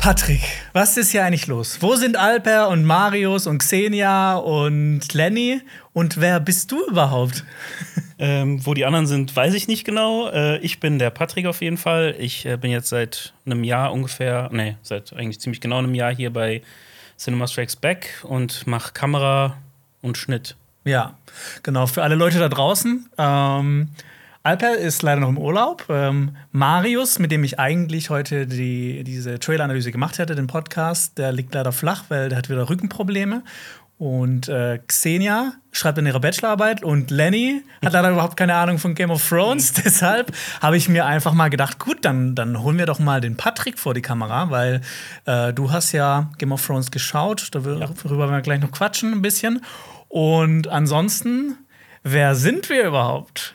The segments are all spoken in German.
Patrick, was ist hier eigentlich los? Wo sind Alper und Marius und Xenia und Lenny? Und wer bist du überhaupt? Ähm, wo die anderen sind, weiß ich nicht genau. Äh, ich bin der Patrick auf jeden Fall. Ich äh, bin jetzt seit einem Jahr ungefähr, nee, seit eigentlich ziemlich genau einem Jahr hier bei Cinema Strikes Back und mache Kamera und Schnitt. Ja, genau. Für alle Leute da draußen. Ähm, Alper ist leider noch im Urlaub. Ähm, Marius, mit dem ich eigentlich heute die, diese Trailer-Analyse gemacht hätte, den Podcast, der liegt leider flach, weil der hat wieder Rückenprobleme. Und äh, Xenia schreibt in ihrer Bachelorarbeit und Lenny hat leider überhaupt keine Ahnung von Game of Thrones. Deshalb habe ich mir einfach mal gedacht, gut, dann, dann holen wir doch mal den Patrick vor die Kamera, weil äh, du hast ja Game of Thrones geschaut. Darüber werden wir gleich noch quatschen ein bisschen. Und ansonsten, wer sind wir überhaupt?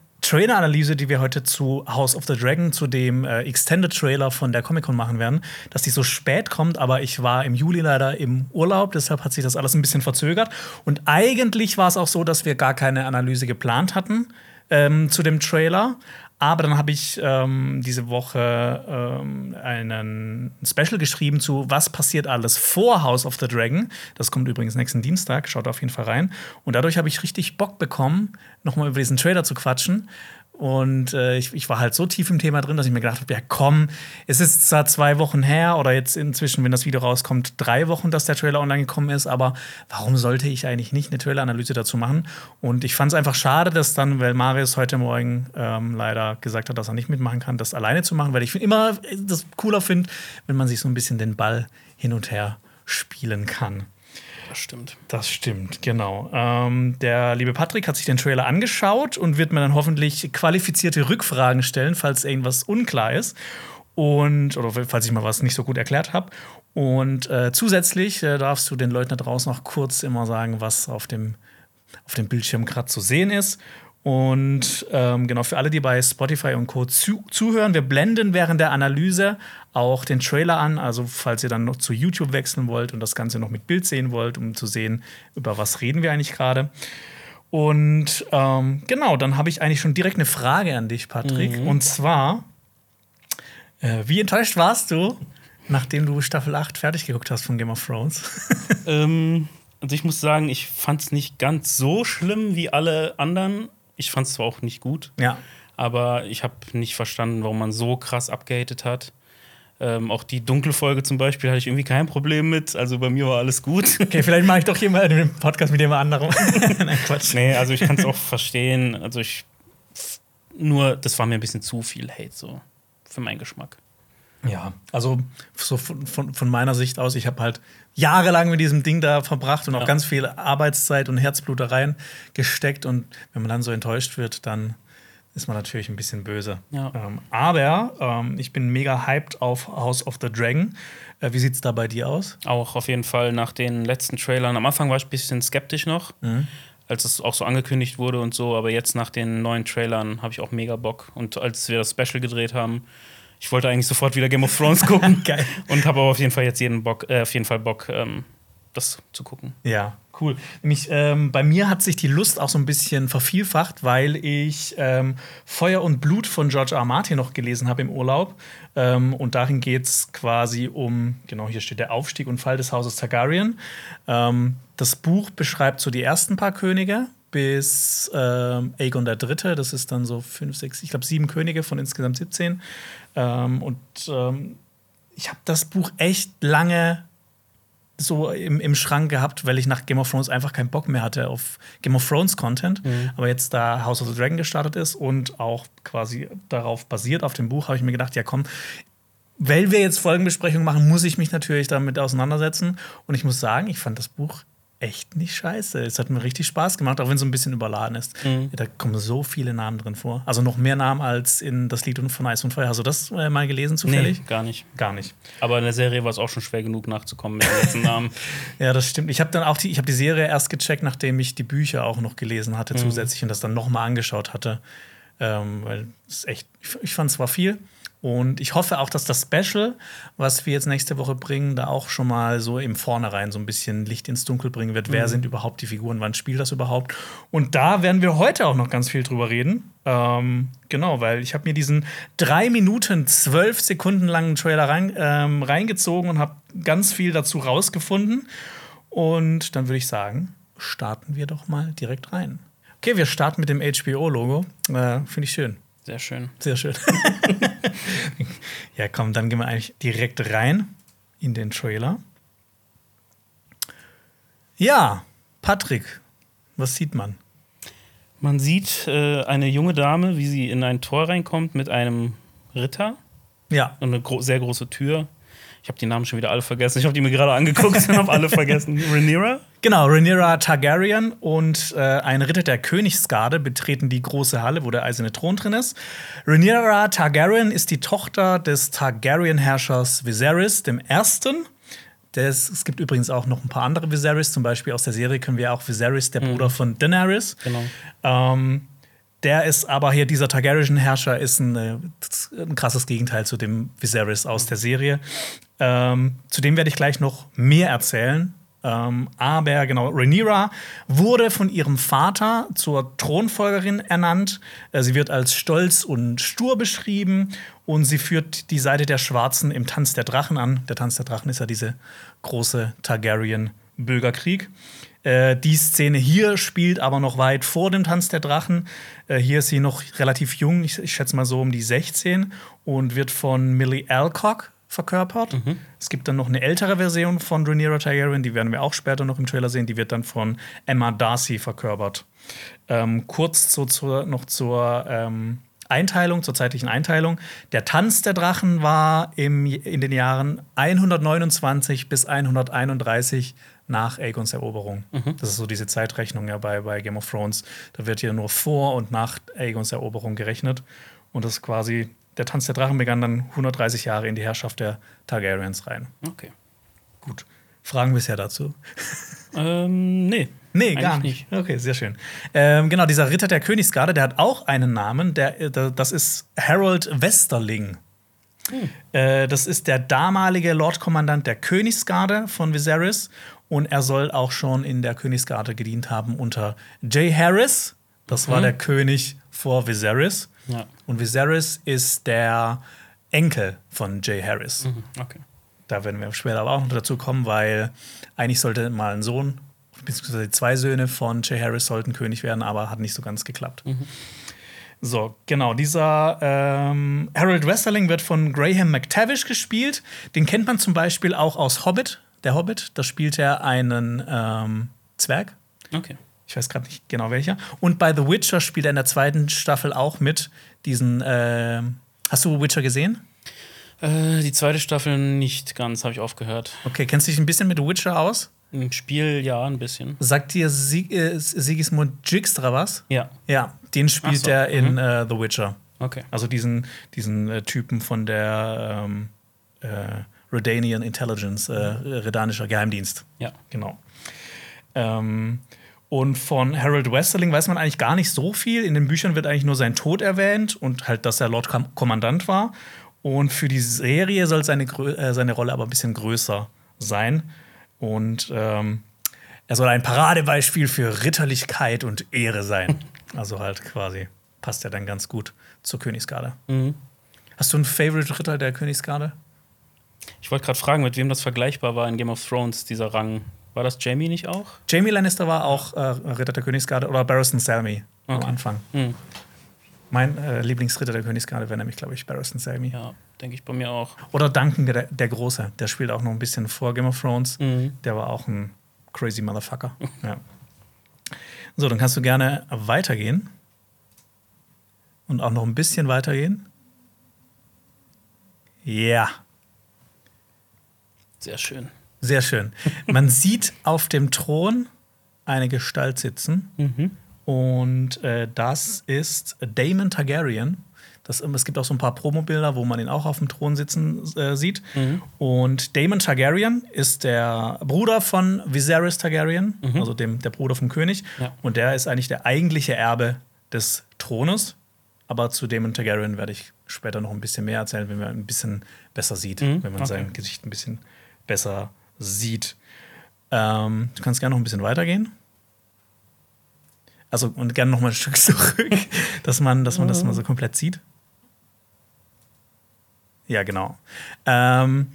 Trailer-Analyse, die wir heute zu House of the Dragon, zu dem äh, Extended-Trailer von der Comic-Con machen werden, dass die so spät kommt, aber ich war im Juli leider im Urlaub, deshalb hat sich das alles ein bisschen verzögert. Und eigentlich war es auch so, dass wir gar keine Analyse geplant hatten ähm, zu dem Trailer. Aber dann habe ich ähm, diese Woche ähm, einen Special geschrieben zu Was passiert alles vor House of the Dragon. Das kommt übrigens nächsten Dienstag, schaut auf jeden Fall rein. Und dadurch habe ich richtig Bock bekommen, nochmal über diesen Trailer zu quatschen. Und äh, ich, ich, war halt so tief im Thema drin, dass ich mir gedacht habe, ja komm, es ist zwar zwei Wochen her oder jetzt inzwischen, wenn das Video rauskommt, drei Wochen, dass der Trailer online gekommen ist, aber warum sollte ich eigentlich nicht eine Trailer-Analyse dazu machen? Und ich fand es einfach schade, dass dann, weil Marius heute Morgen ähm, leider gesagt hat, dass er nicht mitmachen kann, das alleine zu machen, weil ich immer das cooler finde, wenn man sich so ein bisschen den Ball hin und her spielen kann. Das stimmt. Das stimmt, genau. Ähm, der liebe Patrick hat sich den Trailer angeschaut und wird mir dann hoffentlich qualifizierte Rückfragen stellen, falls irgendwas unklar ist. Und, oder falls ich mal was nicht so gut erklärt habe. Und äh, zusätzlich äh, darfst du den Leuten da draußen noch kurz immer sagen, was auf dem, auf dem Bildschirm gerade zu sehen ist. Und ähm, genau, für alle, die bei Spotify und Co. Zu zuhören, wir blenden während der Analyse auch den Trailer an. Also, falls ihr dann noch zu YouTube wechseln wollt und das Ganze noch mit Bild sehen wollt, um zu sehen, über was reden wir eigentlich gerade. Und ähm, genau, dann habe ich eigentlich schon direkt eine Frage an dich, Patrick. Mhm. Und zwar, äh, wie enttäuscht warst du, nachdem du Staffel 8 fertig geguckt hast von Game of Thrones? ähm, also ich muss sagen, ich fand es nicht ganz so schlimm wie alle anderen ich fand es zwar auch nicht gut, ja. aber ich habe nicht verstanden, warum man so krass abgehatet hat. Ähm, auch die Dunkelfolge zum Beispiel hatte ich irgendwie kein Problem mit. Also bei mir war alles gut. Okay, vielleicht mache ich doch hier mal einen Podcast mit jemand anderem. Nein, Quatsch. Nee, also ich kann es auch verstehen. Also ich. Nur, das war mir ein bisschen zu viel Hate, so. Für meinen Geschmack. Ja, also so von, von, von meiner Sicht aus, ich habe halt jahrelang mit diesem Ding da verbracht und auch ganz viel Arbeitszeit und Herzblut da rein gesteckt. Und wenn man dann so enttäuscht wird, dann ist man natürlich ein bisschen böse. Ja. Ähm, aber ähm, ich bin mega hyped auf House of the Dragon. Äh, wie sieht es da bei dir aus? Auch auf jeden Fall nach den letzten Trailern. Am Anfang war ich ein bisschen skeptisch noch, mhm. als es auch so angekündigt wurde und so. Aber jetzt nach den neuen Trailern habe ich auch mega Bock. Und als wir das Special gedreht haben, ich wollte eigentlich sofort wieder Game of Thrones gucken. Geil. Und habe aber auf jeden Fall jetzt jeden Bock, äh, auf jeden Fall Bock, ähm, das zu gucken. Ja, cool. Nämlich ähm, bei mir hat sich die Lust auch so ein bisschen vervielfacht, weil ich ähm, Feuer und Blut von George R. Martin noch gelesen habe im Urlaub. Ähm, und darin geht es quasi um, genau hier steht der Aufstieg und Fall des Hauses Targaryen. Ähm, das Buch beschreibt so die ersten paar Könige bis ähm, Aegon der Dritte. Das ist dann so fünf, sechs, ich glaube sieben Könige von insgesamt 17. Ähm, und ähm, ich habe das Buch echt lange so im, im Schrank gehabt, weil ich nach Game of Thrones einfach keinen Bock mehr hatte auf Game of Thrones Content. Mhm. Aber jetzt, da House of the Dragon gestartet ist und auch quasi darauf basiert, auf dem Buch, habe ich mir gedacht, ja komm, weil wir jetzt Folgenbesprechungen machen, muss ich mich natürlich damit auseinandersetzen. Und ich muss sagen, ich fand das Buch echt nicht scheiße. Es hat mir richtig Spaß gemacht, auch wenn es so ein bisschen überladen ist. Mhm. Da kommen so viele Namen drin vor. Also noch mehr Namen als in das Lied von Eis und Feuer. Hast du das äh, mal gelesen zufällig? Nee, gar nicht. Gar nicht. Aber in der Serie war es auch schon schwer genug nachzukommen mit den letzten Namen. Ja, das stimmt. Ich habe dann auch die, ich habe die Serie erst gecheckt, nachdem ich die Bücher auch noch gelesen hatte zusätzlich und das dann noch mal angeschaut hatte, ähm, weil es echt. Ich, ich fand es war viel und ich hoffe auch, dass das Special, was wir jetzt nächste Woche bringen, da auch schon mal so im Vornherein so ein bisschen Licht ins Dunkel bringen wird. Wer sind überhaupt die Figuren? Wann spielt das überhaupt? Und da werden wir heute auch noch ganz viel drüber reden. Ähm, genau, weil ich habe mir diesen drei Minuten zwölf Sekunden langen Trailer rein, ähm, reingezogen und habe ganz viel dazu rausgefunden. Und dann würde ich sagen, starten wir doch mal direkt rein. Okay, wir starten mit dem HBO-Logo. Äh, Finde ich schön. Sehr schön. Sehr schön. ja, komm, dann gehen wir eigentlich direkt rein in den Trailer. Ja, Patrick, was sieht man? Man sieht äh, eine junge Dame, wie sie in ein Tor reinkommt mit einem Ritter Ja, und eine gro sehr große Tür. Ich habe die Namen schon wieder alle vergessen. Ich habe die mir gerade angeguckt und habe alle vergessen. Rhaenyra? genau. Rhaenyra Targaryen und äh, ein Ritter der Königsgarde betreten die große Halle, wo der eiserne Thron drin ist. Rhaenyra Targaryen ist die Tochter des Targaryen-Herrschers Viserys dem Ersten. Des, es gibt übrigens auch noch ein paar andere Viserys, zum Beispiel aus der Serie können wir auch Viserys, der Bruder von Daenerys. Genau. Ähm, der ist aber hier, dieser Targaryen-Herrscher ist ein, äh, ein krasses Gegenteil zu dem Viserys aus der Serie. Ähm, zu dem werde ich gleich noch mehr erzählen. Ähm, aber genau, Rhaenyra wurde von ihrem Vater zur Thronfolgerin ernannt. Äh, sie wird als stolz und stur beschrieben und sie führt die Seite der Schwarzen im Tanz der Drachen an. Der Tanz der Drachen ist ja diese große Targaryen-Bürgerkrieg. Äh, die Szene hier spielt aber noch weit vor dem Tanz der Drachen. Äh, hier ist sie noch relativ jung, ich, ich schätze mal so um die 16 und wird von Millie Alcock verkörpert. Es gibt dann noch eine ältere Version von Rhaenyra Targaryen, die werden wir auch später noch im Trailer sehen. Die wird dann von Emma Darcy verkörpert. Ähm, kurz so zur, noch zur ähm, Einteilung, zur zeitlichen Einteilung. Der Tanz der Drachen war im, in den Jahren 129 bis 131 nach Aegons Eroberung. Das ist so diese Zeitrechnung ja bei, bei Game of Thrones. Da wird hier nur vor und nach Aegons Eroberung gerechnet. Und das ist quasi, der Tanz der Drachen begann dann 130 Jahre in die Herrschaft der Targaryens rein. Okay. Gut. Fragen bisher dazu? Ähm, nee. Nee, gar Eigentlich nicht. Okay, sehr schön. Ähm, genau, dieser Ritter der Königsgarde, der hat auch einen Namen. Der, äh, der, das ist Harold Westerling. Äh, das ist der damalige Lordkommandant der Königsgarde von Viserys. Und er soll auch schon in der Königsgarde gedient haben unter Jay Harris. Das war der König vor Viserys. Ja. Und Viserys ist der Enkel von Jay Harris. Mhm. Okay. Da werden wir später aber auch noch dazu kommen, weil eigentlich sollte mal ein Sohn, beziehungsweise zwei Söhne von Jay Harris sollten König werden, aber hat nicht so ganz geklappt. So, genau. Dieser ähm, Harold Westerling wird von Graham McTavish gespielt. Den kennt man zum Beispiel auch aus Hobbit. Der Hobbit, da spielt er einen ähm, Zwerg. Okay. Ich weiß gerade nicht genau welcher. Und bei The Witcher spielt er in der zweiten Staffel auch mit. Diesen, äh, hast du Witcher gesehen? Äh, die zweite Staffel nicht ganz, habe ich aufgehört. Okay, kennst du dich ein bisschen mit The Witcher aus? Im Spiel ja, ein bisschen. Sagt dir Sig äh, Sigismund Jigstra was? Ja. Ja, den spielt so, er in mhm. äh, The Witcher. Okay. Also diesen, diesen äh, Typen von der ähm, äh, Redanian Intelligence, äh, Redanischer Geheimdienst. Ja. Genau. Ähm, und von Harold Westerling weiß man eigentlich gar nicht so viel. In den Büchern wird eigentlich nur sein Tod erwähnt und halt, dass er Lord Kom Kommandant war. Und für die Serie soll seine, äh, seine Rolle aber ein bisschen größer sein. Und ähm, er soll ein Paradebeispiel für Ritterlichkeit und Ehre sein. Also halt quasi passt er dann ganz gut zur Königsgarde. Mhm. Hast du einen Favorite Ritter der Königsgarde? Ich wollte gerade fragen, mit wem das vergleichbar war in Game of Thrones, dieser Rang. War das Jamie nicht auch? Jamie Lannister war auch äh, Ritter der Königsgarde oder Barristan Selmy am Okay. Anfang. Hm. Mein äh, Lieblingsritter der Königsgarde wäre nämlich, glaube ich, Barristan Selmy. Ja, denke ich bei mir auch. Oder Duncan der, der Große. Der spielt auch noch ein bisschen vor Game of Thrones. Mhm. Der war auch ein crazy Motherfucker. ja. So, dann kannst du gerne weitergehen. Und auch noch ein bisschen weitergehen. Ja. Sehr schön. Sehr schön. Man sieht auf dem Thron eine Gestalt sitzen. Mhm. Und äh, das ist Damon Targaryen. Das, es gibt auch so ein paar Promobilder, wo man ihn auch auf dem Thron sitzen äh, sieht. Mhm. Und Damon Targaryen ist der Bruder von Viserys Targaryen, also dem, der Bruder vom König. Mhm. Ja. Und der ist eigentlich der eigentliche Erbe des Thrones. Aber zu Damon Targaryen werde ich später noch ein bisschen mehr erzählen, wenn man ein bisschen besser sieht, Mhm, wenn man okay. sein Gesicht ein bisschen besser sieht. Ähm, du kannst gerne noch ein bisschen weitergehen. Also und gerne noch mal ein Stück zurück, dass man, dass man das mal so komplett sieht. Ja, genau. Ähm,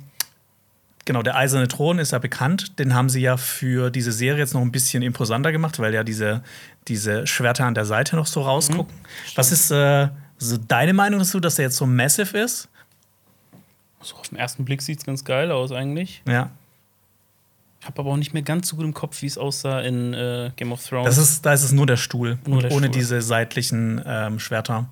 genau, der Eiserne Thron ist ja bekannt. Den haben sie ja für diese Serie jetzt noch ein bisschen imposanter gemacht, weil ja diese, diese Schwerter an der Seite noch so rausgucken. Was ist äh, so deine Meinung dazu, dass der jetzt so massive ist? So auf den ersten Blick sieht es ganz geil aus eigentlich. Ja. Ich habe aber auch nicht mehr ganz so gut im Kopf, wie es aussah in äh, Game of Thrones. Das ist, da ist es nur der Stuhl, Nur der ohne Stuhl. diese seitlichen ähm, Schwerter.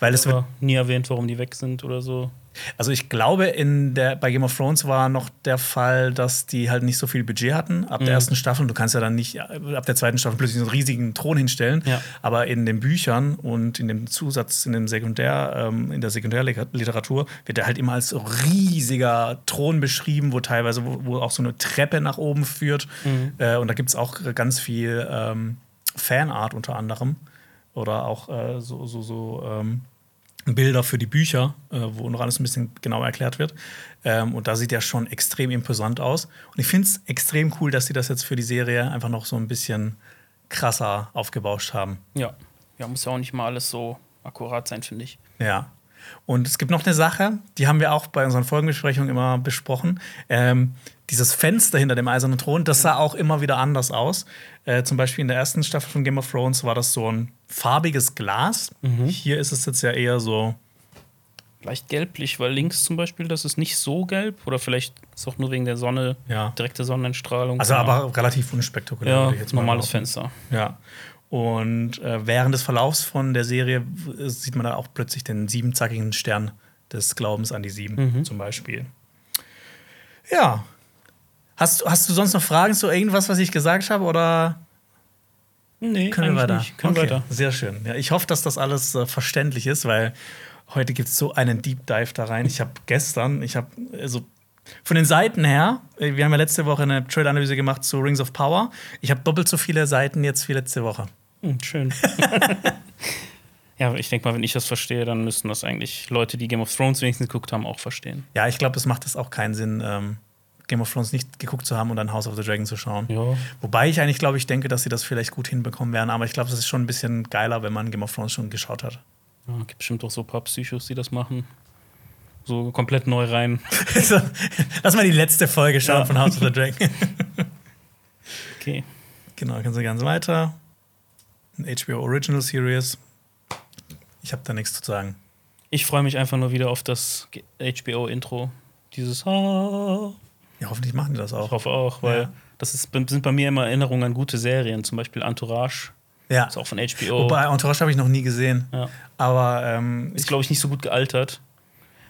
Weil es wird aber nie erwähnt, warum die weg sind oder so. Also ich glaube, in der, bei Game of Thrones war noch der Fall, dass die halt nicht so viel Budget hatten ab der Mhm. ersten Staffel. Du kannst ja dann nicht ab der zweiten Staffel plötzlich so einen riesigen Thron hinstellen. Ja. Aber in den Büchern und in dem Zusatz, in dem Sekundär, ähm, in der Sekundärliteratur wird er halt immer als riesiger Thron beschrieben, wo teilweise, wo, wo auch so eine Treppe nach oben führt. Mhm. Äh, und da gibt es auch ganz viel ähm, Fanart unter anderem. Oder auch äh, so, so, so ähm, Bilder für die Bücher, äh, wo noch alles ein bisschen genauer erklärt wird. Ähm, und da sieht er schon extrem imposant aus. Und ich finde es extrem cool, dass sie das jetzt für die Serie einfach noch so ein bisschen krasser aufgebauscht haben. Ja. Ja, muss ja auch nicht mal alles so akkurat sein, finde ich. Ja. Und es gibt noch eine Sache, die haben wir auch bei unseren Folgenbesprechungen immer besprochen. Ähm, dieses Fenster hinter dem eisernen Thron, das sah auch immer wieder anders aus. Äh, zum Beispiel in der ersten Staffel von Game of Thrones war das so ein farbiges Glas. Hier ist es jetzt ja eher so Leicht gelblich, weil links zum Beispiel, das ist nicht so gelb. Oder vielleicht ist auch nur wegen der Sonne, Ja. direkte Sonneneinstrahlung. Also Ahnung. aber relativ unspektakulär. ja, jetzt mal normales. Fenster. Ja. Und äh, während des Verlaufs von der Serie sieht man da auch plötzlich den siebenzackigen Stern des Glaubens an die Sieben Mhm. zum Beispiel. Ja. Hast, hast du sonst noch Fragen zu irgendwas, was ich gesagt habe? Oder Nee, können wir weiter? nicht. Können okay, weiter. Sehr schön. Ja, ich hoffe, dass das alles äh, verständlich ist, weil heute gibt es so einen Deep Dive da rein. Ich habe gestern, ich habe also von den Seiten her, äh, wir haben ja letzte Woche eine Trade-Analyse gemacht zu Rings of Power. Ich habe doppelt so viele Seiten jetzt wie letzte Woche. Hm, schön. ja, ich denke mal, wenn ich das verstehe, dann müssten das eigentlich Leute, die Game of Thrones wenigstens geguckt haben, auch verstehen. Ja, ich glaube, es macht es auch keinen Sinn, ähm, Game of Thrones nicht geguckt zu haben und dann House of the Dragon zu schauen. Ja. Wobei ich eigentlich, glaube ich, denke, dass sie das vielleicht gut hinbekommen werden. Aber ich glaube, es ist schon ein bisschen geiler, wenn man Game of Thrones schon geschaut hat. Ja, gibt bestimmt auch so ein paar Psychos, die das machen. So komplett neu rein. So, Lass mal die letzte Folge schauen Ja. von House of the Dragon. Okay. genau, kannst du ganz weiter. Ein HBO Original Series. Ich habe da nichts zu sagen. Ich freue mich einfach nur wieder auf das HBO-Intro. Dieses Ah. Ja, hoffentlich machen die das Ich auch. hoffe auch, weil Ja. das ist, sind bei mir immer Erinnerungen an gute Serien, zum Beispiel Entourage, Ja. ist auch von HBO. Wobei Entourage habe ich noch nie gesehen. ja. Aber ähm, Ist, ich glaube ich, nicht so gut gealtert.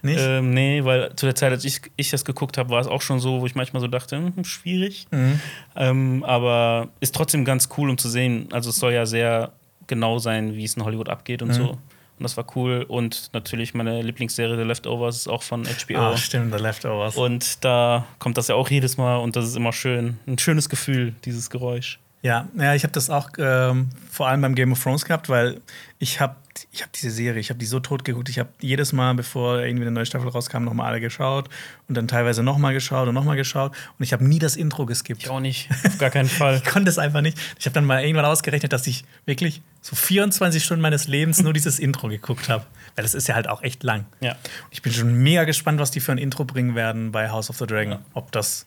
nicht. Ähm, nee, weil zu der Zeit, als ich, ich das geguckt habe, war es auch schon so, wo ich manchmal so dachte, hm, schwierig. Mhm. Ähm, aber ist trotzdem ganz cool, um zu sehen. Also es soll ja sehr genau sein, wie es in Hollywood abgeht und Mhm. so. Und das war cool. Und natürlich meine Lieblingsserie The Leftovers ist auch von HBO. Ah, stimmt, The Leftovers. und da kommt das ja auch jedes Mal und das ist immer schön. Ein schönes Gefühl, dieses Geräusch. Ja, ja, ich habe das auch ähm, vor allem beim Game of Thrones gehabt, weil ich habe ich hab diese Serie, ich habe die so tot geguckt. Ich habe jedes Mal, bevor irgendwie eine neue Staffel rauskam, nochmal alle geschaut und dann teilweise nochmal geschaut und nochmal geschaut. Und ich habe nie das Intro geskippt. Ich auch nicht, auf gar keinen Fall. Ich konnte es einfach nicht. Ich habe dann mal irgendwann ausgerechnet, dass ich wirklich so 24 Stunden meines Lebens nur dieses Intro geguckt habe. Weil das ist ja halt auch echt lang. Ja. Ich bin schon mega gespannt, was die für ein Intro bringen werden bei House of the Dragon. Ja. Ob das,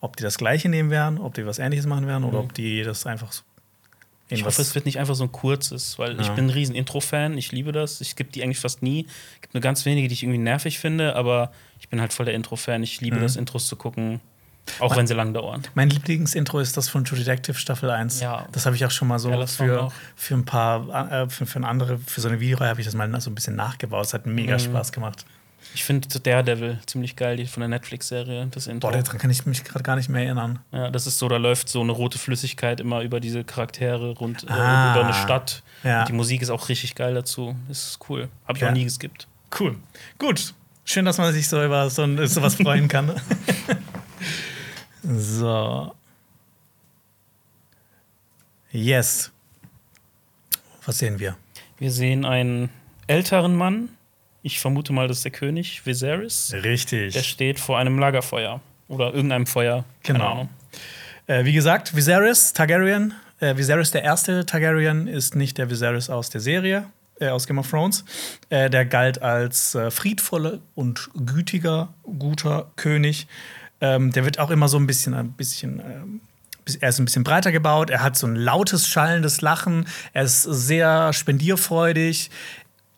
ob die das gleiche nehmen werden, ob die was ähnliches machen werden oder Mhm. ob die das einfach so Ich hoffe, es wird nicht einfach so ein kurzes, weil ich Ja. bin ein riesen Intro-Fan, ich liebe das. Ich gebe die eigentlich fast nie. Es gibt nur ganz wenige, die ich irgendwie nervig finde, aber ich bin halt voll der Intro-Fan. Ich liebe Mhm. das, Intros zu gucken, auch wenn sie lang dauern. Mein Lieblingsintro ist das von True Detective Staffel 1. Ja. Das habe ich auch schon mal so Song für, für ein paar, äh, für, für eine andere, für so eine Videoreihe habe ich das mal so ein bisschen nachgebaut. Es hat mega Mhm. Spaß gemacht. Ich finde Daredevil ziemlich geil, die von der Netflix-Serie, das Intro. Boah, daran kann ich mich gerade gar nicht mehr erinnern. Ja, das ist so, da läuft so eine rote Flüssigkeit immer über diese Charaktere rund äh, Ah. über eine Stadt. Ja. Die Musik ist auch richtig geil dazu. Ist cool. Habe ich Ja. auch nie geskippt. Cool. Gut. Schön, dass man sich so über so ein, sowas freuen kann. so. Yes. Was sehen wir? Wir sehen einen älteren Mann. Ich vermute mal, das ist der König Viserys. Richtig. Der steht vor einem Lagerfeuer. Oder irgendeinem Feuer. Genau. Äh, wie gesagt, Viserys Targaryen. Äh, Viserys der erste Targaryen ist nicht der Viserys aus der Serie, äh, aus Game of Thrones. Äh, der galt als äh, friedvoller und gütiger, guter König. Ähm, der wird auch immer so ein bisschen, ein bisschen. Ähm, er ist ein bisschen breiter gebaut, er hat so ein lautes, schallendes Lachen, er ist sehr spendierfreudig.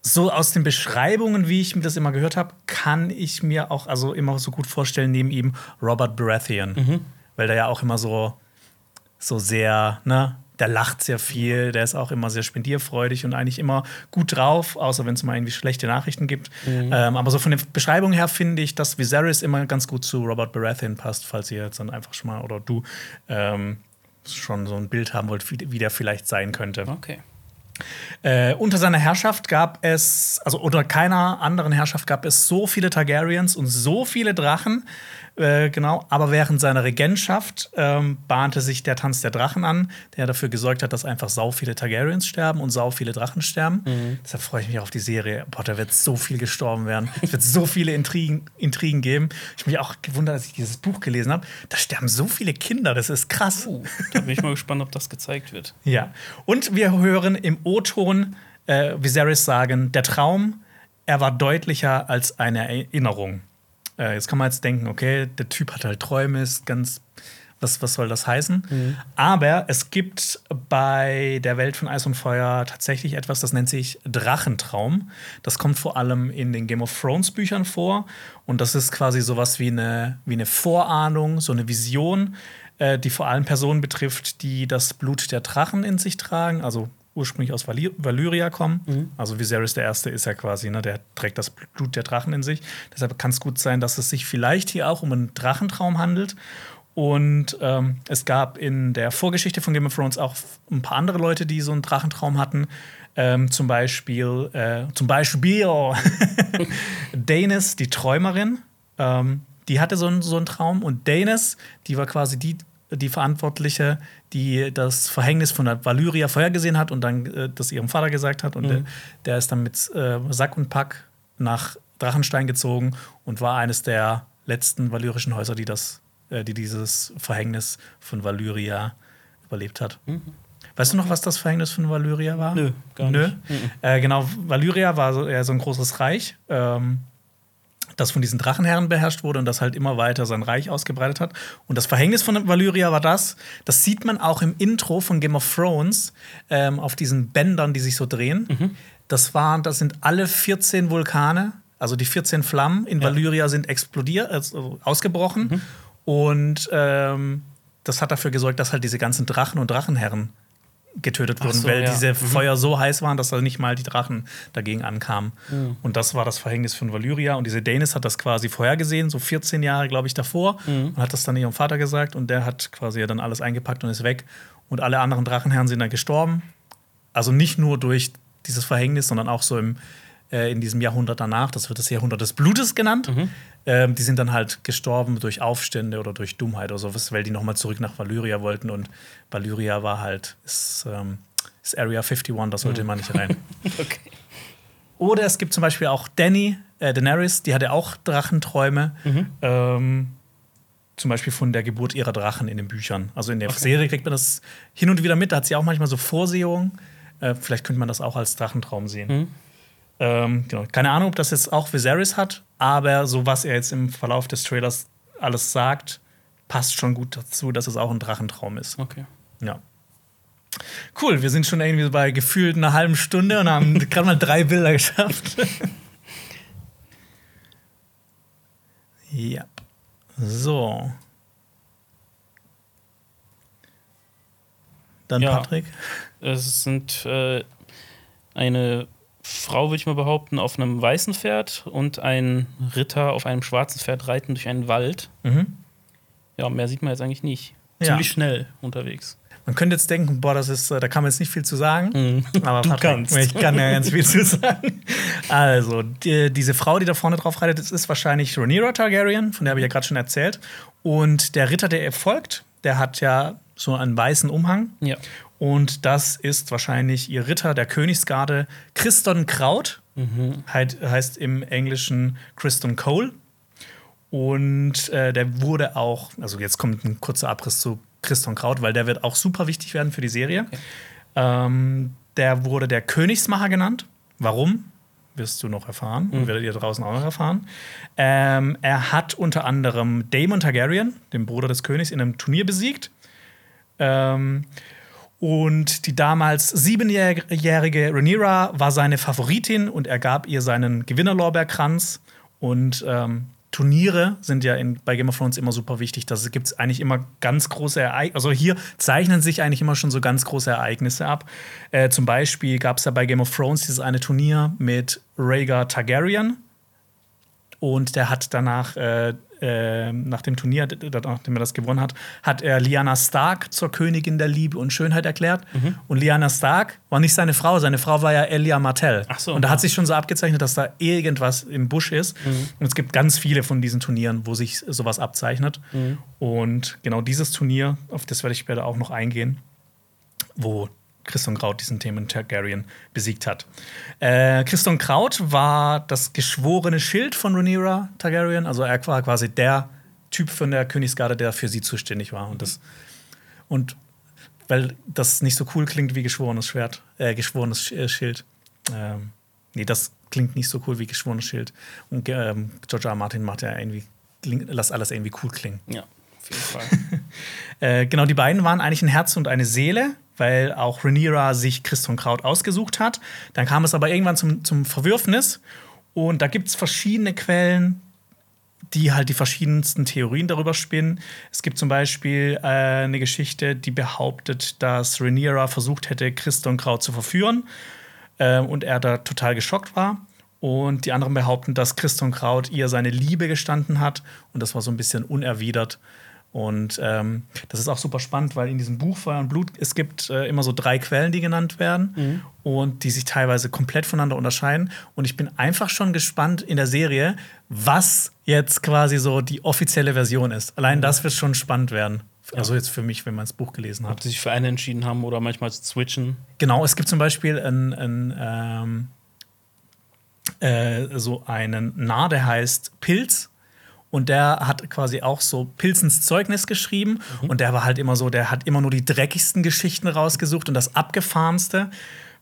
So aus den Beschreibungen, wie ich mir das immer gehört habe, kann ich mir auch also immer so gut vorstellen, neben ihm Robert Baratheon. Weil der ja auch immer so, so sehr, ne, der lacht sehr viel, der ist auch immer sehr spendierfreudig und eigentlich immer gut drauf, außer wenn es mal irgendwie schlechte Nachrichten gibt. Ähm, aber so von der Beschreibung her finde ich, dass Viserys immer ganz gut zu Robert Baratheon passt, falls ihr jetzt dann einfach schon mal oder du ähm, schon so ein Bild haben wollt, wie, wie der vielleicht sein könnte. Okay. Äh, unter seiner Herrschaft gab es, also unter keiner anderen Herrschaft gab es so viele Targaryens und so viele Drachen. Äh, genau, aber während seiner Regentschaft ähm, bahnte sich der Tanz der Drachen an, der dafür gesorgt hat, dass einfach sau viele Targaryens sterben und sau viele Drachen sterben. Deshalb freue ich mich auf die Serie. Boah, da wird so viel gestorben werden. Es wird so viele Intrigen, Intrigen geben. Ich habe mich auch gewundert, als ich dieses Buch gelesen habe. Da sterben so viele Kinder, das ist krass. Uh, da bin ich mal gespannt, ob das gezeigt wird. Ja. Und wir hören im O-Ton äh, Viserys sagen: Der Traum, er war deutlicher als eine Erinnerung. Äh, jetzt kann man jetzt denken: Okay, der Typ hat halt Träume, ist ganz. Was, was soll das heißen? Aber es gibt bei der Welt von Eis und Feuer tatsächlich etwas, das nennt sich Drachentraum. Das kommt vor allem in den Game of Thrones Büchern vor. Und das ist quasi sowas wie eine, wie eine Vorahnung, so eine Vision, äh, die vor allem Personen betrifft, die das Blut der Drachen in sich tragen, also ursprünglich aus Vali Valyria kommen. Also Viserys der Erste ist ja quasi, ne, der trägt das Blut der Drachen in sich. Deshalb kann es gut sein, dass es sich vielleicht hier auch um einen Drachentraum handelt. Und ähm, es gab in der Vorgeschichte von Game of Thrones auch ein paar andere Leute, die so einen Drachentraum hatten. Ähm, zum Beispiel, äh, zum Beispiel Daenerys, die Träumerin, ähm, die hatte so einen, so einen Traum. Und Daenerys, die war quasi die, die Verantwortliche, die das Verhängnis von der Valyria vorhergesehen hat und dann äh, das ihrem Vater gesagt hat. Und der, der ist dann mit äh, Sack und Pack nach Drachenstein gezogen und war eines der letzten valyrischen Häuser, die, das, äh, die dieses Verhängnis von Valyria überlebt hat. Weißt du noch, was das Verhängnis von Valyria war? Nö, gar Nö. nicht. Mhm. Äh, genau, Valyria war so, eher so ein großes Reich, ähm, das von diesen Drachenherren beherrscht wurde und das halt immer weiter sein Reich ausgebreitet hat. Und das Verhängnis von Valyria war das, das sieht man auch im Intro von Game of Thrones ähm, auf diesen Bändern, die sich so drehen. Mhm. Das, waren, das sind alle 14 Vulkane, also die 14 Flammen in Ja. Valyria sind explodiert, also ausgebrochen. Mhm. Und ähm, das hat dafür gesorgt, dass halt diese ganzen Drachen und Drachenherren getötet wurden, so, weil ja. diese Mhm. Feuer so heiß waren, dass da nicht mal die Drachen dagegen ankamen. Und das war das Verhängnis von Valyria. Und diese Daenerys hat das quasi vorhergesehen, so 14 Jahre, glaube ich, davor. Und hat das dann ihrem Vater gesagt. Und der hat quasi dann alles eingepackt und ist weg. Und alle anderen Drachenherren sind dann gestorben. Also nicht nur durch dieses Verhängnis, sondern auch so im, äh, in diesem Jahrhundert danach. Das wird das Jahrhundert des Blutes genannt. Ähm, die sind dann halt gestorben durch Aufstände oder durch Dummheit oder sowas, weil die nochmal zurück nach Valyria wollten. Und Valyria war halt, ist, ähm, ist Area 51, da sollte man nicht rein. Okay. Oder es gibt zum Beispiel auch Danny, äh, Daenerys, die hatte auch Drachenträume. Ähm, zum Beispiel von der Geburt ihrer Drachen in den Büchern. Also in der Serie kriegt man das hin und wieder mit. Da hat sie auch manchmal so Vorsehungen. Äh, vielleicht könnte man das auch als Drachentraum sehen. Ähm, genau. Keine Ahnung, ob das jetzt auch Viserys hat, aber so was er jetzt im Verlauf des Trailers alles sagt, passt schon gut dazu, dass es auch ein Drachentraum ist. Okay. Ja. Cool, wir sind schon irgendwie bei gefühlt einer halben Stunde und haben gerade mal drei Bilder geschafft. ja. So. Dann Ja. Patrick. Es sind äh, eine Frau, würde ich mal behaupten, auf einem weißen Pferd und ein Ritter auf einem schwarzen Pferd reiten durch einen Wald. Mhm. Ja, mehr sieht man jetzt eigentlich nicht. Ja. Ziemlich schnell unterwegs. Man könnte jetzt denken, boah, das ist, äh, da kann man jetzt nicht viel zu sagen. Mhm. Aber Du Patrick, kannst. ich kann ja ganz viel zu sagen. Also, die, diese Frau, die da vorne drauf reitet, das ist wahrscheinlich Rhaenyra Targaryen, von der habe ich ja gerade schon erzählt. Und der Ritter, der ihr folgt, der hat ja so einen weißen Umhang. Ja. Und das ist wahrscheinlich ihr Ritter der Königsgarde, Christon Kraut. Heit- heißt im Englischen Christon Cole. Und äh, der wurde auch, also jetzt kommt ein kurzer Abriss zu Christon Kraut, weil der wird auch super wichtig werden für die Serie. Ähm, der wurde der Königsmacher genannt. Warum? Wirst du noch erfahren und werdet ihr draußen auch noch erfahren. Ähm, er hat unter anderem Daemon Targaryen, den Bruder des Königs, in einem Turnier besiegt. Ähm, und die damals siebenjährige Rhaenyra war seine Favoritin und er gab ihr seinen Gewinnerlorbeerkranz. Und ähm, Turniere sind ja in, bei Game of Thrones immer super wichtig. Da gibt es eigentlich immer ganz große Ereignisse. Also hier zeichnen sich eigentlich immer schon so ganz große Ereignisse ab. Äh, zum Beispiel gab es ja bei Game of Thrones dieses eine Turnier mit Rhaegar Targaryen. Und der hat danach, äh, äh, nach dem Turnier, nachdem er das gewonnen hat, hat er Lyanna Stark zur Königin der Liebe und Schönheit erklärt. Und Lyanna Stark war nicht seine Frau, seine Frau war ja Elia Martell. Ach so, und da ja. hat sich schon so abgezeichnet, dass da irgendwas im Busch ist. Und es gibt ganz viele von diesen Turnieren, wo sich sowas abzeichnet. Und genau dieses Turnier, auf das werde ich später auch noch eingehen, wo Christian Kraut diesen Themen Targaryen besiegt hat. Äh, Christian Kraut war das geschworene Schild von Rhaenyra Targaryen, also er war quasi der Typ von der Königsgarde, der für sie zuständig war. Und, das, und weil das nicht so cool klingt wie geschworenes Schwert, äh, geschworenes Sch äh, Schild. Ähm, nee, das klingt nicht so cool wie geschworenes Schild. Und ähm, George R. R. Martin macht ja irgendwie, lass alles irgendwie cool klingen. Ja, auf jeden Fall. Äh, genau, die beiden waren eigentlich ein Herz und eine Seele, weil auch Rhaenyra sich Christian Kraut ausgesucht hat. Dann kam es aber irgendwann zum, zum Verwürfnis. Und da gibt es verschiedene Quellen, die halt die verschiedensten Theorien darüber spinnen. Es gibt zum Beispiel äh, eine Geschichte, die behauptet, dass Rhaenyra versucht hätte, Christian Kraut zu verführen äh, und er da total geschockt war. Und die anderen behaupten, dass Christian Kraut ihr seine Liebe gestanden hat und das war so ein bisschen unerwidert. Und ähm, das ist auch super spannend, weil in diesem Buch Feuer und Blut, es gibt äh, immer so drei Quellen, die genannt werden und die sich teilweise komplett voneinander unterscheiden. Und ich bin einfach schon gespannt in der Serie, was jetzt quasi so die offizielle Version ist. Allein das wird schon spannend werden. Also jetzt für mich, wenn man das Buch gelesen hat. Ob sie sich für eine entschieden haben oder manchmal zu switchen. Genau, es gibt zum Beispiel ein, ein, ähm, äh, so einen Narr, der heißt Pilz. Und der hat quasi auch so Pilzens Zeugnis geschrieben. Und der war halt immer so, der hat immer nur die dreckigsten Geschichten rausgesucht und das abgefahrenste.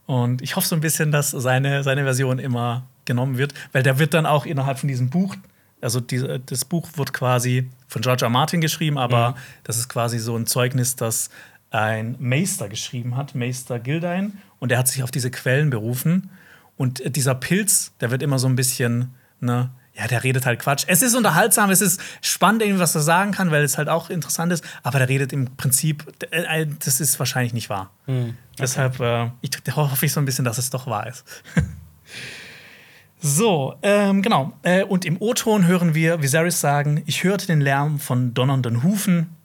Und ich hoffe so ein bisschen, dass seine, seine Version immer genommen wird, weil der wird dann auch innerhalb von diesem Buch, also die, das Buch wird quasi von George R. Martin geschrieben, aber das ist quasi so ein Zeugnis, das ein Meister geschrieben hat, Meister Gildein, und der hat sich auf diese Quellen berufen. Und dieser Pilz, der wird immer so ein bisschen, ne, ja, der redet halt Quatsch. Es ist unterhaltsam, es ist spannend, irgendwie, was er sagen kann, weil es halt auch interessant ist, aber der redet im Prinzip, äh, äh, das ist wahrscheinlich nicht wahr. Deshalb äh, ich, hoffe ich so ein bisschen, dass es doch wahr ist. So, ähm, genau. Äh, und im O-Ton hören wir Viserys sagen: Ich hörte den Lärm von donnernden Hufen.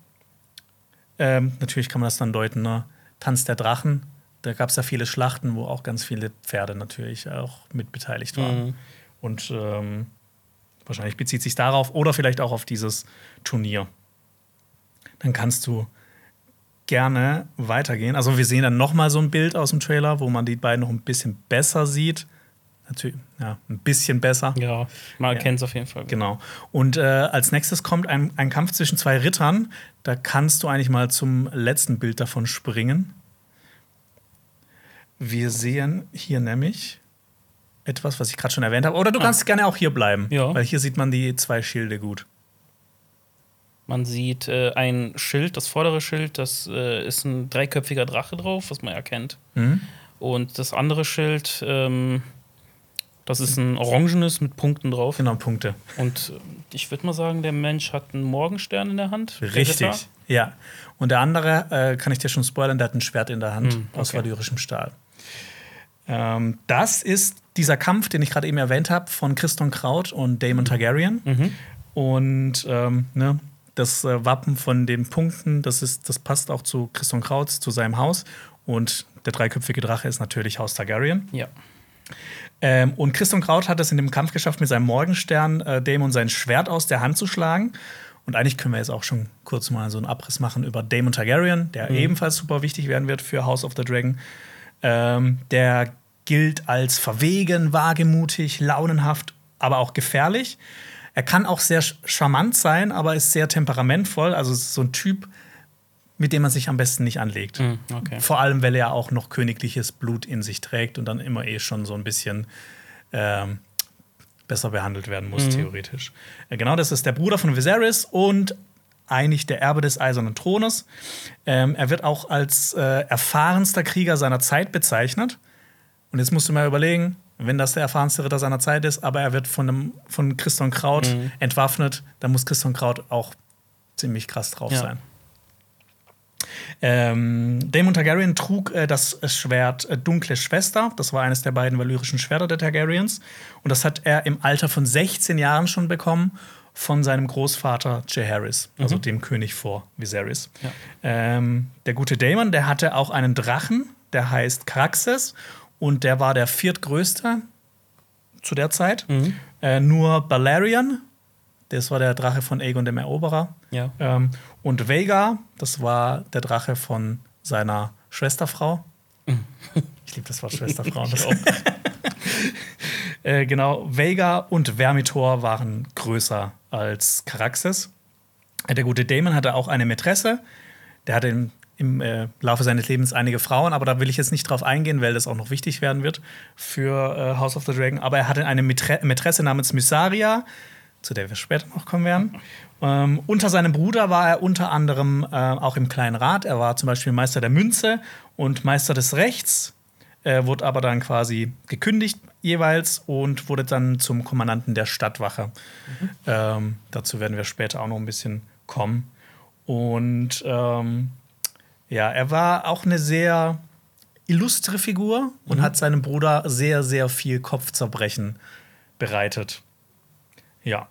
Ähm, natürlich kann man das dann deuten, ne? Tanz der Drachen. Da gab es ja viele Schlachten, wo auch ganz viele Pferde natürlich auch mit beteiligt waren. Und ähm, wahrscheinlich bezieht sich darauf oder vielleicht auch auf dieses Turnier. Dann kannst du gerne weitergehen. Also wir sehen dann noch mal so ein Bild aus dem Trailer, wo man die beiden noch ein bisschen besser sieht. Natürlich, ja, ein bisschen besser. Ja, man Ja. erkennt es auf jeden Fall. Genau. Und äh, als nächstes kommt ein, ein Kampf zwischen zwei Rittern. Da kannst du eigentlich mal zum letzten Bild davon springen. Wir sehen hier nämlich etwas, was ich gerade schon erwähnt habe. Oder du Ah. kannst gerne auch hier bleiben, Ja. weil hier sieht man die zwei Schilde gut. Man sieht äh, ein Schild, das vordere Schild, das äh, ist ein dreiköpfiger Drache drauf, was man erkennt. Mhm. Und das andere Schild, ähm, das ist ein orangenes mit Punkten drauf. Genau, Punkte. Und äh, ich würde mal sagen, der Mensch hat einen Morgenstern in der Hand. der Richtig. Ritter. Ja. Und der andere, äh, kann ich dir schon spoilern, der hat ein Schwert in der Hand Hm, aus okay. valyrischem Stahl. Ähm, das ist dieser Kampf, den ich gerade eben erwähnt habe, von Christon Kraut und Daemon Targaryen. Und ähm, ne, das äh, Wappen von den Punkten, das, ist, das passt auch zu Christon Kraut, zu seinem Haus. Und der dreiköpfige Drache ist natürlich Haus Targaryen. Ja. Ähm, und Christon Kraut hat es in dem Kampf geschafft, mit seinem Morgenstern äh, Daemon sein Schwert aus der Hand zu schlagen. Und eigentlich können wir jetzt auch schon kurz mal so einen Abriss machen über Daemon Targaryen, der ebenfalls super wichtig werden wird für House of the Dragon. Ähm, der gilt als verwegen, wagemutig, launenhaft, aber auch gefährlich. Er kann auch sehr charmant sein, aber ist sehr temperamentvoll. Also so ein Typ, mit dem man sich am besten nicht anlegt. Hm, okay. Vor allem, weil er auch noch königliches Blut in sich trägt und dann immer eh schon so ein bisschen ähm, besser behandelt werden muss, theoretisch. Äh, genau, das ist der Bruder von Viserys und eigentlich der Erbe des Eisernen Thrones. Ähm, er wird auch als äh, erfahrenster Krieger seiner Zeit bezeichnet. Und jetzt musst du mal überlegen, wenn das der erfahrenste Ritter seiner Zeit ist, aber er wird von, einem, von Christon Kraut entwaffnet, dann muss Christon Kraut auch ziemlich krass drauf Ja. sein. Ähm, Daemon Targaryen trug äh, das Schwert äh, Dunkle Schwester. Das war eines der beiden valyrischen Schwerter der Targaryens. Und das hat er im Alter von 16 Jahren schon bekommen von seinem Großvater Jaehaerys, also dem König vor Viserys. Ja. Ähm, der gute Daemon, der hatte auch einen Drachen, der heißt Caraxes. Und der war der viertgrößte zu der Zeit. Äh, nur Balerion, das war der Drache von Aegon dem Eroberer. Ja. Ähm, und Vega, das war der Drache von seiner Schwesterfrau. Ich liebe das Wort Schwesterfrau. Das äh, genau, Vega und Vermitor waren größer als Caraxes. Der gute Damon hatte auch eine Mätresse. Der hatte im, im äh, Laufe seines Lebens einige Frauen, aber da will ich jetzt nicht drauf eingehen, weil das auch noch wichtig werden wird für äh, House of the Dragon. Aber er hatte eine Mätre Mätresse namens Mysaria, zu der wir später noch kommen werden. Ähm, unter seinem Bruder war er unter anderem äh, auch im Kleinen Rat. Er war zum Beispiel Meister der Münze und Meister des Rechts. Er wurde aber dann quasi gekündigt jeweils und wurde dann zum Kommandanten der Stadtwache. Ähm, dazu werden wir später auch noch ein bisschen kommen. Und ähm, ja, er war auch eine sehr illustre Figur und hat seinem Bruder sehr, sehr viel Kopfzerbrechen bereitet. Ja.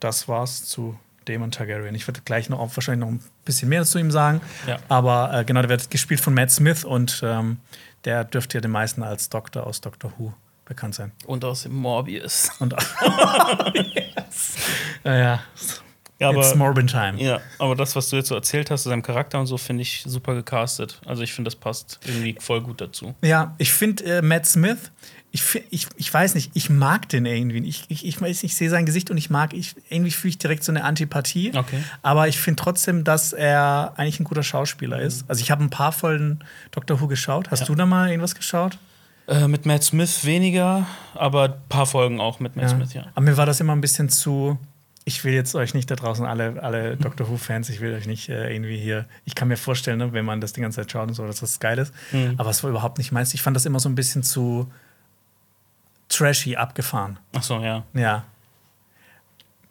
Das war's zu Daemon Targaryen. Ich werde gleich noch wahrscheinlich noch ein bisschen mehr zu ihm sagen. Ja. Aber äh, genau, der wird gespielt von Matt Smith und ähm, der dürfte ja den meisten als Doktor aus Doctor Who bekannt sein. Und aus dem Morbius. Und yes. ja, ja. Ja, aber, It's Morbin Time. ja, aber das, was du jetzt so erzählt hast, zu seinem Charakter und so, finde ich super gecastet. Also ich finde, das passt irgendwie voll gut dazu. Ja, ich finde äh, Matt Smith, ich, ich, ich weiß nicht, ich mag den irgendwie. Ich, ich, ich, weiß, ich sehe sein Gesicht und ich mag, ich, irgendwie fühle ich direkt so eine Antipathie. Okay. Aber ich finde trotzdem, dass er eigentlich ein guter Schauspieler ist. Also ich habe ein paar Folgen Doctor Who geschaut. Hast Ja. du da mal irgendwas geschaut? Äh, mit Matt Smith weniger, aber ein paar Folgen auch mit Matt Smith, ja. Aber mir war das immer ein bisschen zu. Ich will jetzt euch nicht da draußen, alle, alle Doctor Who-Fans, ich will euch nicht äh, irgendwie hier. Ich kann mir vorstellen, ne, wenn man das die ganze Zeit schaut und so, dass das geil ist. Mhm. Aber es war überhaupt nicht meins. Ich fand das immer so ein bisschen zu trashy abgefahren. Ach so, ja. Ja.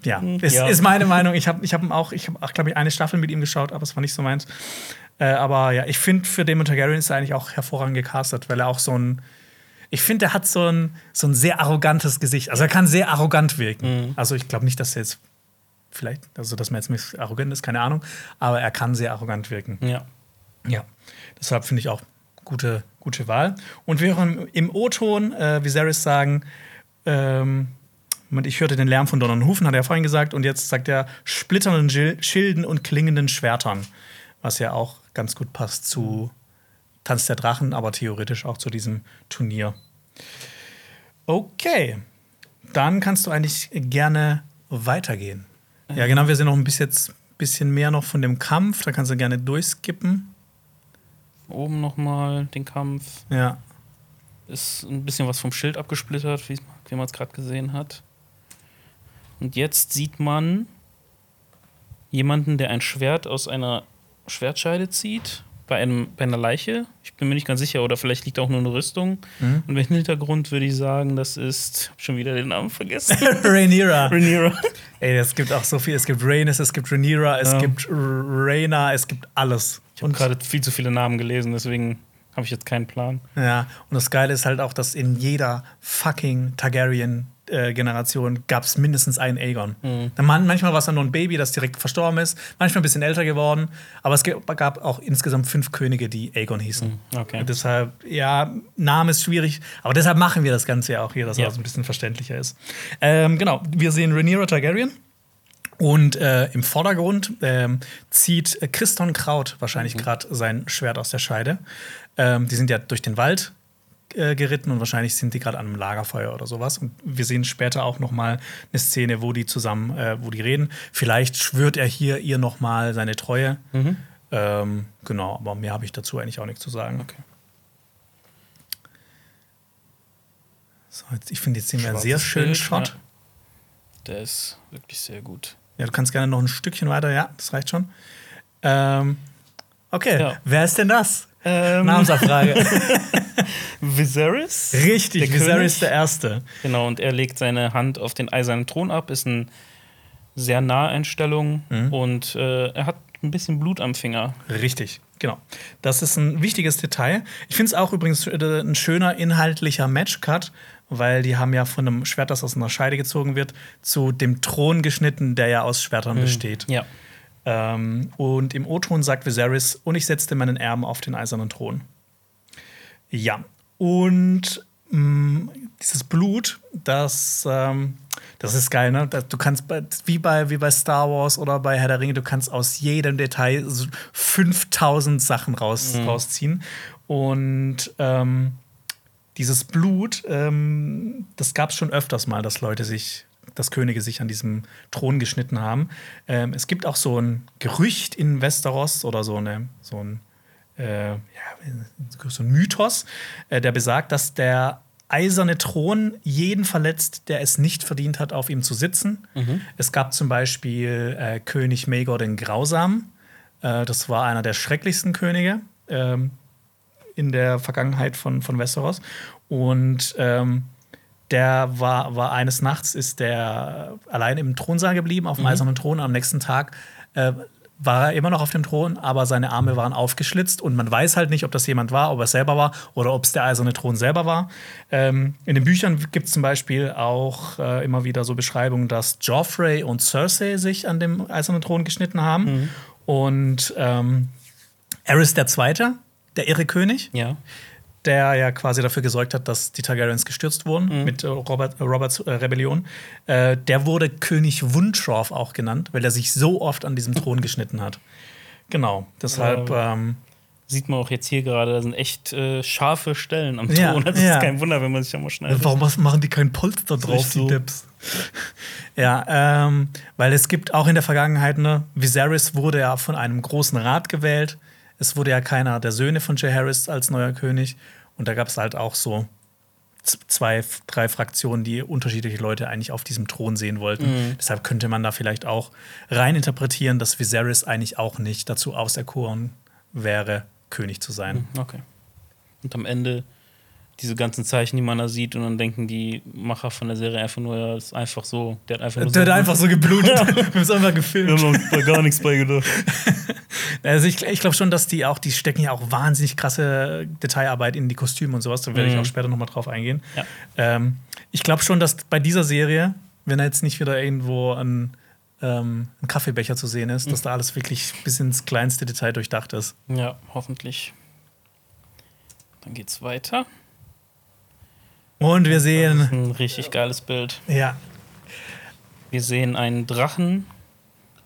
Ja, ist, ja. ist meine Meinung. Ich habe ich hab auch, ich habe, glaube ich, eine Staffel mit ihm geschaut, aber es war nicht so meins. Äh, aber ja, ich finde, für Damon Targaryen ist er eigentlich auch hervorragend gecastet, weil er auch so ein. Ich finde, er hat so ein, so ein sehr arrogantes Gesicht. Also er kann sehr arrogant wirken. Also ich glaube nicht, dass er jetzt vielleicht, also dass man jetzt nicht arrogant ist, keine Ahnung, aber er kann sehr arrogant wirken. Ja. Ja, deshalb finde ich auch gute, gute Wahl. Und wir hören im O-Ton äh, Viserys sagen, ähm, ich hörte den Lärm von Donner und Hufen, hat er vorhin gesagt, und jetzt sagt er splitternden Schil- Schilden und klingenden Schwertern, was ja auch ganz gut passt zu Tanz der Drachen, aber theoretisch auch zu diesem Turnier. Okay, dann kannst du eigentlich gerne weitergehen. Ja, genau, wir sind noch ein bisschen, jetzt bisschen mehr noch von dem Kampf, da kannst du gerne durchskippen. Oben nochmal den Kampf. Ja. Ist ein bisschen was vom Schild abgesplittert, wie wie man es gerade gesehen hat. Und jetzt sieht man jemanden, der ein Schwert aus einer Schwertscheide zieht. Bei, einem, bei einer Leiche. Ich bin mir nicht ganz sicher, oder vielleicht liegt auch nur eine Rüstung. Mhm. Und im Hintergrund würde ich sagen, das ist. Hab schon wieder den Namen vergessen. Rhaenyra. Rhaenyra. Ey, es gibt auch so viel. Es gibt Rhaenys, es gibt Rhaenyra, es Ja. gibt Rhaena, es gibt alles. Ich habe gerade viel zu viele Namen gelesen, deswegen habe ich jetzt keinen Plan. Ja, und das Geile ist halt auch, dass in jeder fucking Targaryen-Generation gab es mindestens einen Aegon. Mhm. Man, manchmal war es dann nur ein Baby, das direkt verstorben ist, manchmal ein bisschen älter geworden, aber es gab auch insgesamt fünf Könige, die Aegon hießen. Mhm, okay. Und deshalb, ja, Name ist schwierig, aber deshalb machen wir das Ganze ja auch hier, dass Ja. es ein bisschen verständlicher ist. Ähm, genau, wir sehen Rhaenyra Targaryen. Und äh, im Vordergrund ähm, zieht äh, Christon Kraut wahrscheinlich gerade sein Schwert aus der Scheide. Ähm, die sind ja durch den Wald äh, geritten und wahrscheinlich sind die gerade an einem Lagerfeuer oder sowas. Und wir sehen später auch noch mal eine Szene, wo die zusammen, äh, wo die reden. Vielleicht schwört er hier ihr noch mal seine Treue. Ähm, genau, aber mehr habe ich dazu eigentlich auch nichts zu sagen. Okay. So, jetzt, ich finde, jetzt sehen wir einen sehr schönen Bild, Shot. ja. Der ist wirklich sehr gut. Ja, du kannst gerne noch ein Stückchen weiter. Ja, das reicht schon. Ähm, okay, Ja. wer ist denn das? Ähm, Namensabfrage. Viserys? Richtig, Der Viserys König? der Erste. Genau, und er legt seine Hand auf den eisernen Thron ab, ist eine sehr nahe Einstellung Mhm. und äh, er hat ein bisschen Blut am Finger. Richtig, genau. Das ist ein wichtiges Detail. Ich finde es auch übrigens äh, ein schöner inhaltlicher Matchcut, weil die haben ja von einem Schwert, das aus einer Scheide gezogen wird, zu dem Thron geschnitten, der ja aus Schwertern besteht. Ja. Ähm, und im O-Ton sagt Viserys, und ich setzte meinen Erben auf den eisernen Thron. Ja, und mh, dieses Blut, das, ähm, das ist geil, ne? Du kannst bei, wie, bei, wie bei Star Wars oder bei Herr der Ringe, du kannst aus jedem Detail so 5000 Sachen raus, rausziehen. Und ähm, dieses Blut, ähm, das gab es schon öfters mal, dass Leute sich, dass Könige sich an diesem Thron geschnitten haben. Ähm, es gibt auch so ein Gerücht in Westeros oder so, eine, so ein äh, ja, so ein Mythos, äh, der besagt, dass der eiserne Thron jeden verletzt, der es nicht verdient hat, auf ihm zu sitzen. Es gab zum Beispiel äh, König Maegor den Grausamen. Äh, das war einer der schrecklichsten Könige ähm, in der Vergangenheit von, von Westeros. Und ähm, der war, war eines Nachts ist der allein im Thronsaal geblieben, auf dem eisernen Thron. Am nächsten Tag äh, war er immer noch auf dem Thron, aber seine Arme waren aufgeschlitzt und man weiß halt nicht, ob das jemand war, ob er es selber war oder ob es der eiserne Thron selber war. Ähm, in den Büchern gibt es zum Beispiel auch äh, immer wieder so Beschreibungen, dass Joffrey und Cersei sich an dem eisernen Thron geschnitten haben und ähm, Aerys der Zweite, der irre König, Ja. Der ja quasi dafür gesorgt hat, dass die Targaryens gestürzt wurden mit äh, Robert, äh, Roberts äh, Rebellion. Äh, der wurde König Wuntroff auch genannt, weil er sich so oft an diesem Thron geschnitten hat. Genau, deshalb. Ja. Ähm, Sieht man auch jetzt hier gerade, da sind echt äh, scharfe Stellen am Ja, Thron. Das ja. ist kein Wunder, wenn man sich da mal schneidet. warum machen die kein Polster drauf, die so. Depps? ja, ähm, weil es gibt auch in der Vergangenheit, ne, Viserys wurde ja von einem großen Rat gewählt. Es wurde ja keiner der Söhne von Jay Harris als neuer König. Und da gab es halt auch so zwei, drei Fraktionen, die unterschiedliche Leute eigentlich auf diesem Thron sehen wollten. Deshalb könnte man da vielleicht auch rein interpretieren, dass Viserys eigentlich auch nicht dazu auserkoren wäre, König zu sein. Okay. Und am Ende diese ganzen Zeichen, die man da sieht, und dann denken die Macher von der Serie einfach nur, ja, das ist einfach so. Der hat einfach nur Der hat einfach so geblutet. Wir haben es einfach gefilmt. Wir haben da gar nichts bei gedacht. Also ich, ich glaube schon, dass die auch, die stecken ja auch wahnsinnig krasse Detailarbeit in die Kostüme und sowas. Da werde ich Mhm. auch später noch mal drauf eingehen. Ja. Ähm, ich glaube schon, dass bei dieser Serie, wenn da jetzt nicht wieder irgendwo ein, ähm, ein Kaffeebecher zu sehen ist, Mhm. dass da alles wirklich bis ins kleinste Detail durchdacht ist. Ja, hoffentlich. Dann geht's weiter. Und wir Das sehen, ist ein richtig geiles Bild. ja, Wir sehen einen Drachen.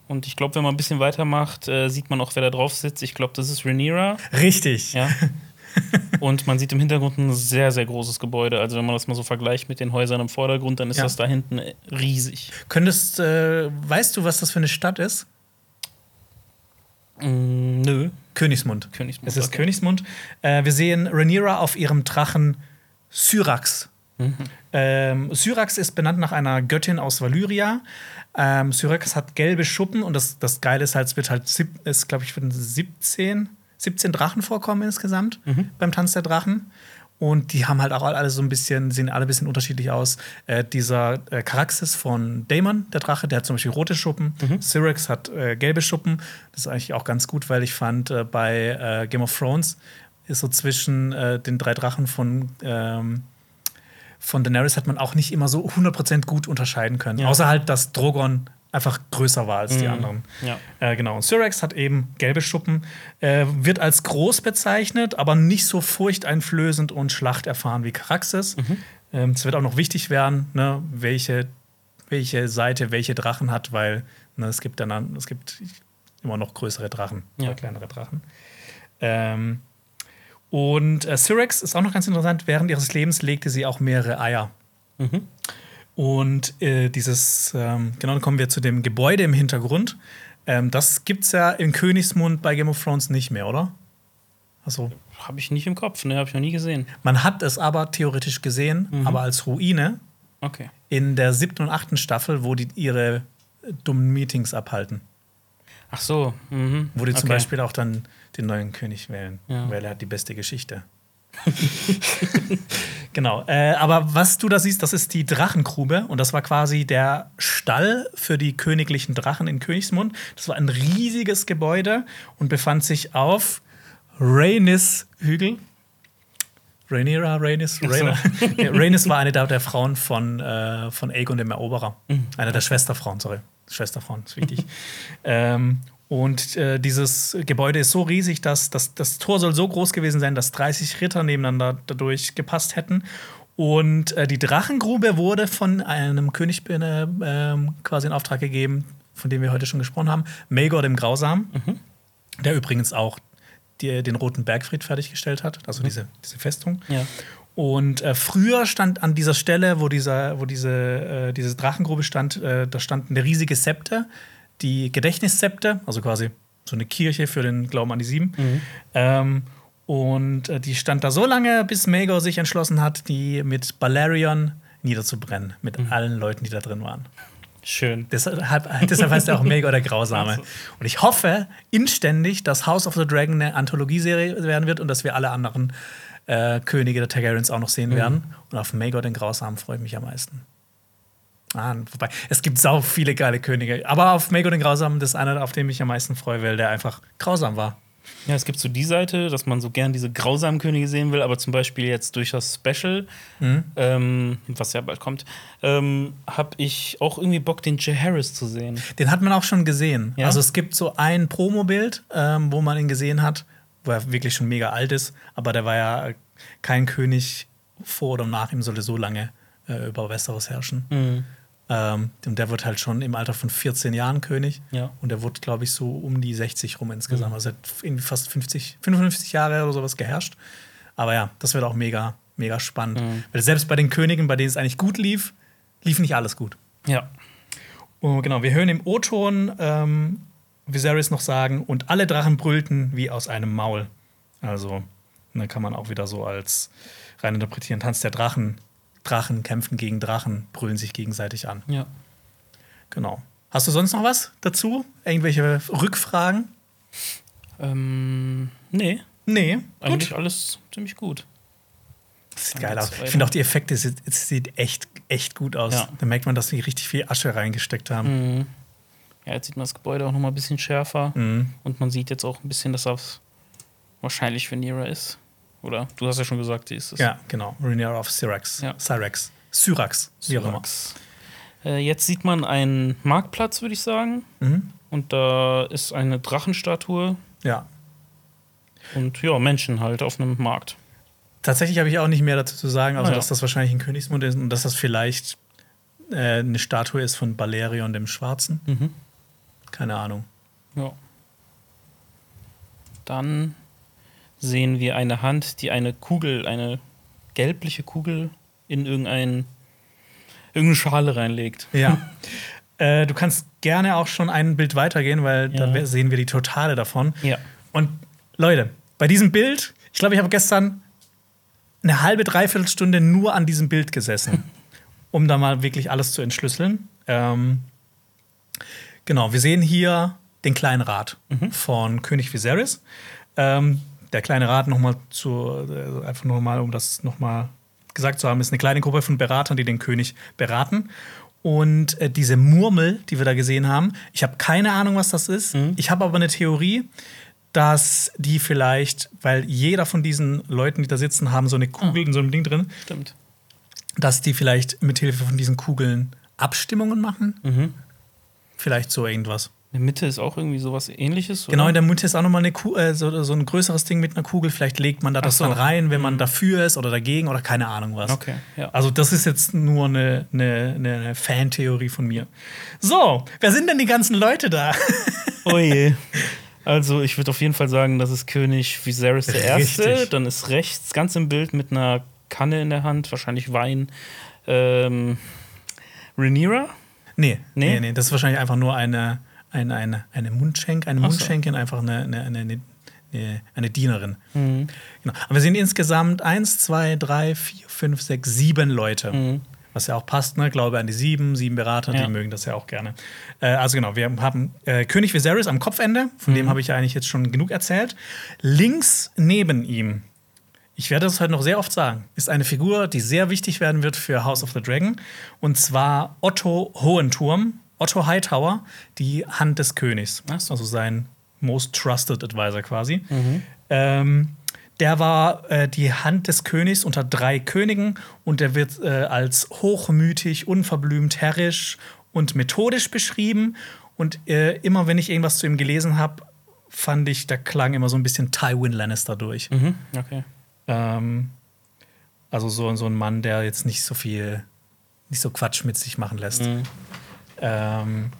Und ich glaube, wenn man ein bisschen weitermacht, äh, sieht man auch, wer da drauf sitzt. Ich glaube, das ist Rhaenyra. richtig. Ja. Und man sieht im Hintergrund ein sehr, sehr großes Gebäude. Also, wenn man das mal so vergleicht mit den Häusern im Vordergrund, dann ist Ja. das da hinten riesig. Könntest, äh, weißt du, was das für eine Stadt ist? Mm, nö. Königsmund. Königsmund, Es ist okay. Königsmund. Äh, wir sehen Rhaenyra auf ihrem Drachen Syrax. Mhm. Ähm, Syrax ist benannt nach einer Göttin aus Valyria. Ähm, Syrax hat gelbe Schuppen und das, das Geile ist halt, es wird halt, es glaube ich, würden 17, 17 Drachen vorkommen insgesamt Mhm. beim Tanz der Drachen. Und die haben halt auch alle so ein bisschen, sehen alle ein bisschen unterschiedlich aus. Äh, dieser äh, Caraxes von Daemon, der Drache, der hat zum Beispiel rote Schuppen. Mhm. Syrax hat äh, gelbe Schuppen. Das ist eigentlich auch ganz gut, weil ich fand, äh, bei äh, Game of Thrones ist so zwischen äh, den drei Drachen von, ähm, von Daenerys hat man auch nicht immer so 100% gut unterscheiden können. Ja. Außer halt, dass Drogon einfach größer war als die Mhm. anderen. Ja. Äh, genau. Und Syrax hat eben gelbe Schuppen, äh, wird als groß bezeichnet, aber nicht so furchteinflößend und schlachterfahren wie Caraxes. Ähm, es wird auch noch wichtig werden, ne, welche, welche Seite welche Drachen hat, weil ne, es gibt dann es gibt immer noch größere Drachen Ja. oder kleinere Drachen. Ähm, und äh, Syrax ist auch noch ganz interessant. Während ihres Lebens legte sie auch mehrere Eier. Mhm. Und äh, dieses, ähm, genau, dann kommen wir zu dem Gebäude im Hintergrund. Ähm, das gibt's ja in Königsmund bei Game of Thrones nicht mehr, oder? Also, Habe ich nicht im Kopf, ne? Habe ich noch nie gesehen. man hat es aber theoretisch gesehen, aber als Ruine Okay. in der siebten und achten Staffel, wo die ihre dummen Meetings abhalten. Ach so. Mhm. Wo die zum Okay. Beispiel auch dann den neuen König wählen, Ja. weil er hat die beste Geschichte. genau. Äh, aber was du da siehst, das ist die Drachengrube und das war quasi der Stall für die königlichen Drachen in Königsmund. Das war ein riesiges Gebäude und befand sich auf Rhaenys-Hügel. Rhaenyra, Rhaenys, so. Rhaena. Ja, Rhaenys war eine der, der Frauen von, äh, von Aegon dem Eroberer. Mhm. Eine der Schwesterfrauen, sorry. Schwesterfrauen, ist wichtig. ähm, und äh, dieses Gebäude ist so riesig, dass, dass das Tor soll so groß gewesen sein, dass 30 Ritter nebeneinander dadurch gepasst hätten. Und äh, die Drachengrube wurde von einem König äh, ähm, quasi in Auftrag gegeben, von dem wir heute schon gesprochen haben, Maegor dem Grausamen, der übrigens auch die, den Roten Bergfried fertiggestellt hat, also diese, diese Festung. Ja. Und äh, früher stand an dieser Stelle, wo, dieser, wo diese, äh, diese Drachengrube stand, äh, da stand eine riesige Septe, die Gedächtnisszepte, also quasi so eine Kirche für den Glauben an die Sieben. Ähm, und äh, die stand da so lange, bis Maegor sich entschlossen hat, die mit Balerion niederzubrennen, mit allen Leuten, die da drin waren. Schön. Deshalb, deshalb heißt er auch Maegor der Grausame. Und ich hoffe inständig, dass House of the Dragon eine Anthologieserie werden wird und dass wir alle anderen äh, Könige der Targaryens auch noch sehen werden. Und auf Maegor den Grausamen freue ich mich am meisten. Ah, wobei, es gibt sau viele geile Könige. Aber auf Maegor den Grausamen, das ist einer, auf den ich am meisten freue, weil der einfach grausam war. Ja, es gibt so die Seite, dass man so gern diese grausamen Könige sehen will, aber zum Beispiel jetzt durch das Special, Mhm. ähm, was ja bald kommt, ähm, habe ich auch irgendwie Bock, den Jay Harris zu sehen. Den hat man auch schon gesehen. Ja? Also es gibt so ein Promobild, ähm, wo man ihn gesehen hat, wo er wirklich schon mega alt ist, aber der war ja kein König vor oder nach ihm sollte so lange äh, über Westeros herrschen. Mhm. Ähm, und der wird halt schon im Alter von 14 Jahren König. Ja. Und der wurde, glaube ich, so um die 60 rum Mhm. insgesamt. Also er hat irgendwie fast 50, 55 Jahre oder sowas geherrscht. Aber ja, das wird auch mega, mega spannend. Mhm. Weil selbst bei den Königen, bei denen es eigentlich gut lief, lief nicht alles gut. Ja. Oh, genau, wir hören im O-Ton ähm, Viserys noch sagen, und alle Drachen brüllten wie aus einem Maul. Also, ne, kann man auch wieder so als rein interpretieren. Tanz der Drachen. Drachen kämpfen gegen Drachen, brüllen sich gegenseitig an. Ja. Genau. Hast du sonst noch was dazu? Irgendwelche Rückfragen? Ähm, nee, Nee. eigentlich Gut. alles ziemlich gut. Das sieht Dann geil aus. Ich finde auch die Effekte, es sieht, echt, echt gut aus. Ja. Da merkt man, dass die richtig viel Asche reingesteckt haben. Mhm. Ja, jetzt sieht man das Gebäude auch noch mal ein bisschen schärfer. Mhm. Und man sieht jetzt auch ein bisschen, dass das wahrscheinlich Venera ist. Oder? Du hast ja schon gesagt, die ist es. Ja, genau. Rhaenyra of Syrax. Ja. Syrax. Syrax, wie auch immer. Syrax. Äh, jetzt sieht man einen Marktplatz, würde ich sagen. Mhm. Und da ist eine Drachenstatue Ja. und ja, Menschen halt auf einem Markt. Tatsächlich habe ich auch nicht mehr dazu zu sagen, also ja. dass das wahrscheinlich ein Königsmund ist und dass das vielleicht äh, eine Statue ist von Balerion dem Schwarzen. Mhm. Keine Ahnung. Ja. Dann sehen wir eine Hand, die eine Kugel, eine gelbliche Kugel in irgendein, irgendeine Schale reinlegt. Ja. äh, du kannst gerne auch schon ein Bild weitergehen, weil Ja. da sehen wir die Totale davon. Ja. Und Leute, bei diesem Bild, ich glaube, ich habe gestern eine halbe, dreiviertel Stunde nur an diesem Bild gesessen, um da mal wirklich alles zu entschlüsseln. Ähm, genau, wir sehen hier den kleinen Rat von König Viserys. Ähm, der kleine Rat nochmal zu, äh, einfach nochmal, um das nochmal gesagt zu haben, ist eine kleine Gruppe von Beratern, die den König beraten. Und äh, diese Murmel, die wir da gesehen haben, ich habe keine Ahnung, was das ist. Ich habe aber eine Theorie, dass die vielleicht, weil jeder von diesen Leuten, die da sitzen, haben so eine Kugel in so einem Ding drin, Stimmt. dass die vielleicht mit Hilfe von diesen Kugeln Abstimmungen machen. Mhm. Vielleicht so irgendwas. In der Mitte ist auch irgendwie sowas ähnliches. Genau, in oder? der Mitte ist auch nochmal eine Ku äh, so, so ein größeres Ding mit einer Kugel. Vielleicht legt man da das so. dann rein, wenn man dafür ist oder dagegen oder keine Ahnung was. Okay, ja. Also, das ist jetzt nur eine, eine, eine Fantheorie von mir. So, wer sind denn die ganzen Leute da? Oh je. Also, ich würde auf jeden Fall sagen, das ist König Viserys der Erste. Richtig. Dann ist rechts ganz im Bild mit einer Kanne in der Hand, wahrscheinlich Wein. Ähm, Rhaenyra? nee, Nee? nee, nee, das ist wahrscheinlich einfach nur eine, eine, eine, eine Mundschenk, eine so. Mundschenkin, einfach eine, eine, eine, eine, eine, eine Dienerin. Mhm. Genau. Aber wir sind insgesamt eins, zwei, drei, vier, fünf, sechs, sieben Leute. Mhm. Was ja auch passt, ne? Glaube an die sieben, sieben Berater, Ja. die mögen das ja auch gerne. Äh, also genau, wir haben äh, König Viserys am Kopfende, von Mhm. dem habe ich ja eigentlich jetzt schon genug erzählt. Links neben ihm, ich werde das heute noch sehr oft sagen, ist eine Figur, die sehr wichtig werden wird für House of the Dragon. Und zwar Otto Hohenturm, Otto Hightower, die Hand des Königs. Ach so. Also sein most trusted advisor quasi. Ähm, der war äh, die Hand des Königs unter drei Königen und der wird äh, als hochmütig, unverblümt, herrisch und methodisch beschrieben. Und äh, immer wenn ich irgendwas zu ihm gelesen habe, fand ich, da klang immer so ein bisschen Tywin Lannister durch. Mhm. Okay. Ähm, also so, so ein Mann, der jetzt nicht so viel, nicht so Quatsch mit sich machen lässt. Mhm. Ähm,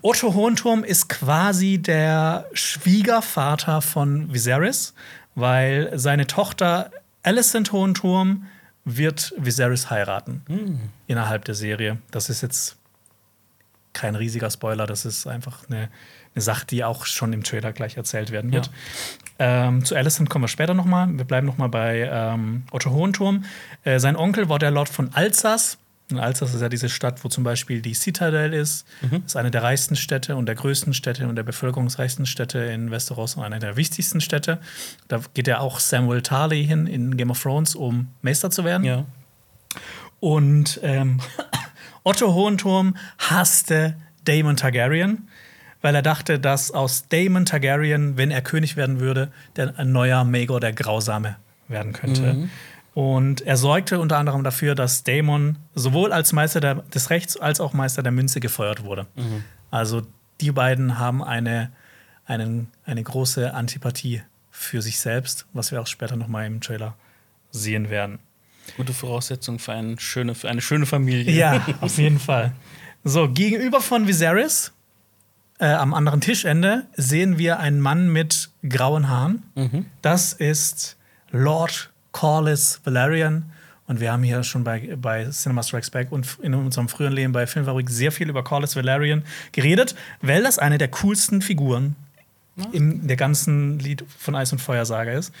Otto Hohenturm ist quasi der Schwiegervater von Viserys, weil seine Tochter Alicent Hohenturm wird Viserys heiraten innerhalb der Serie. Das ist jetzt kein riesiger Spoiler, das ist einfach eine, eine Sache, die auch schon im Trailer gleich erzählt werden wird. Ähm, zu Alicent kommen wir später noch mal. Wir bleiben noch mal bei ähm, Otto Hohenturm. Äh, sein Onkel war der Lord von Alsace. Und Alsace ist ja diese Stadt, wo zum Beispiel die Citadel ist. Das ist eine der reichsten Städte und der größten Städte und der bevölkerungsreichsten Städte in Westeros und eine der wichtigsten Städte. Da geht ja auch Samuel Tarly hin in Game of Thrones, um Meister zu werden. Ja. Und ähm, Otto Hohenturm hasste Daemon Targaryen, weil er dachte, dass aus Daemon Targaryen, wenn er König werden würde, der ein neuer Maegor der Grausame werden könnte. Und er sorgte unter anderem dafür, dass Daemon sowohl als Meister der, des Rechts als auch Meister der Münze gefeuert wurde. Also die beiden haben eine, einen, eine große Antipathie für sich selbst, was wir auch später noch mal im Trailer sehen werden. Gute Voraussetzung für, eine schöne, für eine schöne Familie. Ja, auf jeden Fall. So, gegenüber von Viserys, äh, am anderen Tischende, sehen wir einen Mann mit grauen Haaren. Das ist Lord Corlys Valerian. Und wir haben hier schon bei, bei Cinema Strikes Back und in unserem früheren Leben bei Filmfabrik sehr viel über Corlys Valerian geredet, weil das eine der coolsten Figuren in der ganzen Lied von Eis und Feuer Saga ist.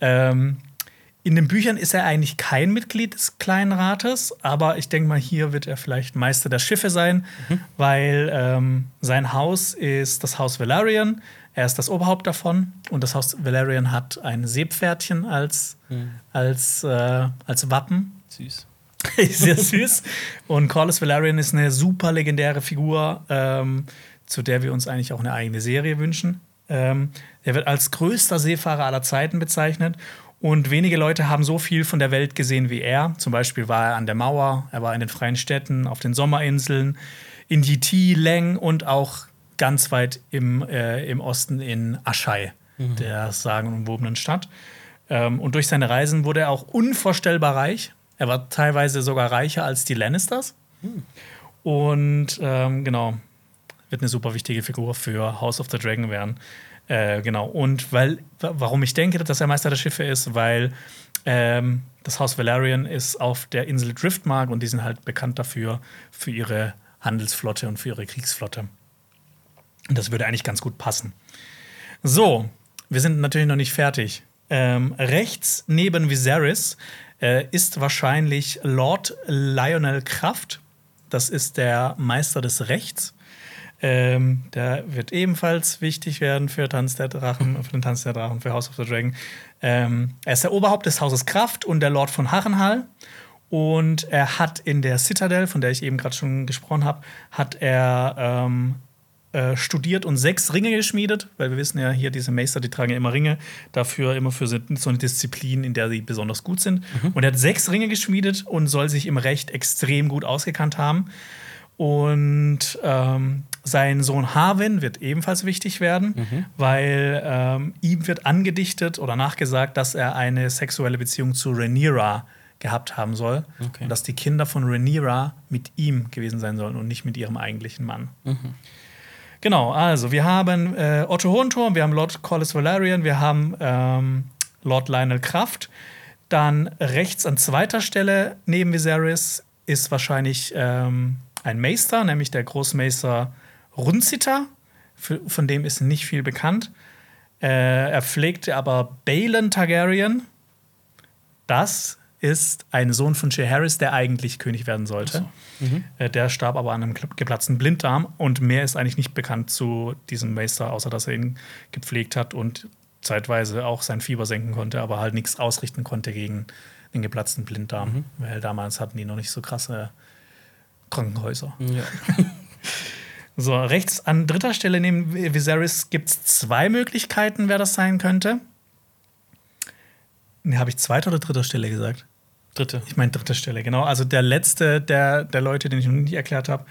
Ähm, in den Büchern ist er eigentlich kein Mitglied des Kleinen Rates, aber ich denke mal, hier wird er vielleicht Meister der Schiffe sein, weil ähm, sein Haus ist das Haus Valerian. Er ist das Oberhaupt davon und das Haus Valerian hat ein Seepferdchen als, als, äh, als Wappen. Süß. Sehr süß. Und Corlys Valerian ist eine super legendäre Figur, ähm, zu der wir uns eigentlich auch eine eigene Serie wünschen. Ähm, er wird als größter Seefahrer aller Zeiten bezeichnet. Und wenige Leute haben so viel von der Welt gesehen wie er. Zum Beispiel war er an der Mauer, er war in den freien Städten, auf den Sommerinseln, in Yiti, Leng und auch ganz weit im, äh, im Osten in Aschai, der sagenumwobenen Stadt. Ähm, und durch seine Reisen wurde er auch unvorstellbar reich. Er war teilweise sogar reicher als die Lannisters. Und ähm, genau, wird eine super wichtige Figur für House of the Dragon werden. Äh, genau. Und weil, wa- warum ich denke, dass er Meister der Schiffe ist, weil ähm, das Haus Valerian ist auf der Insel Driftmark und die sind halt bekannt dafür, für ihre Handelsflotte und für ihre Kriegsflotte. Und das würde eigentlich ganz gut passen. So, wir sind natürlich noch nicht fertig. Ähm, rechts neben Viserys äh, ist wahrscheinlich Lord Lionel Kraft. Das ist der Meister des Rechts. Ähm, der wird ebenfalls wichtig werden für Tanz der Drachen, für den Tanz der Drachen, für House of the Dragon. Ähm, er ist der Oberhaupt des Hauses Kraft und der Lord von Harrenhal. Und er hat in der Citadel, von der ich eben gerade schon gesprochen habe, hat er ähm, äh, studiert und sechs Ringe geschmiedet, weil wir wissen ja hier, diese Meister, die tragen ja immer Ringe, dafür immer für so eine Disziplin, in der sie besonders gut sind. Mhm. Und er hat sechs Ringe geschmiedet und soll sich im Recht extrem gut ausgekannt haben. Und ähm, sein Sohn Harwin wird ebenfalls wichtig werden, Mhm. weil ähm, ihm wird angedichtet oder nachgesagt, dass er eine sexuelle Beziehung zu Rhaenyra gehabt haben soll. Okay. Und dass die Kinder von Rhaenyra mit ihm gewesen sein sollen und nicht mit ihrem eigentlichen Mann. Genau, also wir haben äh, Otto Hohenturm, wir haben Lord Corlys Valerian, wir haben ähm, Lord Lionel Kraft. Dann rechts an zweiter Stelle neben Viserys ist wahrscheinlich ähm, ein Meister, nämlich der Großmeister Runzita. Für, von dem ist nicht viel bekannt. Äh, er pflegte aber Balon Targaryen. Das ist ein Sohn von Jaehaerys, der eigentlich König werden sollte. Äh, Der starb aber an einem gepl- geplatzten Blinddarm und mehr ist eigentlich nicht bekannt zu diesem Meister, außer dass er ihn gepflegt hat und zeitweise auch sein Fieber senken konnte, aber halt nichts ausrichten konnte gegen den geplatzten Blinddarm, weil damals hatten die noch nicht so krasse Krankenhäuser. Ja. So, rechts an dritter Stelle neben Viserys gibt es zwei Möglichkeiten, wer das sein könnte. Ne, habe ich zweiter oder dritter Stelle gesagt? Dritte. Ich meine dritte Stelle, genau. Also der letzte der, der Leute, den ich noch nicht erklärt habe.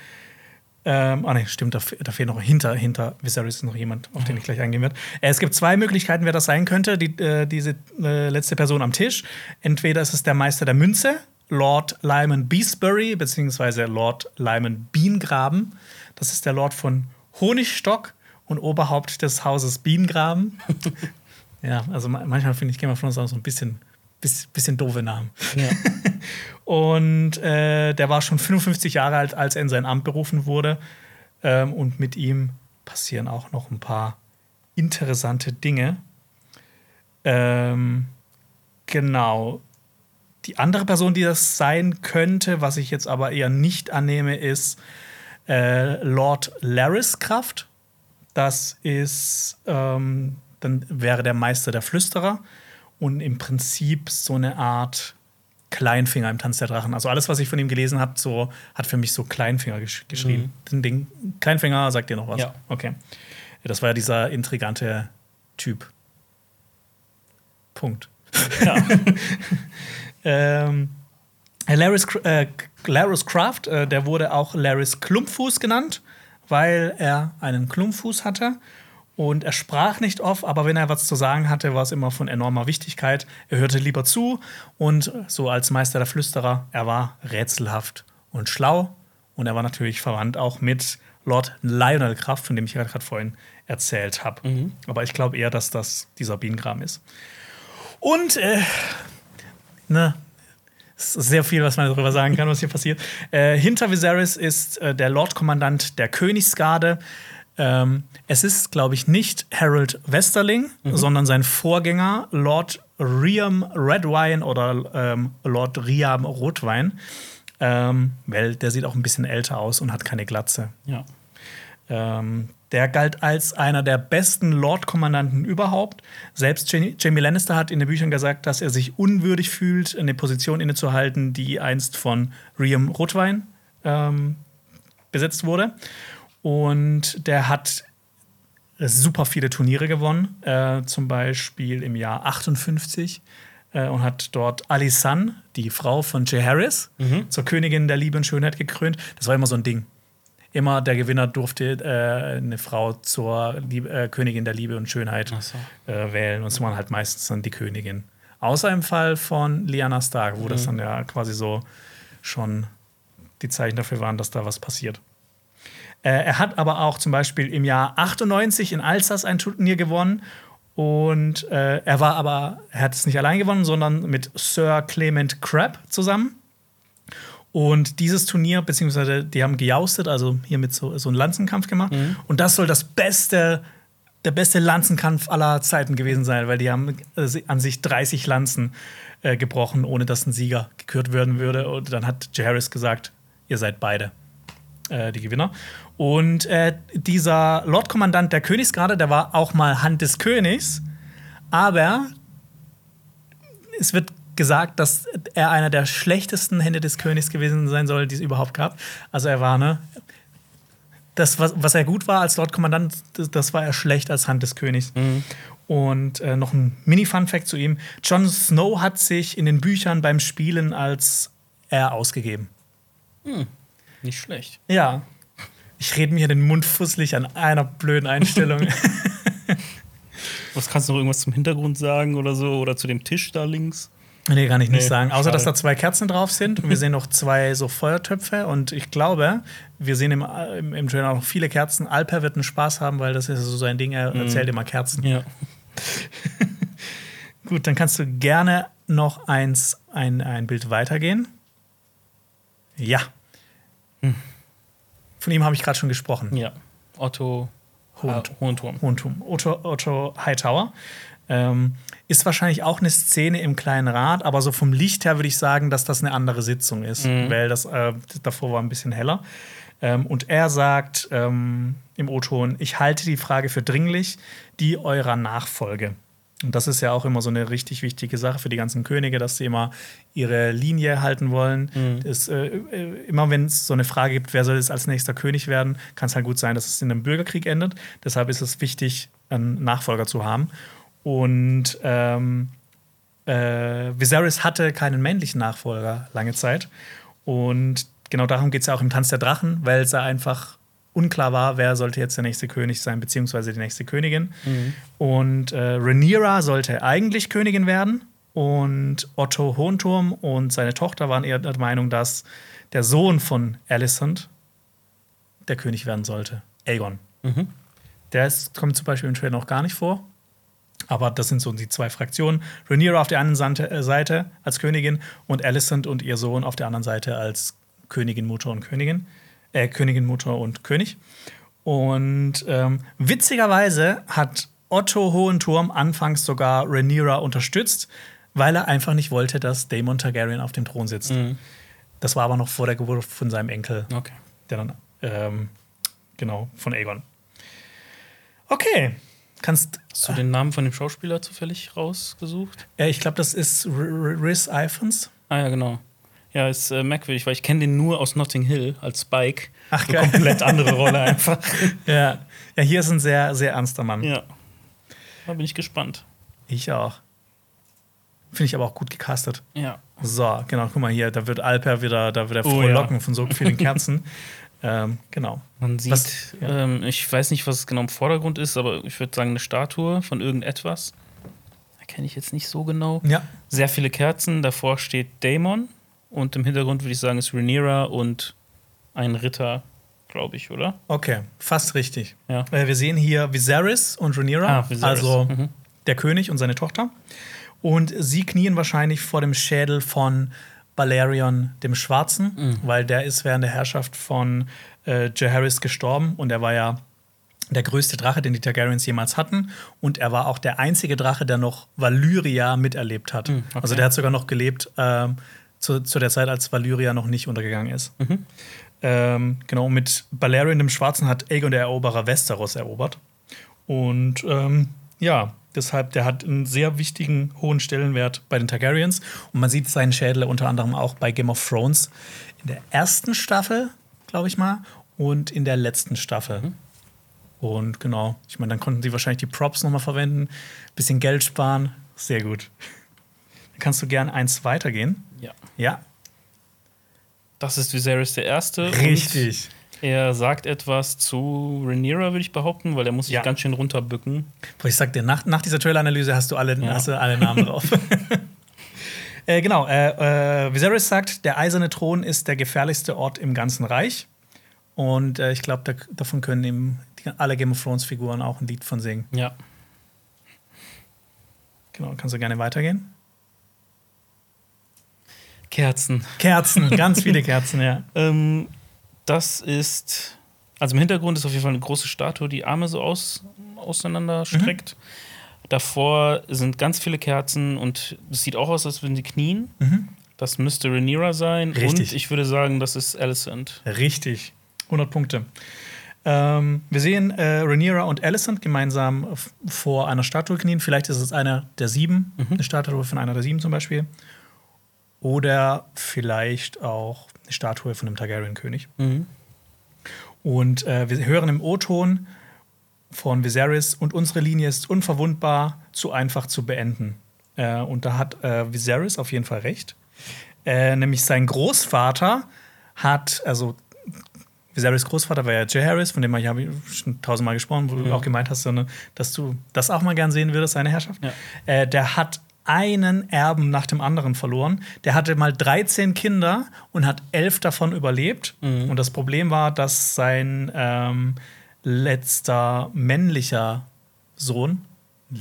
Ähm, ah ne, stimmt, da, da fehlt noch hinter, hinter Viserys ist noch jemand, auf den ich gleich eingehen werde. Äh, es gibt zwei Möglichkeiten, wer das sein könnte, die, äh, diese äh, letzte Person am Tisch. Entweder ist es der Meister der Münze, Lord Lyman Beesbury, beziehungsweise Lord Lyman Biengraben. Das ist der Lord von Honigstock und Oberhaupt des Hauses Biengraben. ja, also ma- manchmal finde ich Game of Thrones auch so ein bisschen, bisschen, bisschen doofe Namen. Ja. Und äh, der war schon 55 Jahre alt, als er in sein Amt berufen wurde. Ähm, und mit ihm passieren auch noch ein paar interessante Dinge. Ähm, genau. Die andere Person, die das sein könnte, was ich jetzt aber eher nicht annehme, ist äh, Lord Lariscraft. Das ist, ähm, dann wäre der Meister der Flüsterer und im Prinzip so eine Art Kleinfinger im Tanz der Drachen. Also alles, was ich von ihm gelesen habe, so, hat für mich so Kleinfinger gesch geschrieben. Den Ding, Kleinfinger sagt dir noch was? Ja. Okay. Das war ja dieser intrigante Typ. Punkt. ja. Ähm, Laris, äh, Larus Craft, äh, der wurde auch Laris Klumpfuß genannt, weil er einen Klumpfuß hatte. Und er sprach nicht oft, aber wenn er was zu sagen hatte, war es immer von enormer Wichtigkeit. Er hörte lieber zu und so als Meister der Flüsterer, er war rätselhaft und schlau. Und er war natürlich verwandt auch mit Lord Lionel Kraft, von dem ich gerade vorhin erzählt habe. Aber ich glaube eher, dass das dieser Bienengraben ist. Und äh, ne, es ist sehr viel, was man darüber sagen kann, was hier passiert. Äh, hinter Viserys ist äh, der Lordkommandant der Königsgarde. Ähm, es ist, glaube ich, nicht Harold Westerling, sondern sein Vorgänger, Lord Riam Redwine oder ähm, Lord Riam Rotwein. Ähm, weil der sieht auch ein bisschen älter aus und hat keine Glatze. ja. Ähm, der galt als einer der besten Lord-Kommandanten überhaupt. Selbst Jamie Jamie Lannister hat in den Büchern gesagt, dass er sich unwürdig fühlt, eine Position innezuhalten, die einst von Riam Rotwein ähm, besetzt wurde. Und der hat super viele Turniere gewonnen, äh, zum Beispiel im Jahr 58 äh, und hat dort Alisan, die Frau von Jay Harris, zur Königin der Liebe und Schönheit gekrönt. Das war immer so ein Ding. Immer der Gewinner durfte äh, eine Frau zur Liebe, äh, Königin der Liebe und Schönheit so. äh, wählen. Und es waren halt meistens dann die Königin. Außer im Fall von Lyanna Stark, wo das dann ja quasi so schon die Zeichen dafür waren, dass da was passiert. Äh, er hat aber auch zum Beispiel im Jahr 98 in Alsace ein Turnier gewonnen. Und äh, er war aber, er hat es nicht allein gewonnen, sondern mit Sir Clement Crabb zusammen. Und dieses Turnier, beziehungsweise die haben gejoustet, also hier mit so, so einen Lanzenkampf gemacht. Und das soll das beste, der beste Lanzenkampf aller Zeiten gewesen sein, weil die haben äh, an sich 30 Lanzen äh, gebrochen, ohne dass ein Sieger gekürt werden würde. Und dann hat Jaehaerys gesagt, ihr seid beide äh, die Gewinner. Und äh, dieser Lordkommandant der Königsgarde, der war auch mal Hand des Königs, aber es wird gesagt, dass er einer der schlechtesten Hände des Königs gewesen sein soll, die es überhaupt gab. Also er war, ne? das, was, was er gut war als Lord Kommandant, das, das war er schlecht als Hand des Königs. Und äh, noch ein Mini-Fun-Fact zu ihm: Jon Snow hat sich in den Büchern beim Spielen als er ausgegeben. Nicht schlecht. Ja. Ich rede mir den Mund fusselig an einer blöden Einstellung. Was kannst du noch irgendwas zum Hintergrund sagen oder so? Oder zu dem Tisch da links? nee, kann ich nicht Nee, sagen. Außer, dass da schade. zwei Kerzen drauf sind. Und wir sehen noch zwei so Feuertöpfe. Und ich glaube, wir sehen im, im, im Trailer auch noch viele Kerzen. Alper wird einen Spaß haben, weil das ist so sein Ding. Er erzählt immer Kerzen. Ja. Gut, dann kannst du gerne noch eins, ein, ein Bild weitergehen. Ja. Von ihm habe ich gerade schon gesprochen. Ja. Otto Ah, Hohenturm. Hohentum. Otto, Otto Hightower. Ähm, ist wahrscheinlich auch eine Szene im kleinen Rat, aber so vom Licht her würde ich sagen, dass das eine andere Sitzung ist, weil das äh, davor war ein bisschen heller. Ähm, und er sagt ähm, im O-Ton: Ich halte die Frage für dringlich, die eurer Nachfolge. Und das ist ja auch immer so eine richtig wichtige Sache für die ganzen Könige, dass sie immer ihre Linie halten wollen. Das, äh, äh, immer wenn es so eine Frage gibt, wer soll jetzt als nächster König werden, kann es halt gut sein, dass es in einem Bürgerkrieg endet. Deshalb ist es wichtig, einen Nachfolger zu haben. Und ähm, äh, Viserys hatte keinen männlichen Nachfolger lange Zeit. Und genau darum geht es ja auch im Tanz der Drachen, weil es ja einfach unklar war, wer sollte jetzt der nächste König sein, beziehungsweise die nächste Königin. Und äh, Rhaenyra sollte eigentlich Königin werden. Und Otto Hohenturm und seine Tochter waren eher der Meinung, dass der Sohn von Alicent der König werden sollte. Aegon. Der ist, kommt zum Beispiel im Trailer noch gar nicht vor. Aber das sind so die zwei Fraktionen. Rhaenyra auf der einen Seite, äh, Seite als Königin und Alicent und ihr Sohn auf der anderen Seite als Königin, Mutter und Königin. Äh, Königin, Mutter und König. Und ähm, witzigerweise hat Otto Hohenturm anfangs sogar Rhaenyra unterstützt, weil er einfach nicht wollte, dass Daemon Targaryen auf dem Thron sitzt. Das war aber noch vor der Geburt von seinem Enkel, Okay. der dann, ähm, genau, von Aegon. Okay, kannst Hast du den Namen von dem Schauspieler zufällig rausgesucht? Ja, ich glaube, das ist Rhys Ifans. Ah ja, genau. Ja, ist äh, merkwürdig, weil ich kenne den nur aus Notting Hill als Spike. Ach, Eine komplett andere Rolle einfach. Ja. ja, hier ist ein sehr, sehr ernster Mann. ja. Da bin ich gespannt. Ich auch. Finde ich aber auch gut gecastet. Ja. So, genau, guck mal hier, da wird Alper wieder, da wird er Oh, frohlocken ja. von so vielen Kerzen. ähm, genau. Man sieht, Was- ja. ähm, ich weiß nicht, was genau im Vordergrund ist, aber ich würde sagen, eine Statue von irgendetwas. Erkenne ich jetzt nicht so genau. Ja, Sehr viele Kerzen, davor steht Daemon und im Hintergrund würde ich sagen, ist Rhaenyra und ein Ritter, glaube ich, oder? okay, fast richtig. Ja. Äh, wir sehen hier Viserys und Rhaenyra, Ah, Viserys. also Mhm. der König und seine Tochter. Und sie knien wahrscheinlich vor dem Schädel von Balerion dem Schwarzen, Mhm. weil der ist während der Herrschaft von äh, Jaehaerys gestorben und er war ja der größte Drache, den die Targaryens jemals hatten. Und er war auch der einzige Drache, der noch Valyria miterlebt hat. Mhm, okay. Also der hat sogar noch gelebt ähm, zu, zu der Zeit, als Valyria noch nicht untergegangen ist. Mhm. Ähm, genau, mit Balerion dem Schwarzen hat Aegon der Eroberer Westeros erobert. Und ähm, ja, deshalb, der hat einen sehr wichtigen, hohen Stellenwert bei den Targaryens. Und man sieht seinen Schädel unter anderem auch bei Game of Thrones in der ersten Staffel, glaube ich mal, und in der letzten Staffel. Und genau, ich meine, dann konnten sie wahrscheinlich die Props nochmal verwenden, bisschen Geld sparen. Sehr gut. Dann kannst du gern eins weitergehen. Ja. Ja, Das ist Viserys der Erste. richtig. Er sagt etwas zu Rhaenyra, würde ich behaupten, weil er muss sich Ja. ganz schön runterbücken. Boah, Ich sag dir, nach, nach dieser Trailer-Analyse hast du alle, Ja. hast du alle Namen drauf. äh, genau, äh, äh, Viserys sagt, der eiserne Thron ist der gefährlichste Ort im ganzen Reich. Und äh, ich glaube, da, davon können eben die, alle Game of Thrones-Figuren auch ein Lied von singen. Ja. Genau, kannst du gerne weitergehen. Kerzen. Kerzen, ganz viele Kerzen, ja. Ähm, das ist. Also im Hintergrund ist auf jeden Fall eine große Statue, die Arme so aus, auseinander streckt. Davor sind ganz viele Kerzen und es sieht auch aus, als würden sie knien. Das müsste Rhaenyra sein. Richtig. Und ich würde sagen, das ist Alicent. Richtig. 100 Punkte. Ähm, wir sehen äh, Rhaenyra und Alicent gemeinsam vor einer Statue knien. Vielleicht ist es einer der sieben, eine Statue von einer der sieben zum Beispiel. Oder vielleicht auch eine Statue von einem Targaryen-König. Und äh, wir hören im O-Ton von Viserys und unsere Linie ist unverwundbar, zu einfach zu beenden. Äh, und da hat äh, Viserys auf jeden Fall recht. Äh, nämlich sein Großvater hat, also Viserys Großvater war ja Jay Harris, von dem ich habe schon tausendmal gesprochen, wo du auch gemeint hast, dass du das auch mal gern sehen würdest, seine Herrschaft. Ja. Äh, der hat einen Erben nach dem anderen verloren. Der hatte mal 13 Kinder und hat elf davon überlebt. Und das Problem war, dass sein ähm, letzter männlicher Sohn,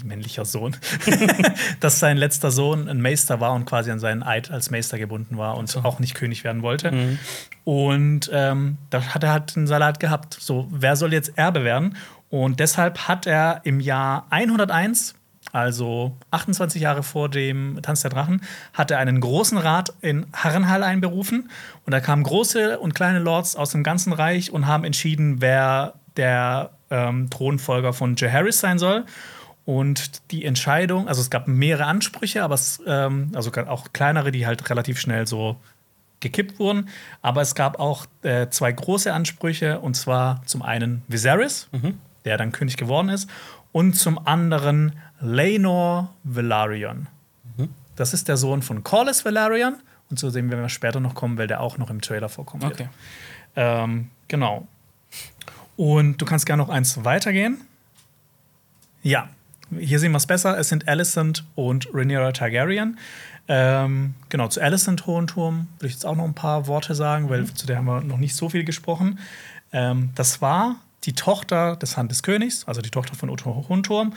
männlicher Sohn, dass sein letzter Sohn ein Meister war und quasi an seinen Eid als Meister gebunden war und auch nicht König werden wollte. Und ähm, da hat er halt einen Salat gehabt. So, wer soll jetzt Erbe werden? Und deshalb hat er im Jahr 101, also 28 Jahre vor dem Tanz der Drachen, hat er einen großen Rat in Harrenhal einberufen. Und da kamen große und kleine Lords aus dem ganzen Reich und haben entschieden, wer der ähm, Thronfolger von Jaehaerys sein soll. Und die Entscheidung, also es gab mehrere Ansprüche, aber es, ähm, also auch kleinere, die halt relativ schnell so gekippt wurden. Aber es gab auch äh, zwei große Ansprüche, und zwar zum einen Viserys, der dann König geworden ist, und zum anderen Laenor Velaryon. Das ist der Sohn von Corlys Velaryon, und zu dem werden wir später noch kommen, weil der auch noch im Trailer vorkommt. Okay. Ähm, genau. Und du kannst gerne noch eins weitergehen. Ja, hier sehen wir es besser. Es sind Alicent und Rhaenyra Targaryen. Ähm, genau, zu Alicent Hohenturm würde ich jetzt auch noch ein paar Worte sagen, weil zu der haben wir noch nicht so viel gesprochen. Ähm, das war die Tochter des Hand des Königs, also die Tochter von Otto Hohenturm.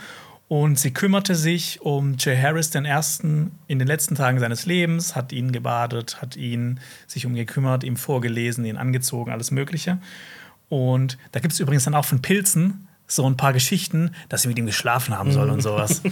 Und sie kümmerte sich um Jay Harris den ersten in den letzten Tagen seines Lebens, hat ihn gebadet, hat ihn sich um ihn gekümmert, ihm vorgelesen, ihn angezogen, alles Mögliche. Und da gibt es übrigens dann auch von Pilzen so ein paar Geschichten, dass sie mit ihm geschlafen haben soll und sowas.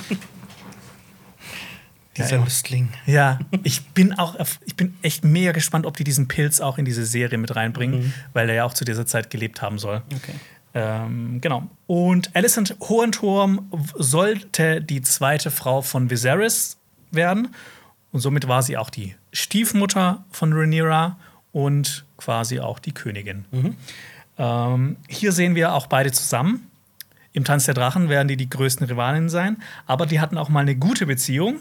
Dieser Ja. Lüstling. Ja, ich bin auch, ich bin echt mega gespannt, ob die diesen Pilz auch in diese Serie mit reinbringen, weil er ja auch zu dieser Zeit gelebt haben soll. Okay. Ähm, genau. Und Alicent Hohenturm sollte die zweite Frau von Viserys werden. Und somit war sie auch die Stiefmutter von Rhaenyra und quasi auch die Königin. Ähm, hier sehen wir auch beide zusammen. Im Tanz der Drachen werden die die größten Rivalinnen sein. Aber die hatten auch mal eine gute Beziehung,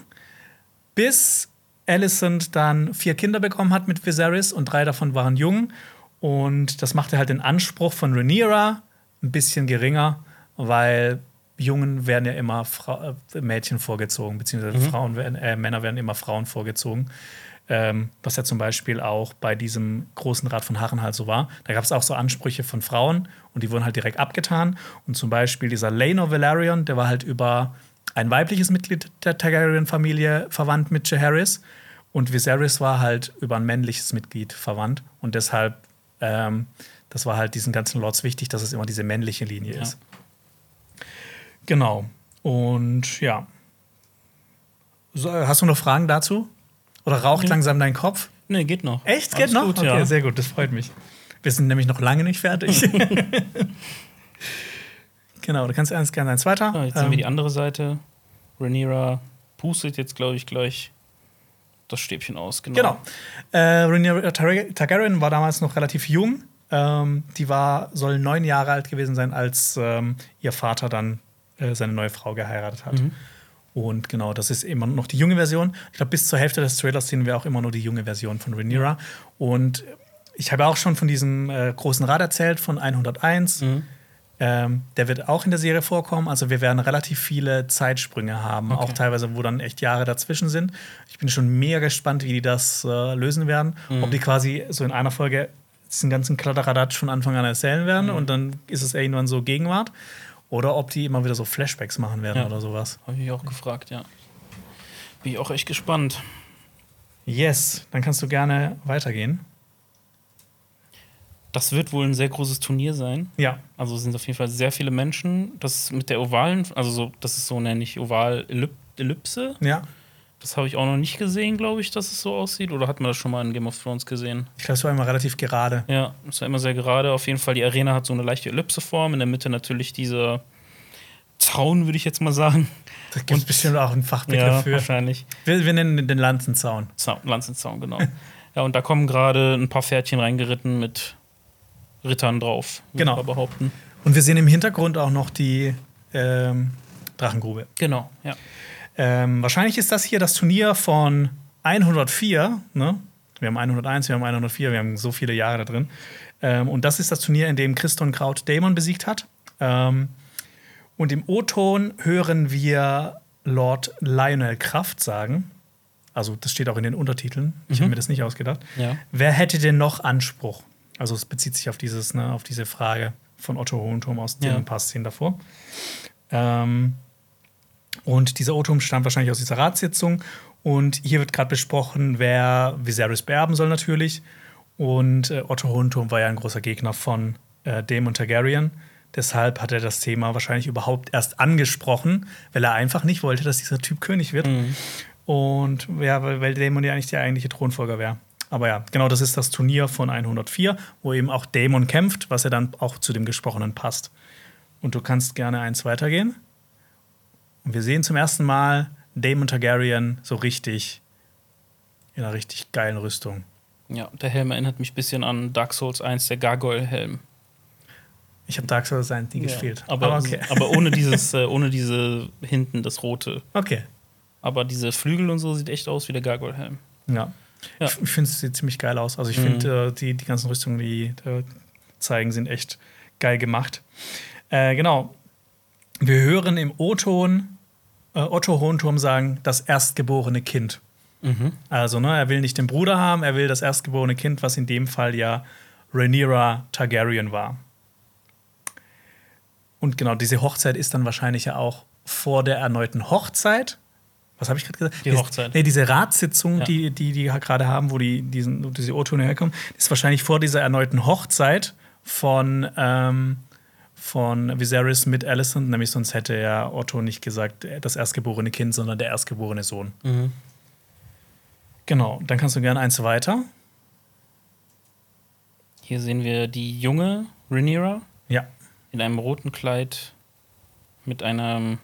bis Alicent dann vier Kinder bekommen hat mit Viserys und drei davon waren jung. Und das machte halt den Anspruch von Rhaenyra ein bisschen geringer, weil Jungen werden ja immer Fra äh, Mädchen vorgezogen, beziehungsweise Frauen werden, äh, Männer werden immer Frauen vorgezogen. Ähm, was ja zum Beispiel auch bei diesem großen Rat von Harrenhal so war. Da gab es auch so Ansprüche von Frauen und die wurden halt direkt abgetan. Und zum Beispiel dieser Laenor Velaryon, der war halt über ein weibliches Mitglied der Targaryen-Familie verwandt mit Jaehaerys. Und Viserys war halt über ein männliches Mitglied verwandt. Und deshalb, ähm, das war halt diesen ganzen Lords wichtig, dass es immer diese männliche Linie Ja. ist. Genau. Und ja. So, hast du noch Fragen dazu? Oder raucht Nee. langsam dein Kopf? Nee, geht noch. Echt? Geht Alles noch? Gut, okay, ja. sehr gut, das freut mich. Wir sind nämlich noch lange nicht fertig. genau, du kannst ernst gerne ein zweiter. Ja, jetzt sehen wir Ähm, die andere Seite. Rhaenyra pustet jetzt, glaube ich, gleich das Stäbchen aus. Genau. Genau. Äh, Rhaenyra Tar- Targaryen war damals noch relativ jung. Ähm, die war, soll neun Jahre alt gewesen sein, als ähm, ihr Vater dann äh, seine neue Frau geheiratet hat. Und genau, das ist immer noch die junge Version. Ich glaube, bis zur Hälfte des Trailers sehen wir auch immer nur die junge Version von Rhaenyra. Und ich habe auch schon von diesem äh, großen Rat erzählt, von 101. Ähm, der wird auch in der Serie vorkommen. Also wir werden relativ viele Zeitsprünge haben, Okay. auch teilweise, wo dann echt Jahre dazwischen sind. Ich bin schon mega gespannt, wie die das äh, lösen werden. Ob die quasi so in einer Folge diesen ganzen Kladderadatsch von Anfang an erzählen werden und dann ist es irgendwann so Gegenwart. Oder ob die immer wieder so Flashbacks machen werden Ja. oder sowas. Habe ich auch gefragt, ja. Bin ich auch echt gespannt. Yes, dann kannst du gerne weitergehen. Das wird wohl ein sehr großes Turnier sein. Ja, Also es sind auf jeden Fall sehr viele Menschen. Das mit der ovalen, also so, das ist so nenne ich oval Ellip Ellipse. ja. Das habe ich auch noch nicht gesehen, glaube ich, dass es so aussieht. Oder hat man das schon mal in Game of Thrones gesehen? Ich glaube, es war immer relativ gerade. Ja, es war immer sehr gerade. Auf jeden Fall, die Arena hat so eine leichte Ellipseform. In der Mitte natürlich dieser Zaun, würde ich jetzt mal sagen. Da gibt es bestimmt auch einen Fachbegriff Ja, für. wahrscheinlich. Wir, wir nennen den- Lanzenzaun. Zaun, Lanzenzaun, genau. ja, und da kommen gerade ein paar Pferdchen reingeritten mit Rittern drauf. würde Genau. ich mal behaupten. Und wir sehen im Hintergrund auch noch die ähm, Drachengrube. Genau, ja. Ähm, wahrscheinlich ist das hier das Turnier von 104. Ne? Wir haben 101, wir haben 104, wir haben so viele Jahre da drin. Ähm, und das ist das Turnier, in dem Christon Kraut Dämon besiegt hat. Ähm, und im O-Ton hören wir Lord Lionel Kraft sagen. Also, das steht auch in den Untertiteln. Ich habe mir das nicht ausgedacht. Ja. Wer hätte denn noch Anspruch? Also, es bezieht sich auf, dieses, ne, auf diese Frage von Otto Hohenturm aus den Ja. paar Szenen davor. Ähm, und dieser O-Turm stammt wahrscheinlich aus dieser Ratssitzung. Und hier wird gerade besprochen, wer Viserys beerben soll, natürlich. Und äh, Otto Hohenturm war ja ein großer Gegner von äh, Daemon Targaryen. Deshalb hat er das Thema wahrscheinlich überhaupt erst angesprochen, weil er einfach nicht wollte, dass dieser Typ König wird. Und ja, weil, weil Daemon ja eigentlich der eigentliche Thronfolger wäre. Aber ja, genau das ist das Turnier von 104, wo eben auch Daemon kämpft, was ja dann auch zu dem Gesprochenen passt. Und du kannst gerne eins weitergehen. Und wir sehen zum ersten Mal Daemon Targaryen so richtig in einer richtig geilen Rüstung. Ja, der Helm erinnert mich ein bisschen an Dark Souls 1, der Gargoyle-Helm. Ich habe Dark Souls 1 nie gespielt. Aber, okay. aber ohne dieses, äh, ohne diese hinten, das rote. okay. Aber diese Flügel und so sieht echt aus wie der Gargoyle-Helm. Ja. Ja. Ich, finde, es sieht ziemlich geil aus. Also ich Mhm. finde, äh, die, die ganzen Rüstungen, die da zeigen, sind echt geil gemacht. Äh, genau. Wir hören im O-Ton äh, Otto Hohenturm sagen, das erstgeborene Kind. Mhm. Also, ne, er will nicht den Bruder haben, er will das erstgeborene Kind, was in dem Fall ja Rhaenyra Targaryen war. Und genau, diese Hochzeit ist dann wahrscheinlich ja auch vor der erneuten Hochzeit. Was habe ich gerade gesagt? Die Dies- Hochzeit. Nee, diese Ratssitzung, Ja. die, die die gerade haben, wo die, diesen, wo diese O-Töne herkommen, ist wahrscheinlich vor dieser erneuten Hochzeit von, ähm, von Viserys mit Alicent. Nämlich sonst hätte ja Otto nicht gesagt, äh, das erstgeborene Kind, sondern der erstgeborene Sohn. Mhm. Genau, dann kannst du gerne eins weiter. Hier sehen wir die junge Rhaenyra Ja, in einem roten Kleid mit einer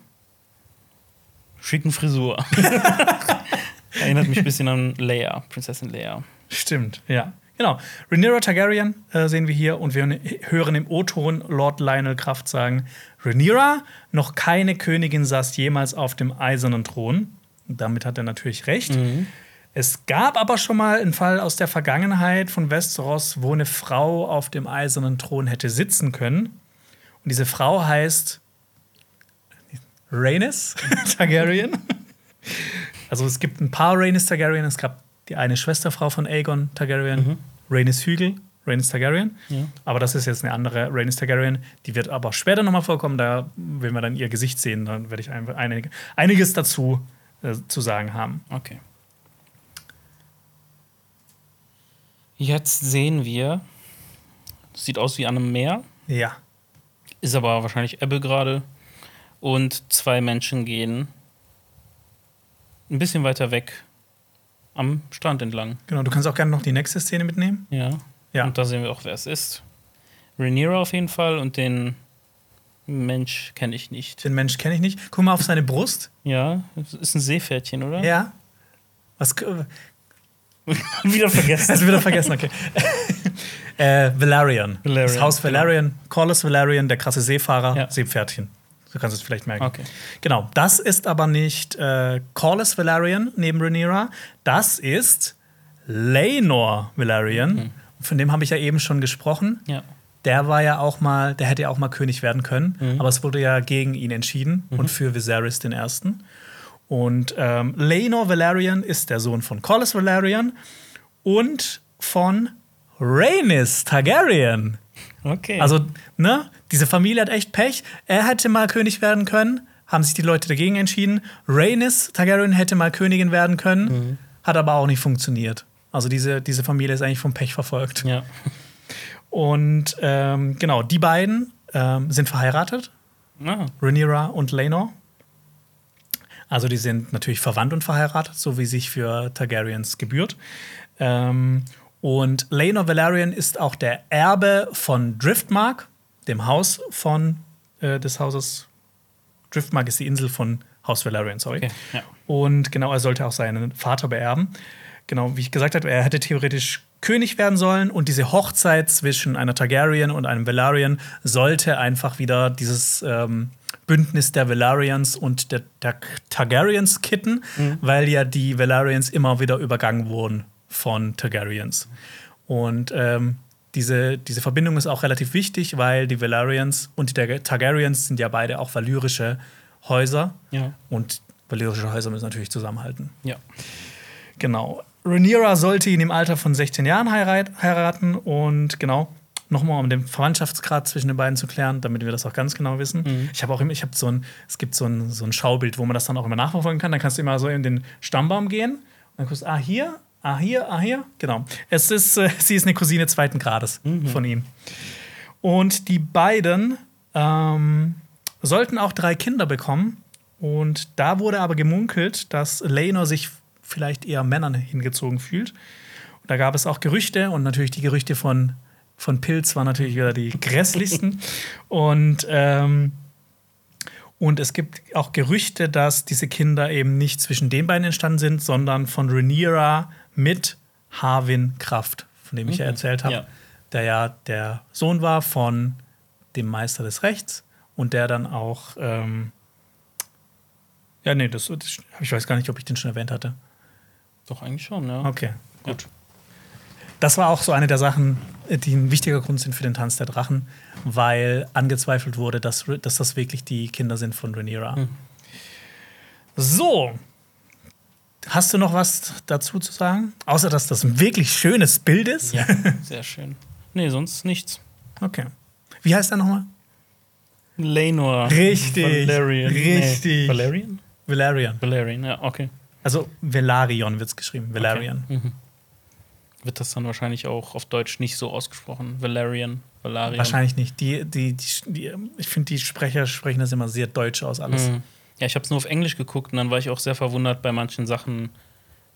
schicken Frisur. Erinnert mich ein bisschen an Leia, Prinzessin Leia. stimmt, ja. Genau. Rhaenyra Targaryen äh, sehen wir hier und wir hören im O-Ton Lord Lionel Kraft sagen: Rhaenyra, noch keine Königin saß jemals auf dem eisernen Thron. Und damit hat er natürlich recht. Es gab aber schon mal einen Fall aus der Vergangenheit von Westeros, wo eine Frau auf dem eisernen Thron hätte sitzen können. Und diese Frau heißt Rhaenys Targaryen. Also es gibt ein paar Rhaenys Targaryen. Es gab die eine Schwesterfrau von Aegon Targaryen, Rhaenys Hügel, Rhaenys Targaryen. Ja. Aber das ist jetzt eine andere Rhaenys Targaryen. Die wird aber später nochmal vorkommen. Da, wenn wir dann ihr Gesicht sehen, dann werde ich ein, einig, einiges dazu äh, zu sagen haben. Okay. Jetzt sehen wir, sieht aus wie an einem Meer, Ja. ist aber wahrscheinlich Ebbe gerade. Und zwei Menschen gehen ein bisschen weiter weg am Strand entlang. Genau, du kannst auch gerne noch die nächste Szene mitnehmen. Ja. Ja. Und da sehen wir auch, wer es ist. Rhaenyra auf jeden Fall und den Mensch kenne ich nicht. Den Mensch kenne ich nicht. Guck mal auf seine Brust. Ja, das ist ein Seepferdchen, oder? Ja. Was? Wieder vergessen. Hast wieder vergessen, okay. äh, Valerian. Valerian, Das Haus genau. Valerian. Corlys Valerian, der krasse Seefahrer, Ja. Seepferdchen. Du kannst es vielleicht merken. Okay. Genau. Das ist aber nicht äh, Corlys Valerian neben Rhaenyra. Das ist Laenor Valerian. Von dem habe ich ja eben schon gesprochen. Ja. Der war ja auch mal, der hätte ja auch mal König werden können, Mhm. aber es wurde ja gegen ihn entschieden und für Viserys den Ersten. Und ähm, Laenor Valerian ist der Sohn von Corlys Valerian und von Rhaenys Targaryen. Okay. Also, ne, diese Familie hat echt Pech. Er hätte mal König werden können, haben sich die Leute dagegen entschieden. Rhaenys Targaryen hätte mal Königin werden können, Mhm. hat aber auch nicht funktioniert. Also diese, diese Familie ist eigentlich vom Pech verfolgt. ja. Und ähm, genau, die beiden ähm, sind verheiratet, Ah, Rhaenyra und Laenor. Also die sind natürlich verwandt und verheiratet, so wie sich für Targaryens gebührt. Ähm, und Laenor Valerian ist auch der Erbe von Driftmark, dem Haus von äh, des Hauses. Driftmark ist die Insel von Haus Valerian, sorry. okay. Ja. Und genau, er sollte auch seinen Vater beerben. Genau, wie ich gesagt habe, er hätte theoretisch König werden sollen und diese Hochzeit zwischen einer Targaryen und einem Velaryon sollte einfach wieder dieses ähm, Bündnis der Velarians und der, der Targaryens kitten, weil ja die Velaryons immer wieder übergangen wurden von Targaryens. Und ähm, diese, diese Verbindung ist auch relativ wichtig, weil die Velaryons und die Targaryens sind ja beide auch valyrische Häuser. Ja. Und valyrische Häuser müssen natürlich zusammenhalten. Ja. Genau. Rhaenyra sollte ihn im Alter von 16 Jahren heirat heiraten und genau, nochmal um den Verwandtschaftsgrad zwischen den beiden zu klären, damit wir das auch ganz genau wissen. Ich habe auch immer, ich habe so ein, es gibt so ein, so ein Schaubild, wo man das dann auch immer nachverfolgen kann. Dann kannst du immer so in den Stammbaum gehen und dann guckst du, ah, hier, ah, hier, ah, hier. Genau. Es ist, äh, sie ist eine Cousine zweiten Grades von ihm. Und die beiden ähm, sollten auch drei Kinder bekommen. Und da wurde aber gemunkelt, dass Laenor sich vielleicht eher Männern hingezogen fühlt. Und da gab es auch Gerüchte und natürlich die Gerüchte von, von Pilz waren natürlich wieder die grässlichsten. und, ähm, und es gibt auch Gerüchte, dass diese Kinder eben nicht zwischen den beiden entstanden sind, sondern von Rhaenyra mit Harwin Kraft, von dem ich ja erzählt habe, Ja. der ja der Sohn war von dem Meister des Rechts und der dann auch ähm, ja, nee, das, das, ich weiß gar nicht, ob ich den schon erwähnt hatte. Doch, eigentlich schon, ja. Okay, gut. Das war auch so eine der Sachen, die ein wichtiger Grund sind für den Tanz der Drachen, weil angezweifelt wurde, dass, dass das wirklich die Kinder sind von Rhaenyra. So. Hast du noch was dazu zu sagen? Außer, dass das ein wirklich schönes Bild ist? Ja, sehr schön. Nee, sonst nichts. Okay. Wie heißt er nochmal? Lenor. Richtig, Valerian. richtig. Nee. Valerian? Valerian. Valerian, ja, okay. Also Velaryon wird es geschrieben. Valerian. Okay. Mhm. Wird das dann wahrscheinlich auch auf Deutsch nicht so ausgesprochen? Valerian, Valerian. Wahrscheinlich nicht. Die, die, die, die, ich finde, die Sprecher sprechen das immer sehr deutsch aus alles. Mhm. Ja, ich habe es nur auf Englisch geguckt und dann war ich auch sehr verwundert bei manchen Sachen,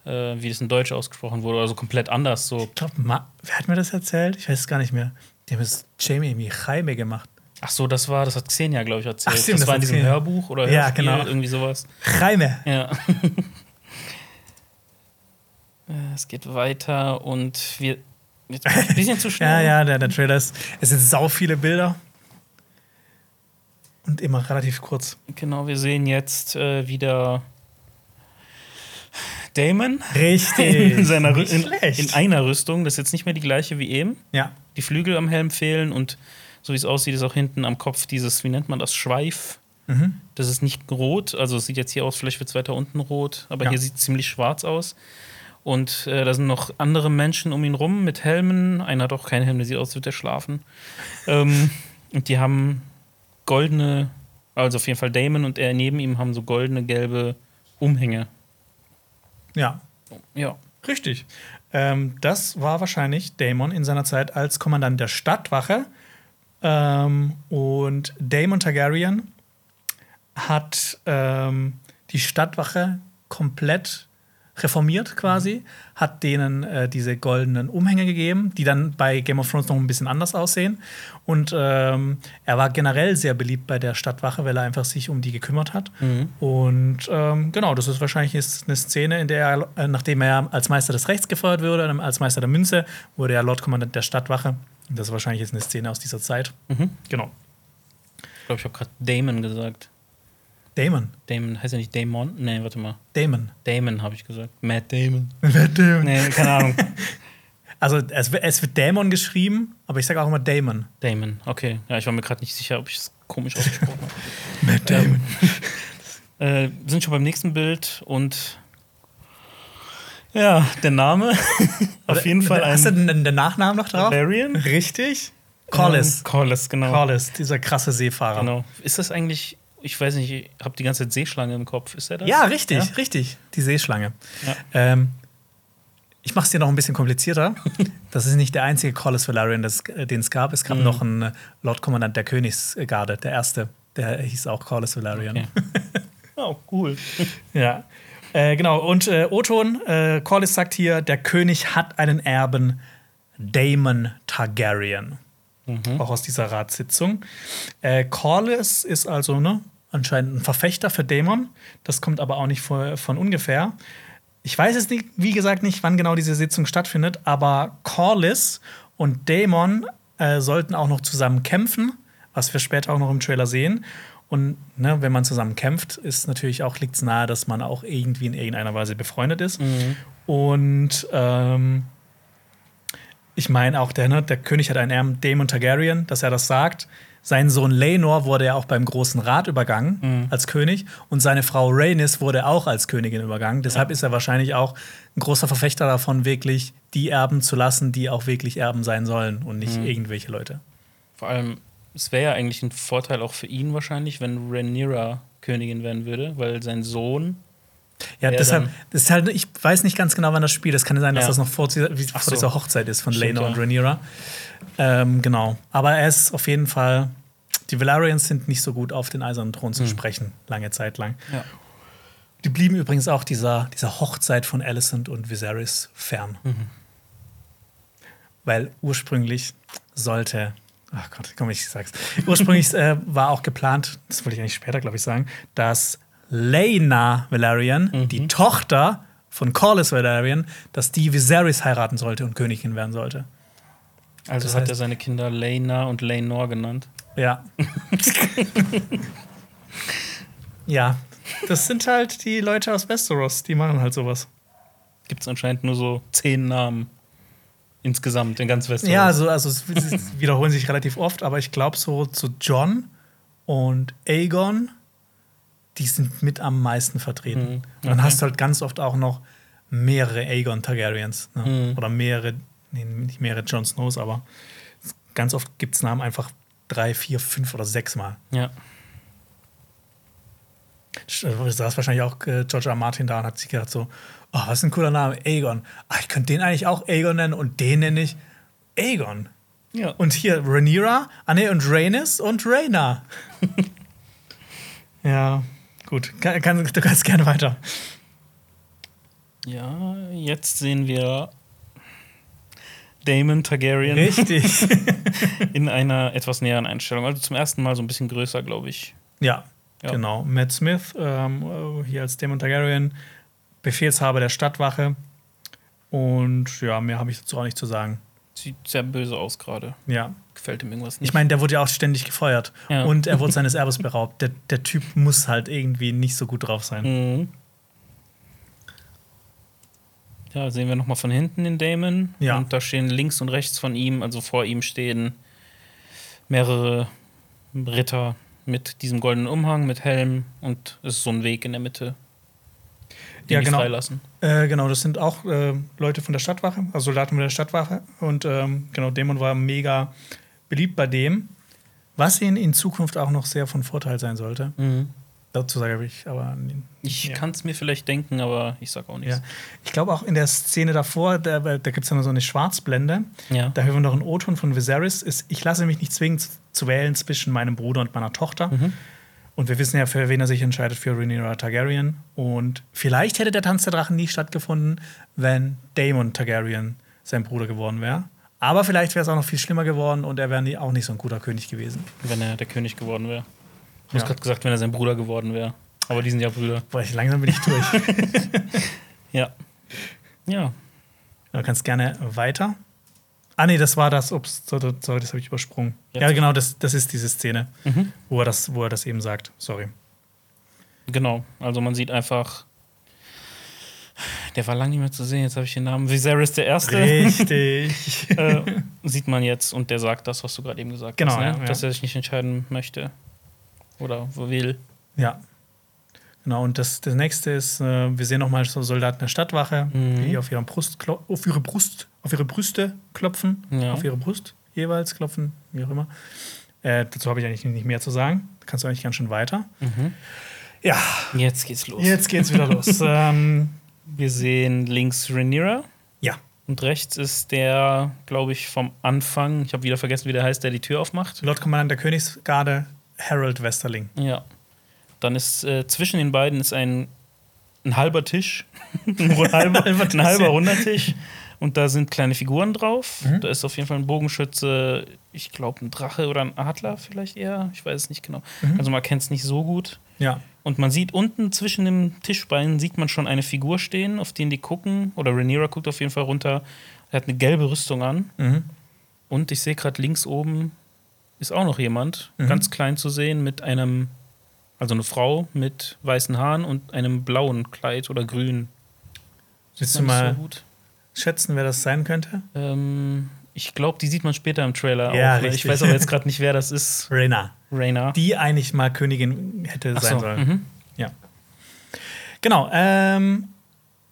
äh, wie das in Deutsch ausgesprochen wurde. Also komplett anders. So. Ich glaube, wer hat mir das erzählt? Ich weiß es gar nicht mehr. Die haben es Jamie Jaime gemacht. Ach so, das war, das hat Xenia, glaube ich, erzählt. Ach, stimmt, das, das war in diesem Xenia. Hörbuch oder Ja, Hörspiel, genau. irgendwie sowas. Jaime. Ja. Äh, es geht weiter und wir. Jetzt ein bisschen zu schnell. Ja, ja, der, der Trailer ist. Es sind sau viele Bilder. Und immer relativ kurz. Genau, wir sehen jetzt äh, wieder Damon Richtig. in, seiner, in, in einer Rüstung. Das ist jetzt nicht mehr die gleiche wie eben. ja. Die Flügel am Helm fehlen und so wie es aussieht, ist auch hinten am Kopf dieses, wie nennt man das, Schweif. Mhm. Das ist nicht rot, also es sieht jetzt hier aus, vielleicht wird es weiter unten rot, aber Ja. hier sieht es ziemlich schwarz aus. Und äh, da sind noch andere Menschen um ihn rum mit Helmen. Einer hat auch keinen Helm, der sieht aus, als würde er schlafen. ähm, und die haben goldene, also auf jeden Fall Damon und er neben ihm haben so goldene, gelbe Umhänge. Ja. Ja. Richtig. Ähm, das war wahrscheinlich Damon in seiner Zeit als Kommandant der Stadtwache. Ähm, und Damon Targaryen hat ähm, die Stadtwache komplett reformiert quasi, hat denen äh, diese goldenen Umhänge gegeben, die dann bei Game of Thrones noch ein bisschen anders aussehen. Und ähm, er war generell sehr beliebt bei der Stadtwache, weil er einfach sich um die gekümmert hat. Und ähm, genau, das ist wahrscheinlich jetzt eine Szene, in der er, äh, nachdem er als Meister des Rechts gefeuert wurde, als Meister der Münze, wurde er Lordkommandant der Stadtwache. Und das ist wahrscheinlich jetzt eine Szene aus dieser Zeit. Mhm. Genau. Ich glaube, ich habe gerade Damon gesagt. Damon. Damon, heißt er nicht Damon? Nee, warte mal. Damon. Damon habe ich gesagt. Matt Damon. Damon. Nee, keine Ahnung. Also es, wird- es wird Dämon geschrieben, aber ich sage auch immer Damon. Damon, okay. Ja, ich war mir gerade nicht sicher, ob ich es komisch ausgesprochen habe. Matt Damon. Äh, sind schon beim nächsten Bild und ja, der Name. Auf jeden Fall Hast du ein den, den Nachnamen noch drauf? Valerian. Richtig. Collis. Ähm, Collis, genau. Collis, dieser krasse Seefahrer. genau. Ist das eigentlich, ich weiß nicht, ich habe die ganze Zeit Seeschlange im Kopf. Ist der das? Ja, richtig, Ja? richtig. Die Seeschlange. Ja. Ähm, ich mache es dir noch ein bisschen komplizierter. Das ist nicht der einzige Collis Valerian, äh, den es gab. Es gab Mhm. noch einen äh, Lordkommandant der Königsgarde, der erste. Der hieß auch Collis Valerian. Okay. Oh, cool. Ja. Äh, genau, und äh, Oton, äh, Corlys sagt hier, der König hat einen Erben, Daemon Targaryen. Auch aus dieser Ratssitzung. Äh, Corlys ist also ne, anscheinend ein Verfechter für Daemon. Das kommt aber auch nicht von, von ungefähr. ich weiß jetzt nicht, wie gesagt, nicht, wann genau diese Sitzung stattfindet, aber Corliss und Daemon äh, sollten auch noch zusammen kämpfen, was wir später auch noch im Trailer sehen. Und ne, wenn man zusammen kämpft, ist natürlich auch liegt es nahe, dass man auch irgendwie in irgendeiner Weise befreundet ist. Und ähm, ich meine auch, der, ne, der König hat einen Erben, Daemon Targaryen, dass er das sagt. Sein Sohn Laenor wurde ja auch beim Großen Rat übergangen als König und seine Frau Rhaenys wurde auch als Königin übergangen. Deshalb ist er wahrscheinlich auch ein großer Verfechter davon, wirklich die Erben zu lassen, die auch wirklich Erben sein sollen und nicht irgendwelche Leute. Vor allem, es wäre ja eigentlich ein Vorteil auch für ihn wahrscheinlich, wenn Rhaenyra Königin werden würde, weil sein Sohn. Ja, Wer deshalb, das ist halt, ich weiß nicht ganz genau, wann das Spiel ist. Es kann sein, dass Ja. das noch vor, vor so. dieser Hochzeit ist von Stimmt, Laenor ja. und Rhaenyra. Ähm, genau. Aber er ist auf jeden Fall. Die Valerians sind nicht so gut auf den eisernen Thron zu sprechen, lange Zeit lang. Ja. Die blieben übrigens auch dieser, dieser Hochzeit von Alicent und Viserys fern. Mhm. Weil ursprünglich sollte. Ach Gott, komm, ich sag's. Ursprünglich äh, war auch geplant, das wollte ich eigentlich später, glaube ich, sagen, dass Lena Valerian, Mhm. die Tochter von Corlys Valerian, dass die Viserys heiraten sollte und Königin werden sollte. Also Das hat heißt- er seine Kinder Lena und Laenor genannt. Ja. ja, das sind halt die Leute aus Westeros, die machen halt sowas. Gibt es anscheinend nur so zehn Namen insgesamt in ganz Westeros. Ja, also, also es wiederholen sich relativ oft, aber ich glaube so zu John und Aegon, die sind mit am meisten vertreten. Mhm, Und dann okay. hast du halt ganz oft auch noch mehrere Aegon Targaryens. Ne? Mhm. Oder mehrere, nee, nicht mehrere Jon Snows, aber ganz oft gibt es Namen einfach drei, vier, fünf oder sechs Mal. ja. Da saß wahrscheinlich auch äh, George R. Martin da und hat sich gedacht so, oh, was ist ein cooler Name, Aegon. Ah, ich könnte den eigentlich auch Aegon nennen und den nenne ich Aegon. Ja. Und hier Rhaenyra, ah nee, und Rhaenys und Rhaena. ja, gut. Kann, kann, du kannst gerne weiter. ja, jetzt sehen wir Damon Targaryen Richtig. in einer etwas näheren Einstellung. Also zum ersten Mal so ein bisschen größer, glaube ich. ja, Ja. genau. Matt Smith, ähm, äh, hier als Daemon Targaryen, Befehlshaber der Stadtwache. Und ja, mehr habe ich dazu auch nicht zu sagen. Sieht sehr böse aus gerade. Ja, Gefällt ihm irgendwas nicht. Ich meine, der wurde ja auch ständig gefeuert. Ja. Und er wurde seines Erbes beraubt. Der, der Typ muss halt irgendwie nicht so gut drauf sein. Mhm. Ja, sehen wir noch mal von hinten den Damon. Ja. Und da stehen links und rechts von ihm, also vor ihm stehen mehrere Ritter mit diesem goldenen Umhang, mit Helm und es ist so ein Weg in der Mitte, den Ja, die genau. freilassen. Äh, genau, das sind auch äh, Leute von der Stadtwache, also Soldaten von der Stadtwache. Und ähm, genau, Dämon war mega beliebt bei dem. Was ihnen in Zukunft auch noch sehr von Vorteil sein sollte. Dazu sage ich aber. Ich ja. kann es mir vielleicht denken, aber ich sag auch nichts. Ja. Ich glaube auch in der Szene davor, da, da gibt es ja noch so eine Schwarzblende. Ja. Da hören wir noch einen O-Ton von Viserys. Ist, ich lasse mich nicht zwingen zu, zu wählen zwischen meinem Bruder und meiner Tochter. Mhm. Und wir wissen ja, für wen er sich entscheidet, für Rhaenyra Targaryen. Und vielleicht hätte der Tanz der Drachen nie stattgefunden, wenn Daemon Targaryen sein Bruder geworden wäre. Aber vielleicht wäre es auch noch viel schlimmer geworden und er wäre nie- auch nicht so ein guter König gewesen. Wenn er der König geworden wäre. Du hast Ja. gerade gesagt, wenn er sein Bruder geworden wäre. Aber die sind ja Brüder. Boah, ich, langsam bin ich durch. Ja. Ja. Du kannst gerne weiter. Ah, nee, das war das. Ups, sorry, das habe ich übersprungen. Jetzt. Ja, genau, das, das ist diese Szene, Mhm. wo, er das, wo er das eben sagt. Sorry. Genau, also man sieht einfach, der war lange nicht mehr zu sehen, jetzt habe ich den Namen, Viserys der Erste, Richtig. äh, sieht man jetzt und der sagt das, was du gerade eben gesagt Genau, hast, ne? ja, ja. dass er sich nicht entscheiden möchte oder will. ja. Genau, und das, das nächste ist, äh, wir sehen nochmal so Soldaten der Stadtwache, Mhm. die auf, ihren Brust, auf ihre Brust, auf ihre Brüste klopfen. Ja. Auf ihre Brust jeweils klopfen, wie auch immer. Äh, dazu habe ich eigentlich nicht mehr zu sagen. Da kannst du eigentlich ganz schön weiter. Ja, Jetzt geht's los. jetzt geht's wieder los. ähm, Wir sehen links Rhaenyra ja, und rechts ist der, glaube ich, vom Anfang, ich habe wieder vergessen, wie der heißt, der die Tür aufmacht. Lord Kommandant der Königsgarde, Harold Westerling. Ja. Dann ist äh, zwischen den beiden ist ein, ein halber Tisch, ein, halber, ein halber runder Tisch. Und da sind kleine Figuren drauf. Mhm. Da ist auf jeden Fall ein Bogenschütze, ich glaube ein Drache oder ein Adler vielleicht eher. Ich weiß es nicht genau. Mhm. Also man kennt es nicht so gut. Ja, Und man sieht unten zwischen dem Tischbein sieht man schon eine Figur stehen, auf den die gucken. Oder Rhaenyra guckt auf jeden Fall runter. Er hat eine gelbe Rüstung an. Mhm. Und ich sehe gerade links oben ist auch noch jemand, Mhm. ganz klein zu sehen, mit einem, also eine Frau mit weißen Haaren und einem blauen Kleid oder grün. Willst du mal so gut. schätzen, wer das sein könnte? Ähm, ich glaube, die sieht man später im Trailer Ja, auch. ne? Ich richtig. weiß aber jetzt gerade nicht, wer das ist. Rhaena. Raina. Die eigentlich mal Königin hätte Ach sein so, sollen. mhm. Ja. Genau. Ähm,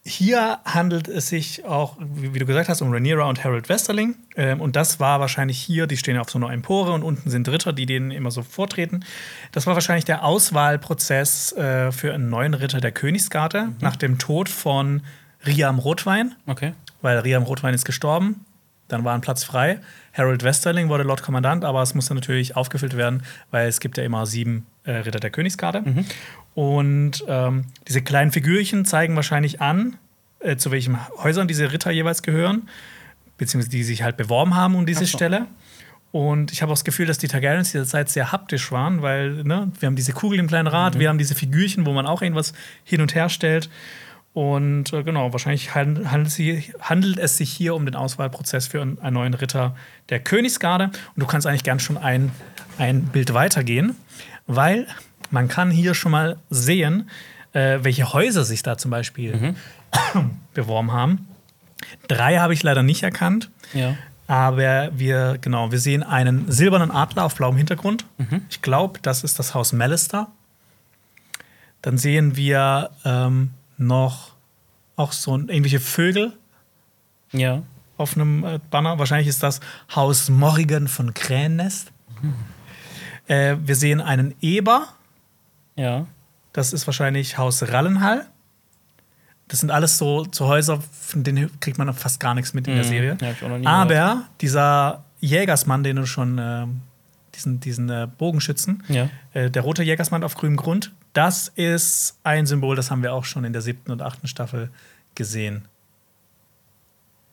hier handelt es sich auch, wie du gesagt hast, um Rhaenyra und Harold Westerling. Ähm, und das war wahrscheinlich hier, die stehen auf so einer Empore und unten sind Ritter, die denen immer so vortreten. Das war wahrscheinlich der Auswahlprozess äh, für einen neuen Ritter der Königsgarde nach dem Tod von Riam Rotwein, Okay. weil Riam Rotwein ist gestorben. Dann war ein Platz frei. Harold Westerling wurde Lord Kommandant, aber es musste natürlich aufgefüllt werden, weil es gibt ja immer sieben äh, Ritter der Königsgarde. Und ähm, diese kleinen Figürchen zeigen wahrscheinlich an, äh, zu welchen Häusern diese Ritter jeweils gehören, beziehungsweise die sich halt beworben haben um diese so. Stelle. Und ich habe auch das Gefühl, dass die Targaryens dieser Zeit sehr haptisch waren, weil ne, wir haben diese Kugel im kleinen Rad, wir haben diese Figürchen, wo man auch irgendwas hin und her stellt. Und äh, genau, wahrscheinlich handelt, es sich hier um den Auswahlprozess für einen, einen neuen Ritter der Königsgarde. Und du kannst eigentlich gern schon ein, ein Bild weitergehen, weil man kann hier schon mal sehen, äh, welche Häuser sich da zum Beispiel beworben haben. Drei habe ich leider nicht erkannt. Ja. Aber wir, genau, wir sehen einen silbernen Adler auf blauem Hintergrund. Ich glaube, das ist das Haus Mallister. Dann sehen wir ähm, noch auch so irgendwelche Vögel Ja. auf einem äh, Banner. Wahrscheinlich ist das Haus Morrigan von Krähennest. Äh, wir sehen einen Eber. Ja. Das ist wahrscheinlich Haus Rallenhall. Das sind alles so, so Häuser, von denen kriegt man fast gar nichts mit in der Mhm. Serie. Ja, Aber gehört. dieser Jägersmann, den du schon, ähm, diesen, diesen äh, Bogenschützen, Ja. äh, der rote Jägersmann auf grünem Grund, das ist ein Symbol, das haben wir auch schon in der siebten und achten Staffel gesehen.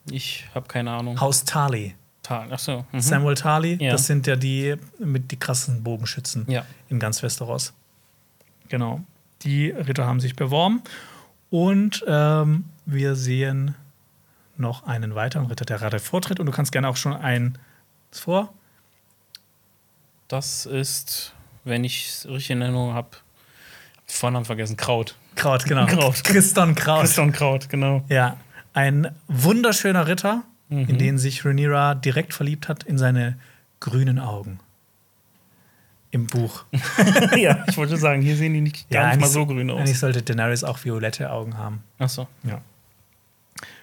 Ich habe keine Ahnung. Haus Tarly. Tal. Ach so. Mhm. Samuel Tarly, Ja. das sind ja die mit die krassen Bogenschützen Ja. in ganz Westeros. Genau. Die Ritter haben sich beworben. Und ähm, wir sehen noch einen weiteren Ritter, der gerade vortritt. Und du kannst gerne auch schon ein vor. Das ist, wenn ich es richtig in Erinnerung habe, Vornamen vergessen. Kraut. Kraut, genau. Kraut. Christon Kraut. Christian Kraut, genau. Ja, ein wunderschöner Ritter, Mhm. in den sich Rhaenyra direkt verliebt hat, in seine grünen Augen. Im Buch. ja, ich wollte sagen, hier sehen die nicht, gar nicht mal so grün aus. Eigentlich sollte Daenerys auch violette Augen haben. Ach so. Ja.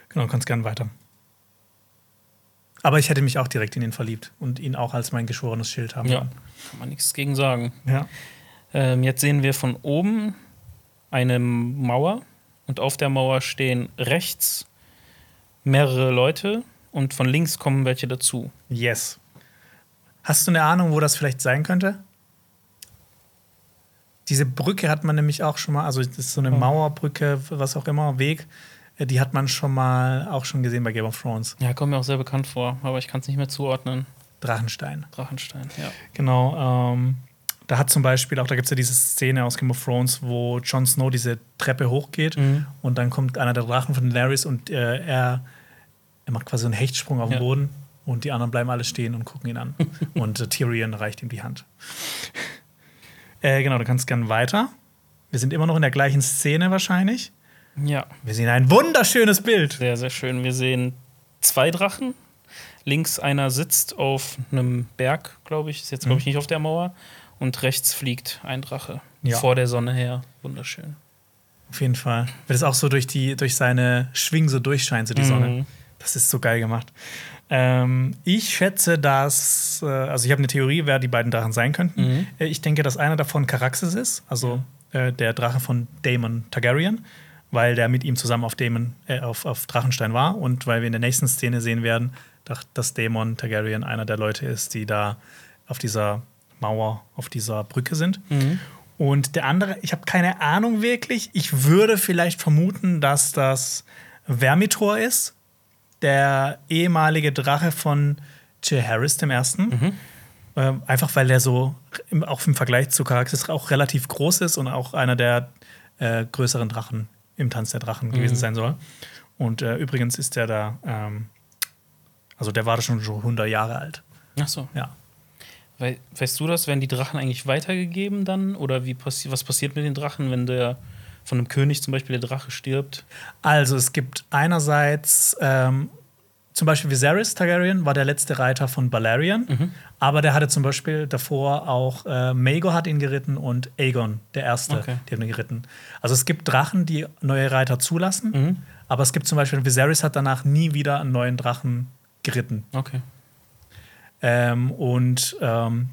Genau, kannst gern weiter. Aber ich hätte mich auch direkt in ihn verliebt und ihn auch als mein geschworenes Schild haben Ja, wollen. kann man nichts gegen sagen. ja. Ähm, jetzt sehen wir von oben eine Mauer und auf der Mauer stehen rechts mehrere Leute und von links kommen welche dazu. Yes. Hast du eine Ahnung, wo das vielleicht sein könnte? Diese Brücke hat man nämlich auch schon mal, also das ist so eine. Mauerbrücke, was auch immer, Weg, äh, die hat man schon mal auch schon gesehen bei Game of Thrones. Ja, kommt mir auch sehr bekannt vor, aber ich kann es nicht mehr zuordnen. Drachenstein. Drachenstein, ja. Genau. Ähm, da hat zum Beispiel auch, da gibt es ja diese Szene aus Game of Thrones, wo Jon Snow diese Treppe hochgeht Mhm. und dann kommt einer der Drachen von Daenerys und äh, er, er macht quasi einen Hechtsprung auf den Ja. Boden und die anderen bleiben alle stehen und gucken ihn an. und äh, Tyrion reicht ihm die Hand. Äh, genau, du kannst gerne weiter. Wir sind immer noch in der gleichen Szene wahrscheinlich. Ja, Wir sehen ein wunderschönes Bild. sehr, sehr schön. Wir sehen zwei Drachen. Links einer sitzt auf einem Berg, glaube ich. Ist jetzt, glaube ich, nicht auf der Mauer. Und rechts fliegt ein Drache. Ja. Vor der Sonne her. Wunderschön. Auf jeden Fall. Weil es auch so durch, die, durch seine Schwingen so durchscheint, so die Sonne. Mhm. Das ist so geil gemacht. Ähm, ich schätze, dass, äh, also ich habe eine Theorie, wer die beiden Drachen sein könnten. Mhm. Äh, ich denke, dass einer davon Caraxes ist, also äh, der Drache von Daemon Targaryen, weil der mit ihm zusammen auf, Daemon, äh, auf, auf Drachenstein war und weil wir in der nächsten Szene sehen werden, dass- dass Daemon Targaryen einer der Leute ist, die da auf dieser Mauer, auf dieser Brücke sind. Mhm. Und der andere, ich habe keine Ahnung wirklich. Ich würde vielleicht vermuten, dass das Vermitor ist, der ehemalige Drache von Jay Harris dem Ersten. Ähm, einfach weil der so, im, auch im Vergleich zu Charakter auch relativ groß ist und auch einer der äh, größeren Drachen im Tanz der Drachen gewesen sein soll. Und äh, übrigens ist der da, ähm, also der war da schon so 100 Jahre alt. Ach so. Ja. Wei- Weißt du das? Werden die Drachen eigentlich weitergegeben dann? Oder wie passi was passiert mit den Drachen, wenn der von einem König zum Beispiel der Drache stirbt? Also es gibt einerseits ähm, zum Beispiel Viserys Targaryen war der letzte Reiter von Balerion, aber der hatte zum Beispiel davor auch äh, Maegor hat ihn geritten und Aegon der Erste, Okay. die haben ihn geritten. Also es gibt Drachen, die neue Reiter zulassen, Mhm. aber es gibt zum Beispiel Viserys hat danach nie wieder einen neuen Drachen geritten. Okay. Ähm, und ähm,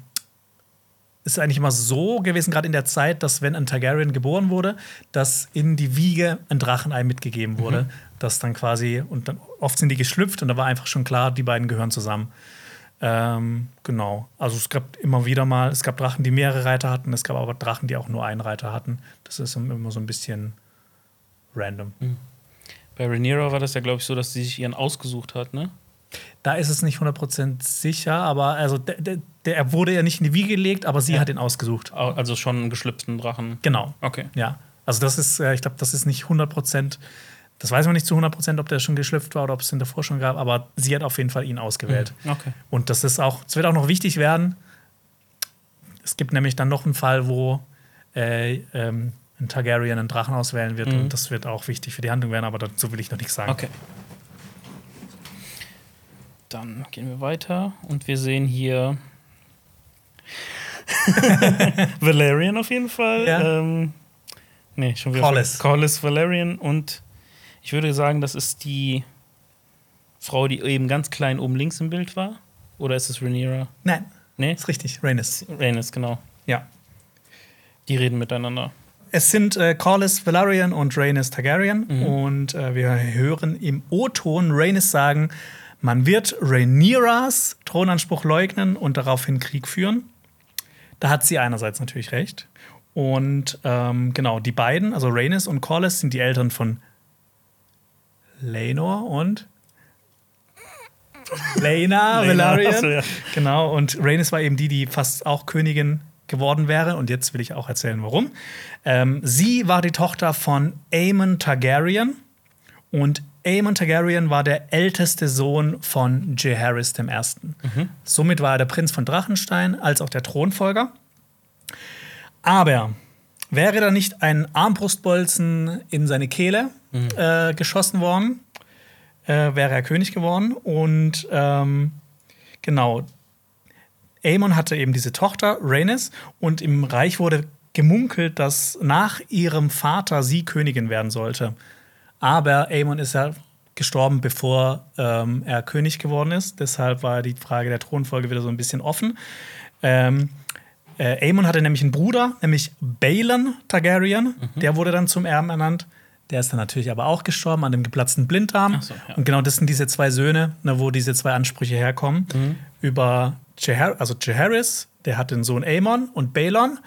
ist eigentlich immer so gewesen, gerade in der Zeit, dass wenn ein Targaryen geboren wurde, dass in die Wiege ein Drachenei mitgegeben wurde. Das dann quasi, und dann oft sind die geschlüpft und da war einfach schon klar, die beiden gehören zusammen. Ähm, genau. Also es gab immer wieder mal, es gab Drachen, die mehrere Reiter hatten, es gab aber Drachen, die auch nur einen Reiter hatten. Das ist immer so ein bisschen random. Bei Rhaenyra war das ja, glaube ich, so, dass sie sich ihren ausgesucht hat, ne? Da ist es nicht 100% sicher, aber also der, der, der er wurde ja nicht in die Wiege gelegt, aber sie Ja. hat ihn ausgesucht. Au- Also schon einen geschlüpften Drachen. Genau. Okay. Ja. Also das ist, äh, ich glaube, das ist nicht 100%, das weiß man nicht zu 100%, ob der schon geschlüpft war oder ob es ihn davor schon gab, aber sie hat auf jeden Fall ihn ausgewählt. Okay. Und das ist auch, es wird auch noch wichtig werden. Es gibt nämlich dann noch einen Fall, wo äh, ähm, ein Targaryen einen Drachen auswählen wird Mhm. und das wird auch wichtig für die Handlung werden, aber dazu will ich noch nichts sagen. Okay. Dann gehen wir weiter und wir sehen hier Valerian auf jeden Fall. Ja. Ähm, nee, schon wieder. Corlys. Corlys Valerian und ich würde sagen, das ist die Frau, die eben ganz klein oben links im Bild war. Oder ist es Rhaenyra? Nein, Nee, ist richtig, Rhaenys. Rhaenys, genau. Ja. Die reden miteinander. Es sind äh, Corlys Valerian und Rhaenys Targaryen. Mhm. Und äh, wir hören im O-Ton Rhaenys sagen, man wird Rhaenyras Thronanspruch leugnen und daraufhin Krieg führen. Da hat sie einerseits natürlich recht. Und ähm, genau, die beiden, also Rhaenys und Corlys, sind die Eltern von Laenor und Lena Velaryon. Achso, ja. Genau, und Rhaenys war eben die, die fast auch Königin geworden wäre. Und jetzt will ich auch erzählen, warum. Ähm, sie war die Tochter von Aemon Targaryen. Und Aemon Targaryen war der älteste Sohn von Jaehaerys I. Somit war er der Prinz von Drachenstein als auch der Thronfolger. Aber wäre da nicht ein Armbrustbolzen in seine Kehle äh, geschossen worden, äh, wäre er König geworden. Und ähm, genau, Aemon hatte eben diese Tochter, Rhaenys, und im Reich wurde gemunkelt, dass nach ihrem Vater sie Königin werden sollte. Aber Aemon ist ja gestorben, bevor ähm, er König geworden ist. Deshalb war die Frage der Thronfolge wieder so ein bisschen offen. Ähm, äh, Aemon hatte nämlich einen Bruder, nämlich Balon Targaryen. Der wurde dann zum Erben ernannt. Der ist dann natürlich aber auch gestorben an dem geplatzten Blinddarm. So, ja. Und genau das sind diese zwei Söhne, ne, wo diese zwei Ansprüche herkommen. Über Jaehaer also Jaehaerys, der hatte einen Sohn Aemon und Balon.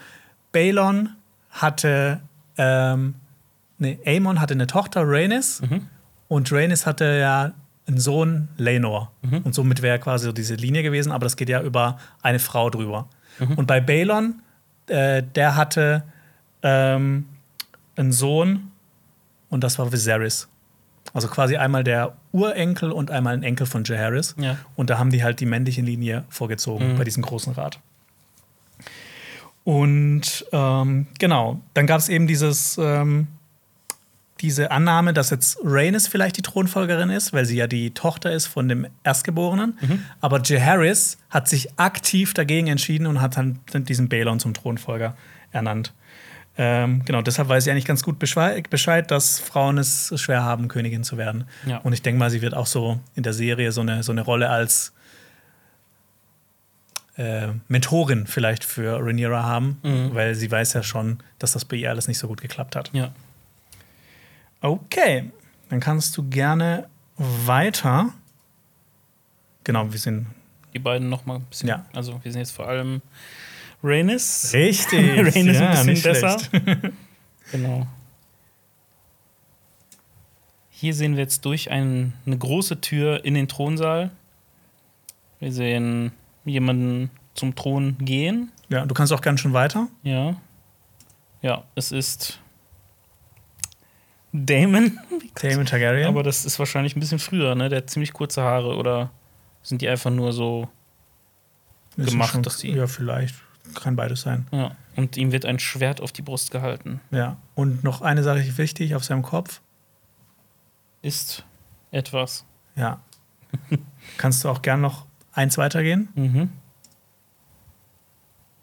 Balon hatte, ähm, nee, Aemon hatte eine Tochter, Rhaenys. Und Rhaenys hatte ja einen Sohn, Laenor. Und somit wäre quasi so diese Linie gewesen, aber das geht ja über eine Frau drüber. Und bei Balon, äh, der hatte ähm, einen Sohn und das war Viserys. Also quasi einmal der Urenkel und einmal ein Enkel von Jaehaerys. Ja. Und da haben die halt die männliche Linie vorgezogen bei diesem großen Rat. Und ähm, genau, dann gab es eben dieses, ähm, diese Annahme, dass jetzt Rhaenys vielleicht die Thronfolgerin ist, weil sie ja die Tochter ist von dem Erstgeborenen. Aber Jaehaerys hat sich aktiv dagegen entschieden und hat dann diesen Balon zum Thronfolger ernannt. Ähm, genau, deshalb weiß sie eigentlich ganz gut Bescheid, dass Frauen es schwer haben, Königin zu werden. Ja. Und ich denke mal, sie wird auch so in der Serie so eine, so eine Rolle als äh, Mentorin vielleicht für Rhaenyra haben, weil sie weiß ja schon, dass das bei ihr alles nicht so gut geklappt hat. Ja. Okay, dann kannst du gerne weiter. Genau, wir sind Die beiden noch mal ein bisschen. Ja. Also, wir sind jetzt vor allem Rhaenys. richtig. Rhaenys ja, ein nicht bisschen besser. Genau. Hier sehen wir jetzt durch ein, eine große Tür in den Thronsaal. Wir sehen jemanden zum Thron gehen. Ja, du kannst auch ganz schön weiter. Ja. Ja, es ist Damon. Damon Targaryen. Aber das ist wahrscheinlich ein bisschen früher, ne? Der hat ziemlich kurze Haare oder sind die einfach nur so Ist gemacht, schon- dass die- Ja, vielleicht. Kann beides sein. Ja. Und ihm wird ein Schwert auf die Brust gehalten. Ja. Und noch eine Sache ist wichtig auf seinem Kopf. Ist etwas. Ja. Kannst du auch gern noch eins weitergehen? Mhm.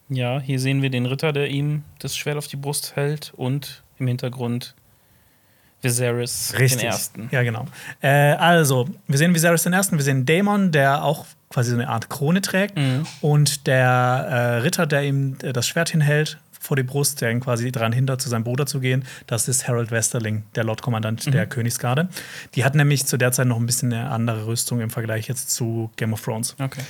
Ja, hier sehen wir den Ritter, der ihm das Schwert auf die Brust hält und im Hintergrund Viserys den ersten. Ja, genau. Äh, also, wir sehen Viserys den ersten, wir sehen Daemon, der auch quasi so eine Art Krone trägt. Mhm. Und der äh, Ritter, der ihm äh, das Schwert hinhält vor die Brust, der ihn quasi daran hindert, zu seinem Bruder zu gehen, das ist Harold Westerling, der Lordkommandant Mhm. der Königsgarde. Die hat nämlich zu der Zeit noch ein bisschen eine andere Rüstung im Vergleich jetzt zu Game of Thrones. Okay.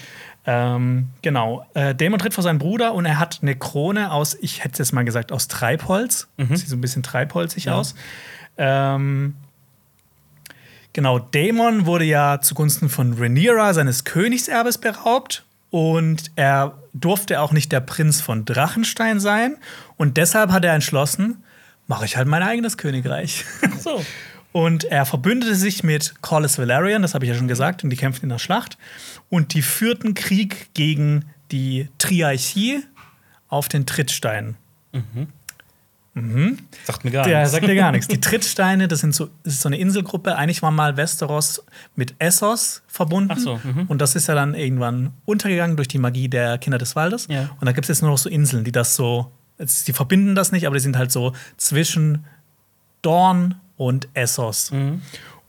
Ähm, genau. Äh, Daemon tritt vor seinen Bruder und er hat eine Krone aus, ich hätte es jetzt mal gesagt, aus Treibholz. Sieht so ein bisschen treibholzig Ja. aus. Ähm, genau, Daemon wurde ja zugunsten von Rhaenyra seines Königserbes beraubt und er durfte auch nicht der Prinz von Drachenstein sein und deshalb hat er entschlossen, mache ich halt mein eigenes Königreich. So. Und er verbündete sich mit Corlys Valerian, das habe ich ja schon gesagt, und die kämpften in der Schlacht. Und die führten Krieg gegen die Triarchie auf den Trittsteinen. Sagt mir gar Der nichts. sagt dir gar nichts. Die Trittsteine, das, sind so, das ist so eine Inselgruppe. Eigentlich war mal Westeros mit Essos verbunden. Ach so, mhm. Und das ist ja dann irgendwann untergegangen durch die Magie der Kinder des Waldes. Ja. Und da gibt es jetzt nur noch so Inseln, die das so, die verbinden das nicht, aber die sind halt so zwischen Dorn und Essos. Mhm.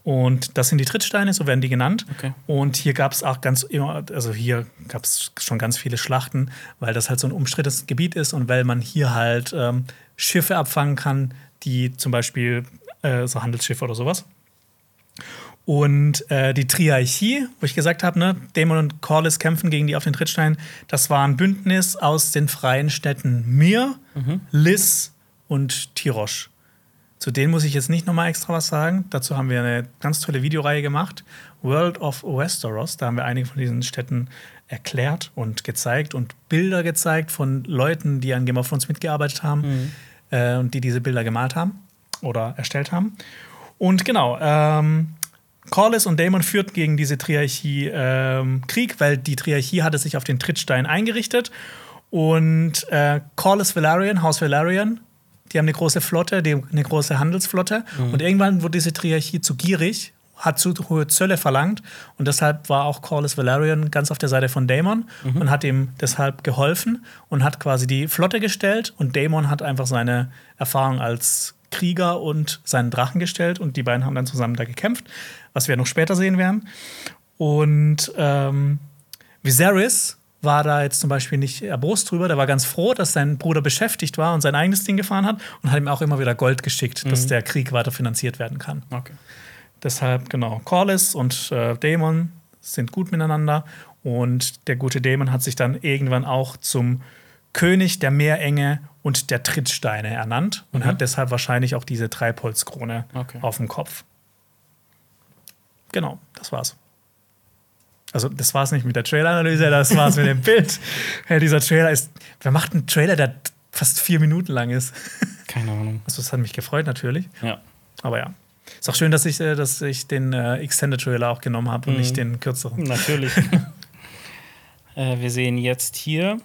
Und das sind die Trittsteine, so werden die genannt. Okay. Und hier gab es auch ganz immer, also hier gab es schon ganz viele Schlachten, weil das halt so ein umstrittenes Gebiet ist und weil man hier halt ähm, Schiffe abfangen kann, die zum Beispiel äh, so Handelsschiffe oder sowas. Und äh, die Triarchie, wo ich gesagt habe, ne, Daemon und Corlys kämpfen gegen die auf den Trittstein, das war ein Bündnis aus den freien Städten Mir, Lis und Tirosh. Zu denen muss ich jetzt nicht nochmal extra was sagen. Dazu haben wir eine ganz tolle Videoreihe gemacht. World of Westeros. Da haben wir einige von diesen Städten erklärt und gezeigt und Bilder gezeigt von Leuten, die an Game of Thrones mitgearbeitet haben äh, und die diese Bilder gemalt haben oder erstellt haben. Und genau, ähm, Corlys und Daemon führten gegen diese Triarchie ähm, Krieg, weil die Triarchie hatte sich auf den Trittstein eingerichtet. Und äh, Corlys Valerian, Haus Valerian, die haben eine große Flotte, die, eine große Handelsflotte. Und irgendwann wurde diese Triarchie zu gierig, hat zu hohe Zölle verlangt. Und deshalb war auch Corlys Valerian ganz auf der Seite von Daemon und hat ihm deshalb geholfen und hat quasi die Flotte gestellt. Und Daemon hat einfach seine Erfahrung als Krieger und seinen Drachen gestellt. Und die beiden haben dann zusammen da gekämpft, was wir noch später sehen werden. Und ähm, Viserys war da jetzt zum Beispiel nicht erbost drüber. Der war ganz froh, dass sein Bruder beschäftigt war und sein eigenes Ding gefahren hat und hat ihm auch immer wieder Gold geschickt, dass der Krieg weiter finanziert werden kann. Okay. Deshalb, genau, Corlys und äh, Daemon sind gut miteinander und der gute Daemon hat sich dann irgendwann auch zum König der Meerenge und der Trittsteine ernannt und hat deshalb wahrscheinlich auch diese Treibholzkrone Okay. auf dem Kopf. Genau, das war's. Also, das war's nicht mit der Trailer-Analyse, das war's mit dem Bild. Ja, dieser Trailer ist. Wer macht einen Trailer, der fast vier Minuten lang ist? Keine Ahnung. Also, das hat mich gefreut, natürlich. Ja. Aber ja. Ist auch schön, dass ich, äh, dass ich den äh, Extended Trailer auch genommen habe und Mhm. nicht den kürzeren. Natürlich. äh, wir sehen jetzt hier,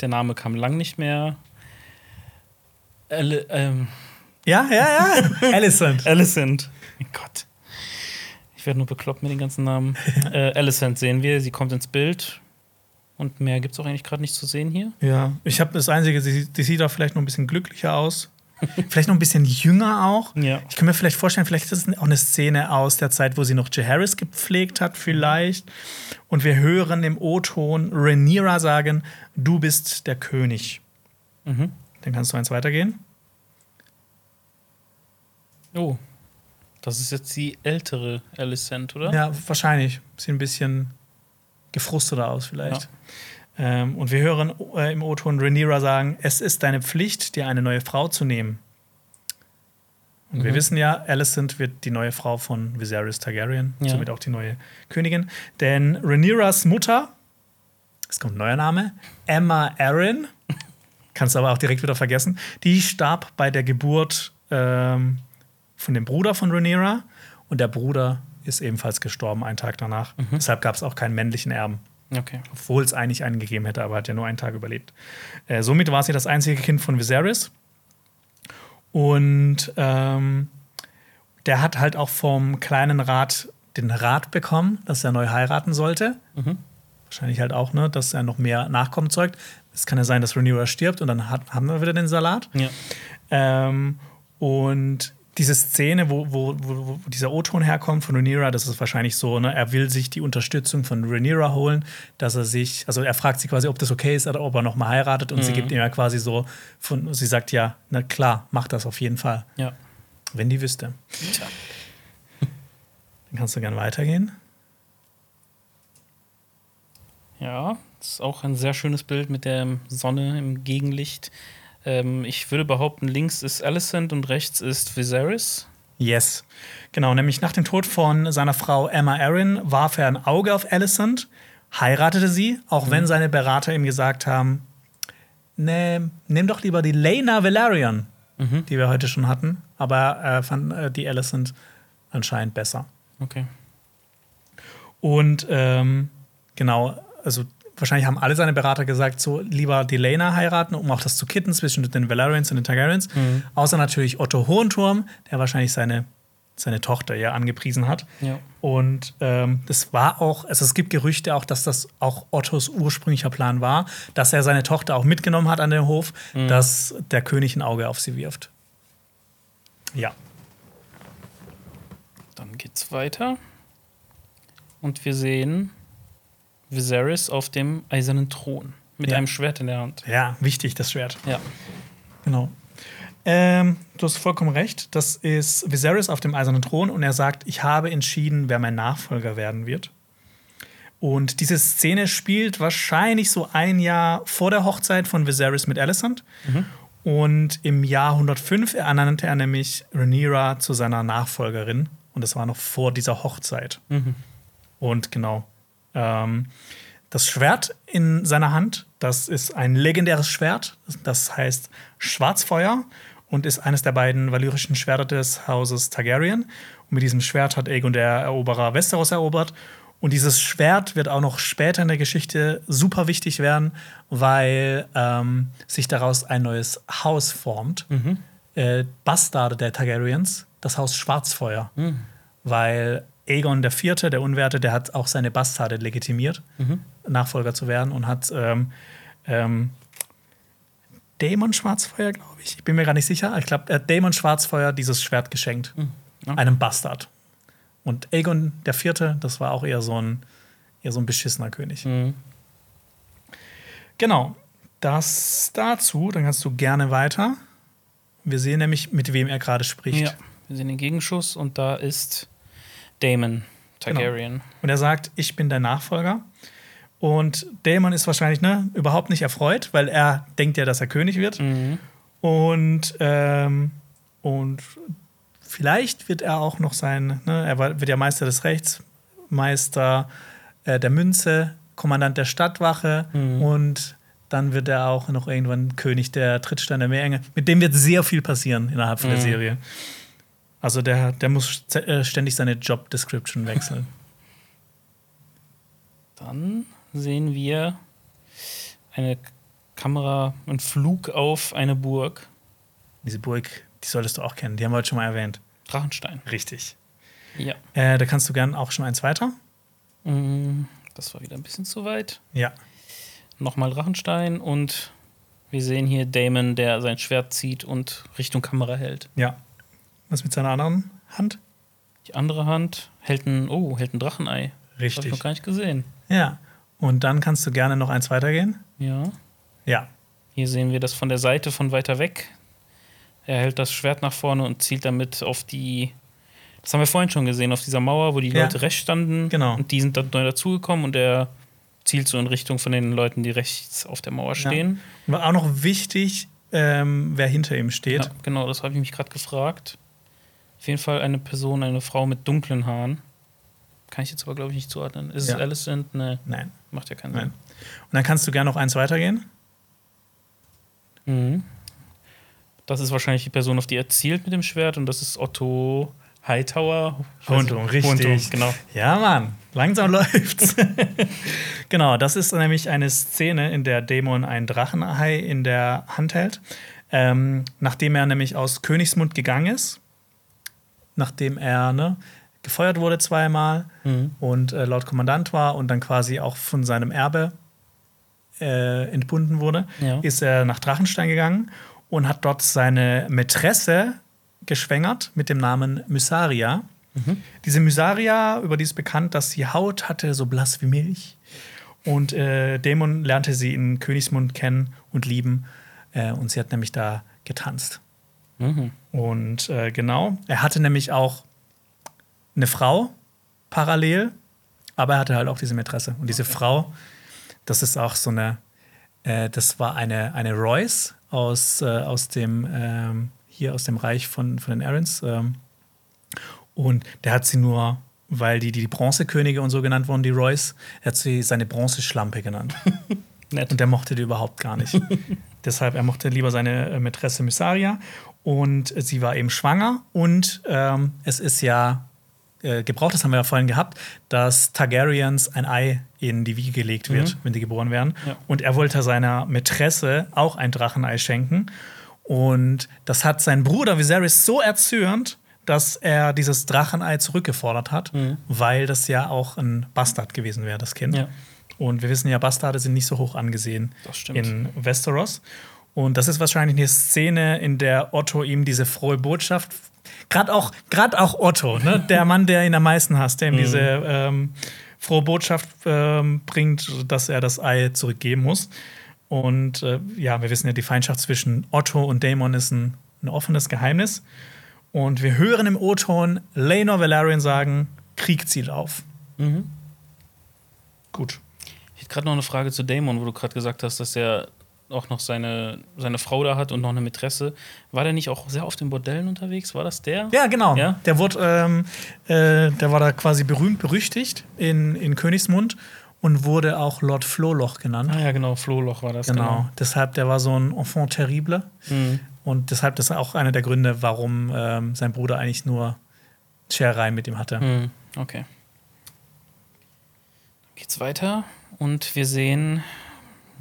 der Name kam lang nicht mehr. Al ähm, Ja, ja, ja. Alicent. Alicent. Mein Gott. Ich werde nur bekloppt mit den ganzen Namen. äh, Alicent sehen wir, sie kommt ins Bild. Und mehr gibt es auch eigentlich gerade nicht zu sehen hier. Ja, ich habe das Einzige, sie, die sieht auch vielleicht noch ein bisschen glücklicher aus. vielleicht noch ein bisschen jünger auch. Ja. Ich kann mir vielleicht vorstellen, vielleicht ist es auch eine Szene aus der Zeit, wo sie noch Jaehaerys gepflegt hat, vielleicht. Und wir hören im O-Ton Rhaenyra sagen: Du bist der König. Mhm. Dann kannst du eins weitergehen. Oh. Das ist jetzt die ältere Alicent, oder? Ja, wahrscheinlich. Sieht ein bisschen gefrusteter aus, vielleicht. Ähm, und wir hören äh, im O-Ton Rhaenyra sagen: Es ist deine Pflicht, dir eine neue Frau zu nehmen. Und wir Mhm. wissen ja, Alicent wird die neue Frau von Viserys Targaryen, Ja. somit auch die neue Königin. Denn Rhaenyras Mutter es kommt ein neuer Name, Emma Aaron, kannst du aber auch direkt wieder vergessen, die starb bei der Geburt ähm, von dem Bruder von Rhaenyra und der Bruder ist ebenfalls gestorben einen Tag danach. Deshalb gab es auch keinen männlichen Erben. Okay. Obwohl es eigentlich einen gegeben hätte, aber hat ja nur einen Tag überlebt. Äh, somit war sie das einzige Kind von Viserys. Und ähm, der hat halt auch vom kleinen Rat den Rat bekommen, dass er neu heiraten sollte. Wahrscheinlich halt auch, ne, dass er noch mehr Nachkommen zeugt. Es kann ja sein, dass Rhaenyra stirbt und dann hat, haben wir wieder den Salat. Ja. Ähm, und diese Szene, wo, wo, wo, dieser O-Ton herkommt von Rhaenyra, das ist wahrscheinlich so, ne, er will sich die Unterstützung von Rhaenyra holen, dass er sich, also er fragt sie quasi, ob das okay ist oder ob er noch mal heiratet und sie gibt ihm ja quasi so, von, sie sagt ja, na klar, mach das auf jeden Fall, Ja. wenn die wüsste. Tja. Dann kannst du gern weitergehen. Ja, das ist auch ein sehr schönes Bild mit der Sonne im Gegenlicht. Ähm, ich würde behaupten, links ist Alicent und rechts ist Viserys. Yes. Genau, nämlich nach dem Tod von seiner Frau Emma Arryn warf er ein Auge auf Alicent, heiratete sie, auch wenn seine Berater ihm gesagt haben, nee, nimm doch lieber die Lena Valerian, die wir heute schon hatten. Aber er fand äh, die Alicent anscheinend besser. Okay. Und ähm, genau, also wahrscheinlich haben alle seine Berater gesagt, so lieber die Lena heiraten, um auch das zu kitten zwischen den Valerians und den Targaryens. Außer natürlich Otto Hohenturm, der wahrscheinlich seine, seine Tochter ja angepriesen hat. Ja. Und ähm, das war auch, also es gibt Gerüchte auch, dass das auch Ottos ursprünglicher Plan war, dass er seine Tochter auch mitgenommen hat an den Hof, dass der König ein Auge auf sie wirft. Ja. Dann geht's weiter. Und wir sehen Viserys auf dem eisernen Thron mit Ja. einem Schwert in der Hand. Ja, wichtig, das Schwert. Ja. Genau. Ähm, du hast vollkommen recht. Das ist Viserys auf dem eisernen Thron und er sagt, ich habe entschieden, wer mein Nachfolger werden wird. Und diese Szene spielt wahrscheinlich so ein Jahr vor der Hochzeit von Viserys mit Alicent. Und im Jahr 105 ernannte er nämlich Rhaenyra zu seiner Nachfolgerin. Und das war noch vor dieser Hochzeit. Und genau. Ähm, das Schwert in seiner Hand, das ist ein legendäres Schwert. Das heißt Schwarzfeuer und ist eines der beiden valyrischen Schwerter des Hauses Targaryen. Und mit diesem Schwert hat Aegon der Eroberer Westeros erobert. Und dieses Schwert wird auch noch später in der Geschichte super wichtig werden, weil ähm, sich daraus ein neues Haus formt. Äh, Bastarde der Targaryens, das Haus Schwarzfeuer. Weil Aegon IV., der Unwerte, der hat auch seine Bastarde legitimiert, Nachfolger zu werden und hat ähm, ähm, Daemon Schwarzfeuer, glaube ich. Ich bin mir gar nicht sicher. Ich glaube, er hat Daemon Schwarzfeuer dieses Schwert geschenkt. Okay. Einem Bastard. Und Aegon IV., das war auch eher so ein, eher so ein beschissener König. Mhm. Genau. Das dazu, dann kannst du gerne weiter. Wir sehen nämlich, mit wem er gerade spricht. ja. Wir sehen den Gegenschuss und da ist Daemon Targaryen. Und er sagt, ich bin der Nachfolger. Und Daemon ist wahrscheinlich ne, überhaupt nicht erfreut, weil er denkt ja, dass er König wird. Mhm. Und, ähm, und vielleicht wird er auch noch sein, ne, er wird ja Meister des Rechts, Meister äh, der Münze, Kommandant der Stadtwache und dann wird er auch noch irgendwann König der Trittstein der Meerenge. Mit dem wird sehr viel passieren innerhalb von der Mhm. Serie. Also der, der muss äh, ständig seine Job Description wechseln. Dann sehen wir eine Kamera, einen Flug auf eine Burg. Diese Burg, die solltest du auch kennen. Die haben wir heute schon mal erwähnt. Drachenstein. Richtig. Ja. Äh, da kannst du gern auch schon eins weiter. Mm, Das war wieder ein bisschen zu weit. Ja. Nochmal Drachenstein und wir sehen hier Damon, der sein Schwert zieht und Richtung Kamera hält. Ja. Was mit seiner anderen Hand? Die andere Hand hält ein, oh, hält ein Drachenei. Das habe ich Richtig. noch gar nicht gesehen. Ja. Und dann kannst du gerne noch eins weitergehen. Ja. Ja. Hier sehen wir das von der Seite von weiter weg. Er hält das Schwert nach vorne und zielt damit auf die. Das haben wir vorhin schon gesehen, auf dieser Mauer, wo die Ja. Leute rechts standen. Genau. Und die sind dann neu dazugekommen und er zielt so in Richtung von den Leuten, die rechts auf der Mauer stehen. Und war auch noch wichtig, ähm, wer hinter ihm steht. Ja, genau, das habe ich mich gerade gefragt. Auf jeden Fall eine Person, eine Frau mit dunklen Haaren. Kann ich jetzt aber, glaube ich, nicht zuordnen. Ist Ja. es Alicent? Nee, Nein. macht ja keinen Nein. Sinn. Und dann kannst du gerne noch eins weitergehen. Mhm. Das ist wahrscheinlich die Person, auf die er zielt mit dem Schwert. Und das ist Otto Hightower. Hontum, nicht. richtig. Hontum, genau. Ja, Mann, langsam läuft's. genau, das ist nämlich eine Szene, in der Dämon ein Drachenei in der Hand hält. Ähm, nachdem er nämlich aus Königsmund gegangen ist, nachdem er ne, gefeuert wurde zweimal Mhm. und äh, laut Kommandant war und dann quasi auch von seinem Erbe äh, entbunden wurde, Ja. ist er nach Drachenstein gegangen und hat dort seine Mätresse geschwängert mit dem Namen Mysaria. Diese Mysaria, über die ist bekannt, dass sie Haut hatte, so blass wie Milch. Und äh, Dämon lernte sie in Königsmund kennen und lieben. Äh, und sie hat nämlich da getanzt. Mhm. Und äh, genau, er hatte nämlich auch eine Frau parallel, aber er hatte halt auch diese Mätresse. Und diese Frau, das ist auch so eine, äh, das war eine, eine Royce aus, äh, aus dem, ähm, hier aus dem Reich von, von den Arryns. Ähm, und der hat sie nur, weil die die Bronzekönige und so genannt wurden, die Royce, er hat sie seine Bronzeschlampe genannt. Und der mochte die überhaupt gar nicht. Deshalb, er mochte lieber seine äh, Mätresse Mysaria. Und sie war eben schwanger. Und ähm, es ist ja äh, gebraucht, das haben wir ja vorhin gehabt, dass Targaryens ein Ei in die Wiege gelegt wird, wenn die geboren werden. Ja. Und er wollte seiner Mätresse auch ein Drachenei schenken. Und das hat sein Bruder Viserys so erzürnt, dass er dieses Drachenei zurückgefordert hat, weil das ja auch ein Bastard gewesen wäre, das Kind. Ja. Und wir wissen ja, Bastarde sind nicht so hoch angesehen in Westeros. Und das ist wahrscheinlich eine Szene, in der Otto ihm diese frohe Botschaft, gerade auch, grad auch Otto, ne? der Mann, der ihn am meisten hasst, der ihm diese ähm, frohe Botschaft ähm, bringt, dass er das Ei zurückgeben muss. Und äh, ja, wir wissen ja, die Feindschaft zwischen Otto und Daemon ist ein, ein offenes Geheimnis. Und wir hören im O-Ton Laenor Valerian sagen: Krieg zieht auf. Mhm. Gut. Ich hätte gerade noch eine Frage zu Damon, wo du gerade gesagt hast, dass er auch noch seine, seine Frau da hat und noch eine Mätresse. War der nicht auch sehr oft in Bordellen unterwegs? War das der? Ja, genau. Ja? Der wurde, ähm, äh, der war da quasi berühmt berüchtigt in, in Königsmund und wurde auch Lord Flohloch genannt. Ah ja, genau, Flohloch war das. genau. Deshalb, der war so ein Enfant terrible. Mhm. Und deshalb, das ist auch einer der Gründe, warum ähm, sein Bruder eigentlich nur Scherereien mit ihm hatte. Mhm. Okay. Dann geht's weiter und wir sehen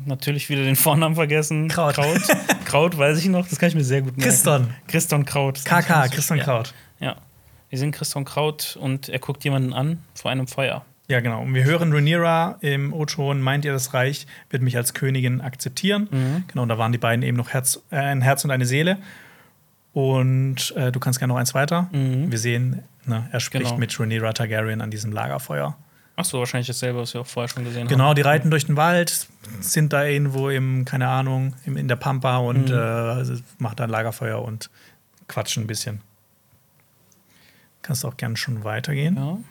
natürlich wieder den Vornamen vergessen. Kraut. Kraut, Kraut weiß ich noch, das kann ich mir sehr gut merken. Christon. Christon Kraut. KK, schwer. Kraut. Ja. Wir sehen Christon Kraut und er guckt jemanden an vor einem Feuer. Ja, genau. Und wir hören Rhaenyra im O-Ton, meint ihr, das Reich wird mich als Königin akzeptieren? Mhm. Genau, da waren die beiden eben noch Herz, äh, ein Herz und eine Seele. Und äh, du kannst gerne noch eins weiter. Mhm. Wir sehen, ne, er spricht Genau. mit Rhaenyra Targaryen an diesem Lagerfeuer. Achso, wahrscheinlich dasselbe, was wir auch vorher schon gesehen Genau, die reiten durch den Wald, sind da irgendwo im, keine Ahnung, im, in der Pampa und Mhm. äh, machen da ein Lagerfeuer und quatschen ein bisschen. Kannst du auch gerne schon weitergehen. haben.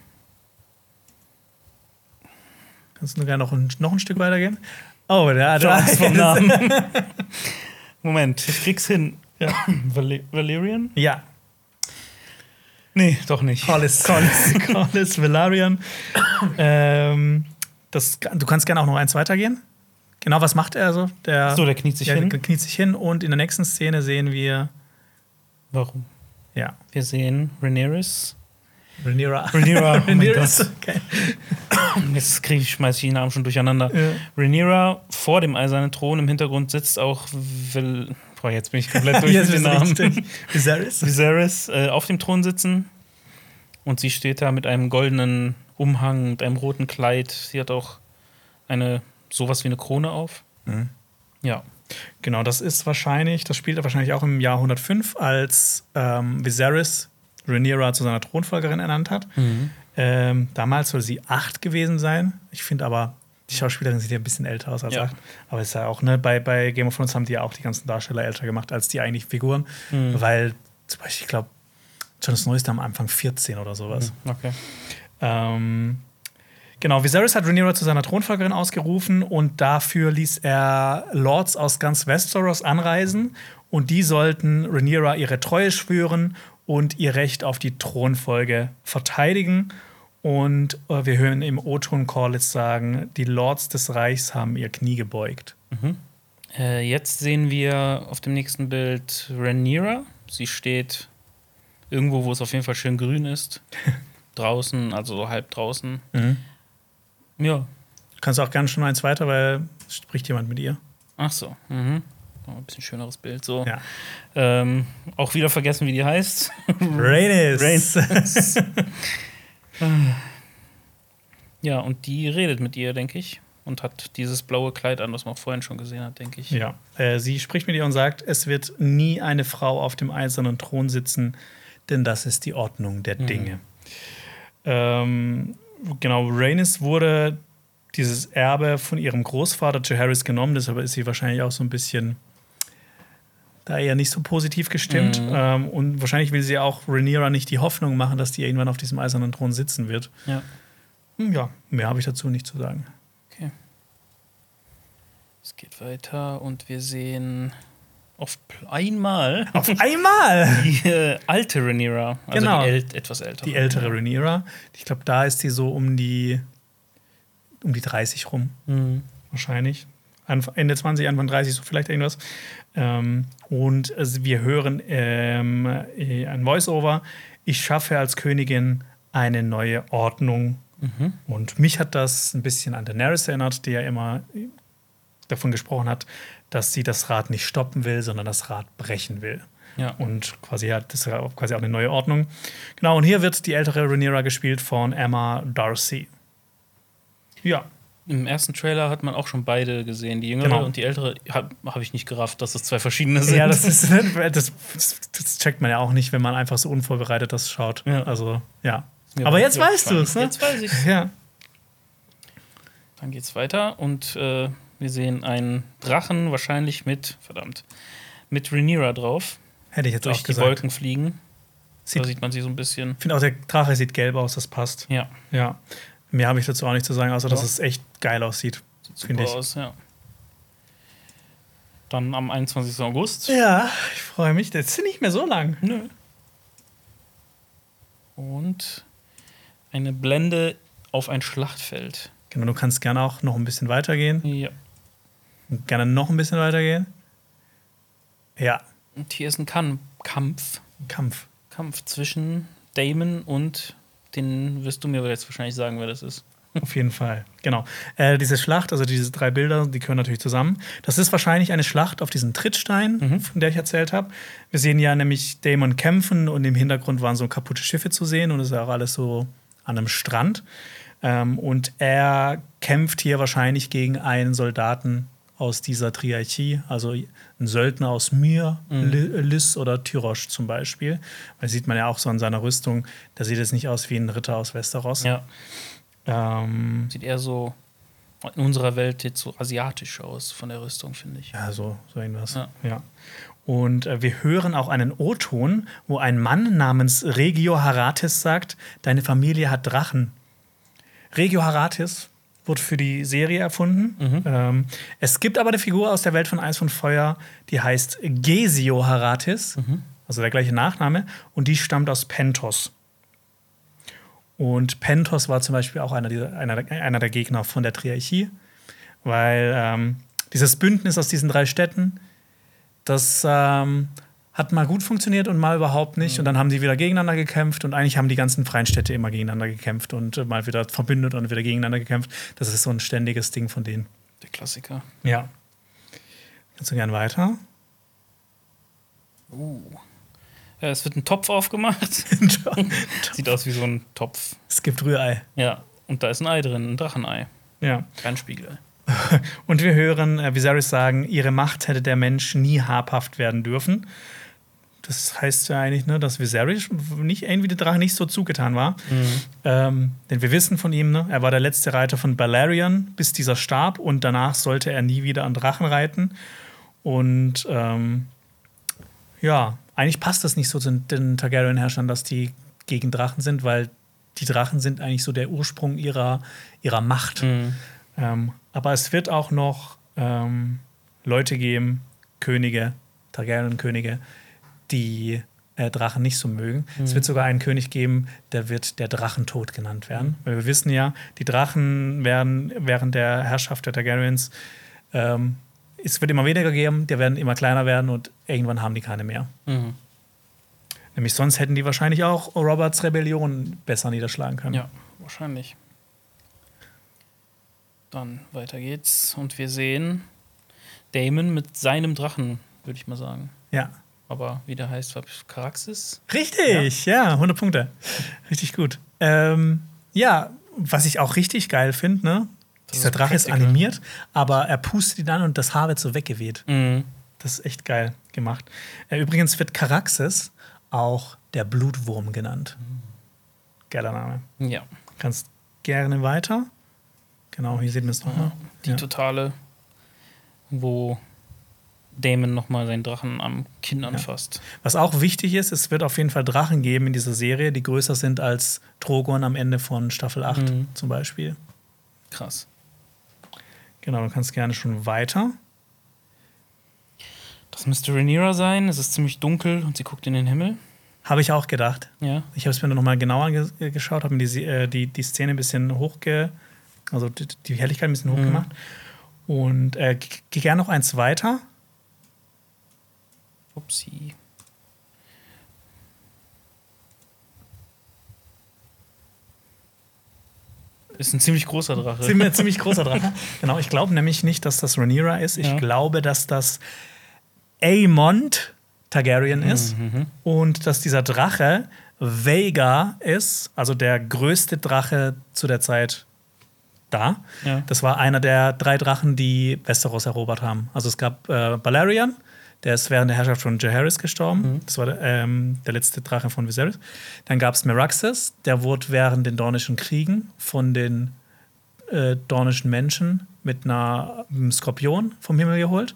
Kannst du gerne noch ein, noch ein Stück weitergehen? Oh, der hat Ja. Angst vom Namen. Moment, ich krieg's hin. Ja. Val Valerian? Ja, Nee, doch nicht. Collis. Collis, Collis Valerian. ähm, das, du kannst gerne auch noch eins weitergehen. Genau, was macht er so? Der, So, der kniet sich der hin. kniet sich hin und in der nächsten Szene sehen wir, Warum? ja, Wir sehen Rhaenyra. Rhaenyra. Rhaenyra, oh mein Gott. okay. Jetzt krieg ich, schmeiß ich die Namen schon durcheinander. Ja. Rhaenyra vor dem eisernen Thron im Hintergrund sitzt auch Val Boah, jetzt bin ich komplett durch mit den Namen. Viserys. Viserys äh, auf dem Thron sitzen und sie steht da mit einem goldenen Umhang, mit einem roten Kleid. Sie hat auch eine sowas wie eine Krone auf. Mhm. Ja. Genau, das ist wahrscheinlich, das spielt wahrscheinlich auch im Jahr 105, als ähm, Viserys Rhaenyra zu seiner Thronfolgerin ernannt hat. Ähm, damals soll sie acht gewesen sein. Ich finde aber, die Schauspielerin sieht ja ein bisschen älter aus als Ja. acht. Aber ist ja auch, ne, bei, bei Game of Thrones haben die ja auch die ganzen Darsteller älter gemacht als die eigentlichen Figuren. Mhm. Weil, zum Beispiel, ich glaube, Jon Snow ist am Anfang 14 oder sowas. Okay. Ähm, genau, Viserys hat Rhaenyra zu seiner Thronfolgerin ausgerufen und dafür ließ er Lords aus ganz Westeros anreisen und die sollten Rhaenyra ihre Treue schwören und ihr Recht auf die Thronfolge verteidigen. Und äh, wir hören im O-Ton Corlitz sagen, die Lords des Reichs haben ihr Knie gebeugt. Äh, jetzt sehen wir auf dem nächsten Bild Rhaenyra. Sie steht irgendwo, wo es auf jeden Fall schön grün ist. draußen, also so halb draußen. Ja. Kannst auch ganz schon eins weiter, weil spricht jemand mit ihr. Ach so. Mhm. Oh, ein bisschen schöneres Bild. So. Ja. Ähm, auch wieder vergessen, wie die heißt. Rhaenys. ja, und die redet mit ihr, denke ich. Und hat dieses blaue Kleid an, was man vorhin schon gesehen hat, denke ich. ja. Äh, sie spricht mit ihr und sagt, es wird nie eine Frau auf dem eisernen Thron sitzen, denn das ist die Ordnung der Dinge. Ähm, genau, Rhaenys wurde dieses Erbe von ihrem Großvater Jaehaerys genommen, deshalb ist sie wahrscheinlich auch so ein bisschen da eher nicht so positiv gestimmt. Ähm, und wahrscheinlich will sie auch Rhaenyra nicht die Hoffnung machen, dass die irgendwann auf diesem eisernen Thron sitzen wird. Ja. Hm, Ja, mehr habe ich dazu nicht zu sagen. Okay. Es geht weiter und wir sehen auf einmal Auf einmal! die äh, alte Rhaenyra, also Genau. die äl etwas ältere. Die ältere Rhaenyra. Ich glaube, da ist sie so um die um die 30 rum, Mhm. wahrscheinlich. Ende 20, Anfang 30, so vielleicht irgendwas. Ähm, und also wir hören ähm, äh, ein Voice-Over. Ich schaffe als Königin eine neue Ordnung. Und mich hat das ein bisschen an Daenerys erinnert, die ja immer davon gesprochen hat, dass sie das Rad nicht stoppen will, sondern das Rad brechen will. Ja. Und quasi hat das quasi auch eine neue Ordnung. Genau, und hier wird die ältere Rhaenyra gespielt von Emma Darcy. Ja, Im ersten Trailer hat man auch schon beide gesehen, die jüngere Genau. und die ältere. Habe hab ich nicht gerafft, dass es zwei verschiedene sind. ja das, ist, das, das checkt man ja auch nicht, wenn man einfach so unvorbereitet das schaut. Ja. Also, ja. Ja, Aber jetzt weißt du es, ne? Jetzt weiß ich Ja. Dann geht's weiter und äh, wir sehen einen Drachen, wahrscheinlich mit, verdammt, mit Rhaenyra drauf, Hätte ich jetzt durch auch die gesagt. Wolken fliegen. Sieht, da ich sieht man sie so ein bisschen. finde auch, der Drache sieht gelb aus, das passt. Ja, Ja. Mehr habe ich dazu auch nicht zu sagen, außer dass Ja. es echt geil aussieht. sieht ich. aus, ja. Dann am 21. August. Ja, ich freue mich. Das ist nicht mehr so lang. Nö. Und eine Blende auf ein Schlachtfeld. Genau, du kannst gerne auch noch ein bisschen weitergehen. Ja. Gerne noch ein bisschen weitergehen. Ja, Und hier ist ein Kam Kampf. Kampf. Kampf zwischen Damon und den wirst du mir jetzt wahrscheinlich sagen, wer das ist. Auf jeden Fall, genau. Äh, diese Schlacht, also diese drei Bilder, die gehören natürlich zusammen. Das ist wahrscheinlich eine Schlacht auf diesem Trittstein, von der ich erzählt habe. Wir sehen ja nämlich Damon kämpfen und im Hintergrund waren so kaputte Schiffe zu sehen und es ist auch alles so an einem Strand. Ähm, und er kämpft hier wahrscheinlich gegen einen Soldaten aus dieser Triarchie, also einen Söldner aus Myr, Ly- Lys oder Tyrosch zum Beispiel. Weil sieht man ja auch so an seiner Rüstung, da sieht es nicht aus wie ein Ritter aus Westeros. Ja. Ähm, Sieht eher so in unserer Welt jetzt so asiatisch aus von der Rüstung, finde ich. Ja, so, so irgendwas. Ja. Ja. Und äh, wir hören auch einen O-Ton, wo ein Mann namens Regio Haratis sagt: Deine Familie hat Drachen. Regio Haratis wurde für die Serie erfunden. Ähm, es gibt aber eine Figur aus der Welt von Eis und Feuer, die heißt Gesio Haratis, also der gleiche Nachname, und die stammt aus Pentos. Und Pentos war zum Beispiel auch einer, dieser, einer, der- einer der Gegner von der Triarchie, weil ähm, dieses Bündnis aus diesen drei Städten, das ähm, hat mal gut funktioniert und mal überhaupt nicht. Und dann haben die wieder gegeneinander gekämpft und eigentlich haben die ganzen freien Städte immer gegeneinander gekämpft und äh, mal wieder verbündet und wieder gegeneinander gekämpft. Das ist so ein ständiges Ding von denen. Der Klassiker. Ja. Kannst du gern weiter? Ja, es wird ein Topf aufgemacht. Sieht aus wie so ein Topf. es gibt Rührei. Ja. Und da ist ein Ei drin, ein Drachenei. Ja. Kein Spiegelei. Und wir hören äh, Viserys sagen, ihre Macht hätte der Mensch nie habhaft werden dürfen. Das heißt ja eigentlich, ne, dass Viserys nicht irgendwie der Drache nicht so zugetan war. Ähm, denn wir wissen von ihm, ne, er war der letzte Reiter von Balerion, bis dieser starb und danach sollte er nie wieder an Drachen reiten. Und ähm, ja, eigentlich passt das nicht so zu den Targaryen-Herrschern, dass die gegen Drachen sind, weil die Drachen sind eigentlich so der Ursprung ihrer, ihrer Macht. Ähm, aber es wird auch noch ähm, Leute geben, Könige, Targaryen-Könige, die äh, Drachen nicht so mögen. Es wird sogar einen König geben, der wird der Drachentod genannt werden. Weil wir wissen ja, die Drachen werden während der Herrschaft der Targaryens, ähm, es wird immer weniger geben, die werden immer kleiner werden und irgendwann haben die keine mehr. Mhm. Nämlich sonst hätten die wahrscheinlich auch Roberts Rebellion besser niederschlagen können. Ja, wahrscheinlich. Dann weiter geht's und wir sehen Damon mit seinem Drachen, würde ich mal sagen. ja. Aber wie der heißt, war Caraxis? Richtig, ja. 100 Punkte. Richtig gut. Ähm, ja, was ich auch richtig geil finde, ne? Das Dieser ist Drache ist Practical. animiert, aber er pustet ihn an und das Haar wird so weggeweht. Mhm. Das ist echt geil gemacht. Äh, übrigens wird Caraxes auch der Blutwurm genannt. Geiler Name. Ja, Kannst gerne weiter. Genau, hier sehen wir es nochmal. die Ja. totale, wo Damon nochmal seinen Drachen am Kinn anfasst. Was auch wichtig ist, es wird auf jeden Fall Drachen geben in dieser Serie, die größer sind als Drogon am Ende von Staffel 8 Mhm. zum Beispiel. Krass. Genau, du kannst gerne schon weiter. Das müsste Rhaenyra sein. Es ist ziemlich dunkel und sie guckt in den Himmel. Habe ich auch gedacht. Ja. Ich habe es mir noch mal genauer angeschaut, habe mir die, äh, die, die Szene ein bisschen hochge... Also die, die Helligkeit ein bisschen Mhm. hochgemacht. Und äh, geh gerne noch eins weiter. Upsi. Ist ein ziemlich großer Drache. Ziemlich, ziemlich großer Drache. Genau, ich glaube nämlich nicht, dass das Rhaenyra ist. Ich Ja. glaube, dass das Aemond Targaryen ist Mhm. und dass dieser Drache Vega ist, also der größte Drache zu der Zeit da. Ja. Das war einer der drei Drachen, die Westeros erobert haben. Also es gab äh, Balerion, der ist während der Herrschaft von Jaehaerys gestorben. Das war der, ähm, der letzte Drache von Viserys. Dann gab es Meraxes, der wurde während den Dornischen Kriegen von den äh, dornischen Menschen mit einer einem Skorpion vom Himmel geholt.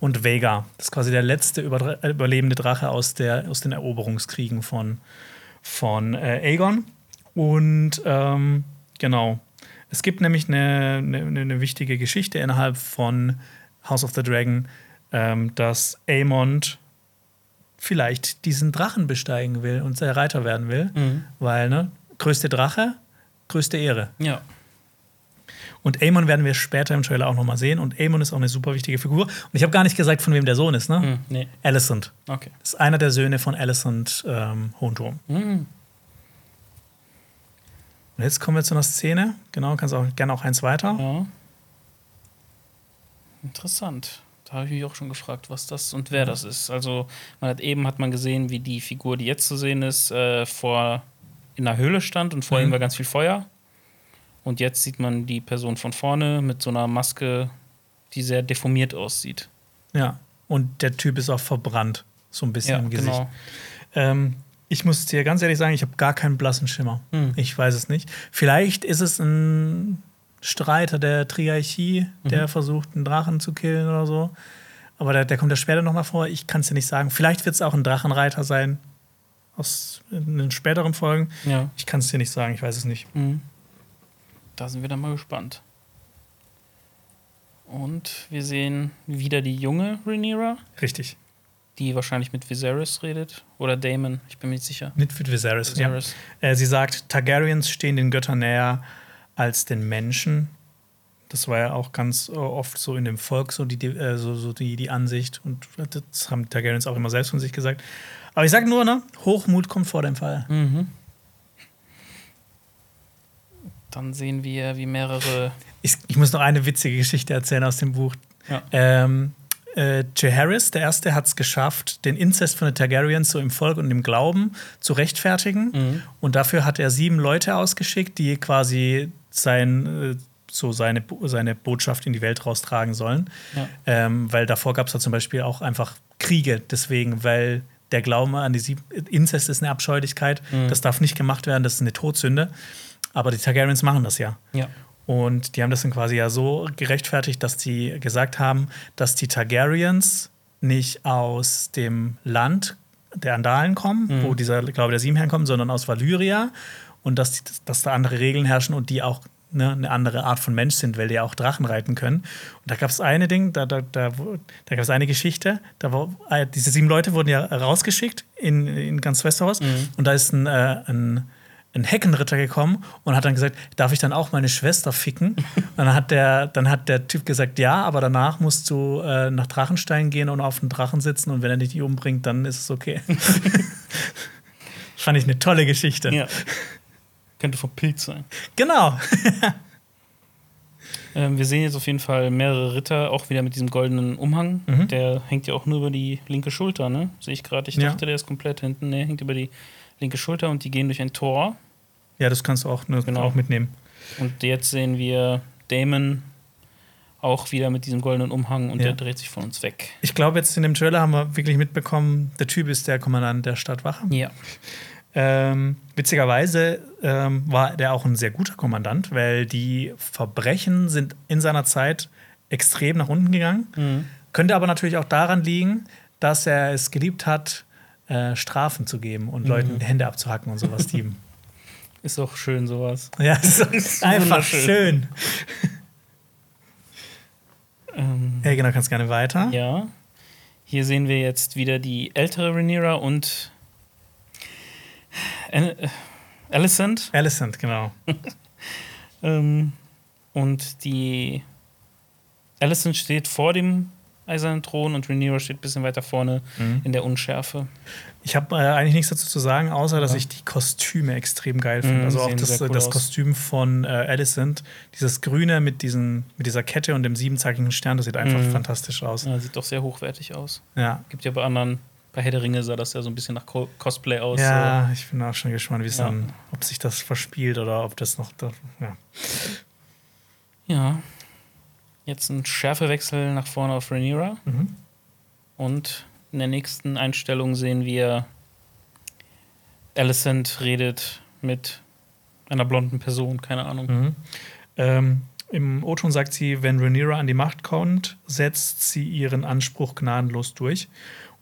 Und Vega, das ist quasi der letzte über überlebende Drache aus, der, aus den Eroberungskriegen von, von äh, Aegon. Und ähm, genau, es gibt nämlich eine, eine, eine wichtige Geschichte innerhalb von House of the Dragon, ähm, dass Aemond vielleicht diesen Drachen besteigen will und der Reiter werden will, Mhm. weil, ne, größte Drache, größte Ehre. Ja. Und Aemon werden wir später im Trailer auch nochmal sehen. Und Aemon ist auch eine super wichtige Figur. Und ich habe gar nicht gesagt, von wem der Sohn ist, ne? Hm, nee. Alicent. Okay. Das ist einer der Söhne von Alicent ähm, Hohenturm. Mhm. Und jetzt kommen wir zu einer Szene. Genau, kannst auch gerne auch eins weiter. Ja. Interessant. Habe ich mich auch schon gefragt, was das und wer das ist. Also, man hat eben hat man gesehen, wie die Figur, die jetzt zu sehen ist, äh, vor in der Höhle stand und vor Mhm. ihm war ganz viel Feuer. Und jetzt sieht man die Person von vorne mit so einer Maske, die sehr deformiert aussieht. Ja. Und der Typ ist auch verbrannt. So ein bisschen Ja, im Gesicht. genau. Ähm, ich muss dir ganz ehrlich sagen, ich habe gar keinen blassen Schimmer. Hm. Ich weiß es nicht. Vielleicht ist es ein Streiter der Triarchie, der Mhm. versucht, einen Drachen zu killen oder so. Aber der, der kommt ja später noch mal vor. Ich kann es dir nicht sagen. Vielleicht wird es auch ein Drachenreiter sein aus den späteren Folgen. Ja. Ich kann es dir nicht sagen. Ich weiß es nicht. Mhm. Da sind wir dann mal gespannt. Und wir sehen wieder die junge Rhaenyra, Richtig. die wahrscheinlich mit Viserys redet. Oder Daemon, ich bin mir nicht sicher. Mit für Viserys. Ja. Viserys. Äh, sie sagt, Targaryens stehen den Göttern näher als den Menschen. Das war ja auch ganz äh, oft so in dem Volk so die, äh, so, so die, die Ansicht. Und das haben Targaryens auch immer selbst von sich gesagt. Aber ich sag nur, ne, Hochmut kommt vor dem Fall. Mhm. Dann sehen wir, wie mehrere. Ich, ich muss noch eine witzige Geschichte erzählen aus dem Buch. Ja. Ähm, äh, Jaehaerys, der Erste, hat es geschafft, den Inzest von den Targaryens so im Volk und im Glauben zu rechtfertigen. Mhm. Und dafür hat er sieben Leute ausgeschickt, die quasi sein, äh, so seine, seine Botschaft in die Welt raustragen sollen. Ja. Ähm, weil davor gab es da zum Beispiel auch einfach Kriege, deswegen, weil der Glaube an die sieb Inzest ist eine Abscheulichkeit, Mhm. das darf nicht gemacht werden, das ist eine Todsünde. Aber die Targaryens machen das ja. Ja. Und die haben das dann quasi ja so gerechtfertigt, dass sie gesagt haben, dass die Targaryens nicht aus dem Land der Andalen kommen, Mhm. wo dieser Glaube der Sieben herkommt, sondern aus Valyria und dass, dass da andere Regeln herrschen und die auch ne, eine andere Art von Mensch sind, weil die auch Drachen reiten können. Und da gab es eine Ding, da, da, da, da gab es eine Geschichte, da war, äh, diese sieben Leute wurden ja rausgeschickt in, in ganz Westeros und da ist ein, äh, ein, ein Heckenritter gekommen und hat dann gesagt, darf ich dann auch meine Schwester ficken? und dann hat der, dann hat der Typ gesagt, ja, aber danach musst du äh, nach Drachenstein gehen und auf den Drachen sitzen und wenn er dich umbringt, dann ist es okay. Fand ich eine tolle Geschichte. Ja. Könnte vom Pilz sein. Genau. Ähm, wir sehen jetzt auf jeden Fall mehrere Ritter, auch wieder mit diesem goldenen Umhang. Mhm. Der hängt ja auch nur über die linke Schulter, ne? Sehe ich gerade. Ich Ja. dachte, der ist komplett hinten. Ne, hängt über die linke Schulter und die gehen durch ein Tor. Ja, das kannst du auch, ne, Genau. auch mitnehmen. Und jetzt sehen wir Damon auch wieder mit diesem goldenen Umhang und Ja. der dreht sich von uns weg. Ich glaube, jetzt in dem Trailer haben wir wirklich mitbekommen, der Typ ist der Kommandant der Stadtwache. Ja. Ähm, witzigerweise ähm, war der auch ein sehr guter Kommandant, weil die Verbrechen sind in seiner Zeit extrem nach unten gegangen. Mhm. Könnte aber natürlich auch daran liegen, dass er es geliebt hat, äh, Strafen zu geben und Leuten die Hände abzuhacken und sowas. Die, Ist auch schön sowas. ja, es ist einfach schön. Ähm, Ja, genau, kannst gerne weiter. ja. Hier sehen wir jetzt wieder die ältere Rhaenyra und Al- äh, Alicent. Alicent, genau. Ähm, und die Alicent steht vor dem eisernen Thron und Rhaenyra steht ein bisschen weiter vorne Mhm. in der Unschärfe. Ich habe äh, eigentlich nichts dazu zu sagen, außer dass Ja. ich die Kostüme extrem geil finde. Mhm, also auch das, cool das. Kostüm von äh, Alicent, dieses Grüne mit, diesen, mit dieser Kette und dem siebenzackigen Stern, das sieht einfach Mhm. fantastisch aus. Ja, sieht doch sehr hochwertig aus. Ja. Gibt ja bei anderen, bei Herr der Ringe sah das ja so ein bisschen nach Co Cosplay aus. Ja, ich bin auch schon gespannt, wie es Ja. dann, ob sich das verspielt oder ob das noch. Da, ja. So. ja. Jetzt ein Schärfewechsel nach vorne auf Rhaenyra. Mhm. Und in der nächsten Einstellung sehen wir Alicent redet mit einer blonden Person, keine Ahnung. Mhm. Ähm, Im O-Ton sagt sie, wenn Rhaenyra an die Macht kommt, setzt sie ihren Anspruch gnadenlos durch.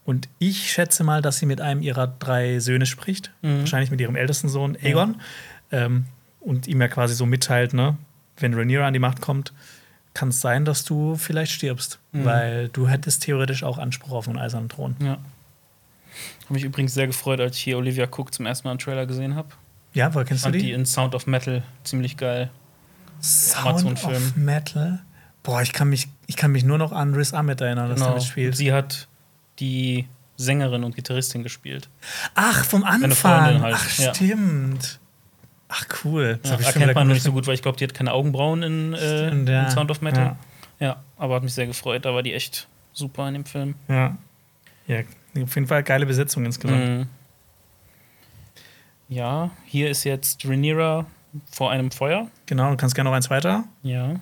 Und ich schätze mal, dass sie mit einem ihrer drei Söhne spricht, Mhm. wahrscheinlich mit ihrem ältesten Sohn Aegon, ähm, und ihm ja quasi so mitteilt, ne, wenn Rhaenyra an die Macht kommt, kann es sein, dass du vielleicht stirbst, Mhm. weil du hättest theoretisch auch Anspruch auf einen eisernen Thron. Ja. Habe mich übrigens sehr gefreut, als ich hier Olivia Cook zum ersten Mal einen Trailer gesehen habe. Ja, woher kennst du Fand die die? in Sound of Metal ziemlich geil. Sound of. Metal. Boah, ich kann mich, ich kann mich nur noch an Riz Ahmed erinnern, dass Genau. der mitspielt. Sie hat die Sängerin und Gitarristin gespielt. Ach, vom Anfang. Halt, Ach, ja. stimmt. Ach, cool. Das Ja, erkennt man nicht so gut, weil ich glaube, die hat keine Augenbrauen in, äh, Stimmt, ja. in Sound of Metal. Ja. Ja. aber hat mich sehr gefreut. Da war die echt super in dem Film. Ja. ja. Auf jeden Fall geile Besetzung insgesamt. Mhm. Ja, hier ist jetzt Rhaenyra vor einem Feuer. Genau, du kannst gerne noch eins weiter. Ja.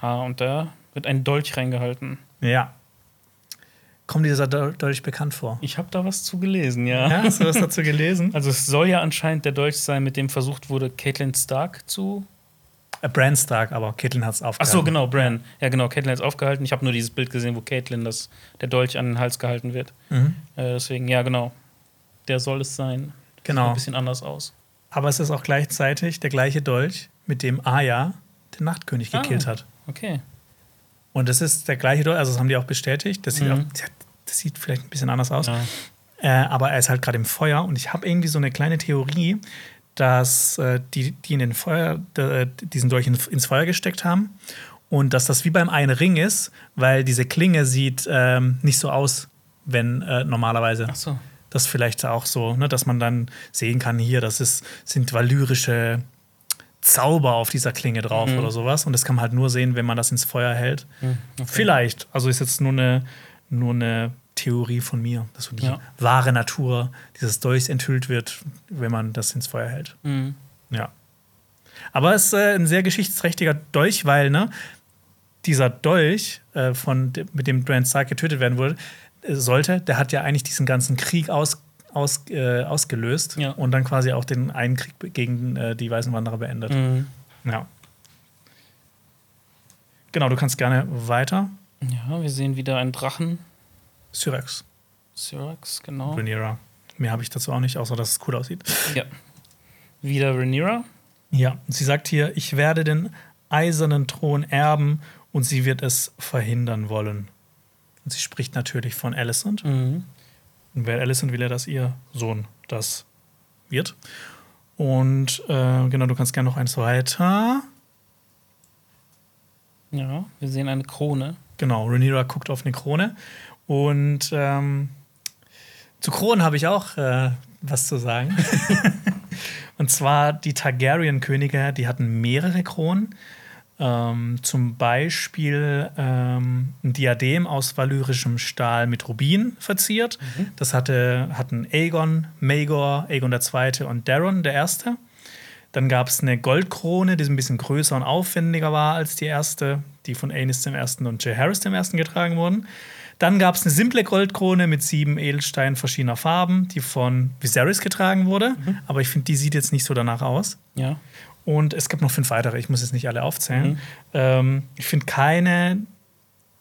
Ah, und da wird ein Dolch reingehalten. Ja. Kommt dieser Dol- Dolch bekannt vor? Ich habe da was zu gelesen, ja. Ja, hast du was dazu gelesen? Also es soll ja anscheinend der Dolch sein, mit dem versucht wurde, Caitlin Stark zu. Äh, Bran Stark, aber Caitlin hat es Ach aufgehalten. so, genau, Bran. Ja, genau, Caitlin ist aufgehalten. Ich habe nur dieses Bild gesehen, wo Caitlin das, der Dolch an den Hals gehalten wird. Mhm. Äh, deswegen, ja, genau. Der soll es sein. Sieht Genau. ein bisschen anders aus. Aber es ist auch gleichzeitig der gleiche Dolch, mit dem Arya den Nachtkönig Ah. gekillt hat. Okay. Und das ist der gleiche Dolch, also das haben die auch bestätigt. Das sieht, Mhm. auch, das sieht vielleicht ein bisschen anders aus. Ja. Äh, aber er ist halt gerade im Feuer und ich habe irgendwie so eine kleine Theorie, dass äh, die, die in den Feuer, äh, diesen Dolch in, ins Feuer gesteckt haben und dass das wie beim einen Ring ist, weil diese Klinge sieht ähm, nicht so aus, wenn äh, normalerweise. Ach so. Das vielleicht auch so, ne, dass man dann sehen kann, hier, das ist, sind valyrische Zauber auf dieser Klinge drauf Mhm. oder sowas. Und das kann man halt nur sehen, wenn man das ins Feuer hält. Hm, okay. Vielleicht. Also ist jetzt nur eine, nur eine Theorie von mir, dass so die Ja. wahre Natur dieses Dolchs enthüllt wird, wenn man das ins Feuer hält. Mhm. Ja. Aber es ist äh, ein sehr geschichtsträchtiger Dolch, weil ne, dieser Dolch, äh, von, mit dem Bran Stark getötet werden wurde, äh, sollte, der hat ja eigentlich diesen ganzen Krieg aus, aus, äh, ausgelöst Ja. und dann quasi auch den einen Krieg gegen äh, die Weißen Wanderer beendet. Mhm. Ja. Genau, du kannst gerne weiter. Ja, wir sehen wieder einen Drachen. Syrax, Syrax, genau. Rhaenyra. Mehr habe ich dazu auch nicht, außer dass es cool aussieht. Ja. Wieder Rhaenyra. Ja, sie sagt hier, ich werde den eisernen Thron erben und sie wird es verhindern wollen. Und sie spricht natürlich von Alicent. Mhm. Und wer Alicent will ja, dass ihr Sohn das wird. Und äh, genau, du kannst gerne noch eins weiter. Ja, wir sehen eine Krone. Genau, Rhaenyra guckt auf eine Krone. Und ähm, zu Kronen habe ich auch äh, was zu sagen. Und zwar die Targaryen-Könige, die hatten mehrere Kronen. Ähm, zum Beispiel ähm, ein Diadem aus valyrischem Stahl mit Rubin verziert. Das hatte, hatten Aegon, Maegor, Aegon II. und Daron der Erste. Dann gab es eine Goldkrone, die ein bisschen größer und aufwendiger war als die erste, die von Aenys dem Ersten und Jaehaerys dem Ersten getragen wurden. Dann gab es eine simple Goldkrone mit sieben Edelsteinen verschiedener Farben, die von Viserys getragen wurde. Aber ich finde, die sieht jetzt nicht so danach aus. Ja. Und es gibt noch fünf weitere, ich muss jetzt nicht alle aufzählen. Ähm, ich finde keine,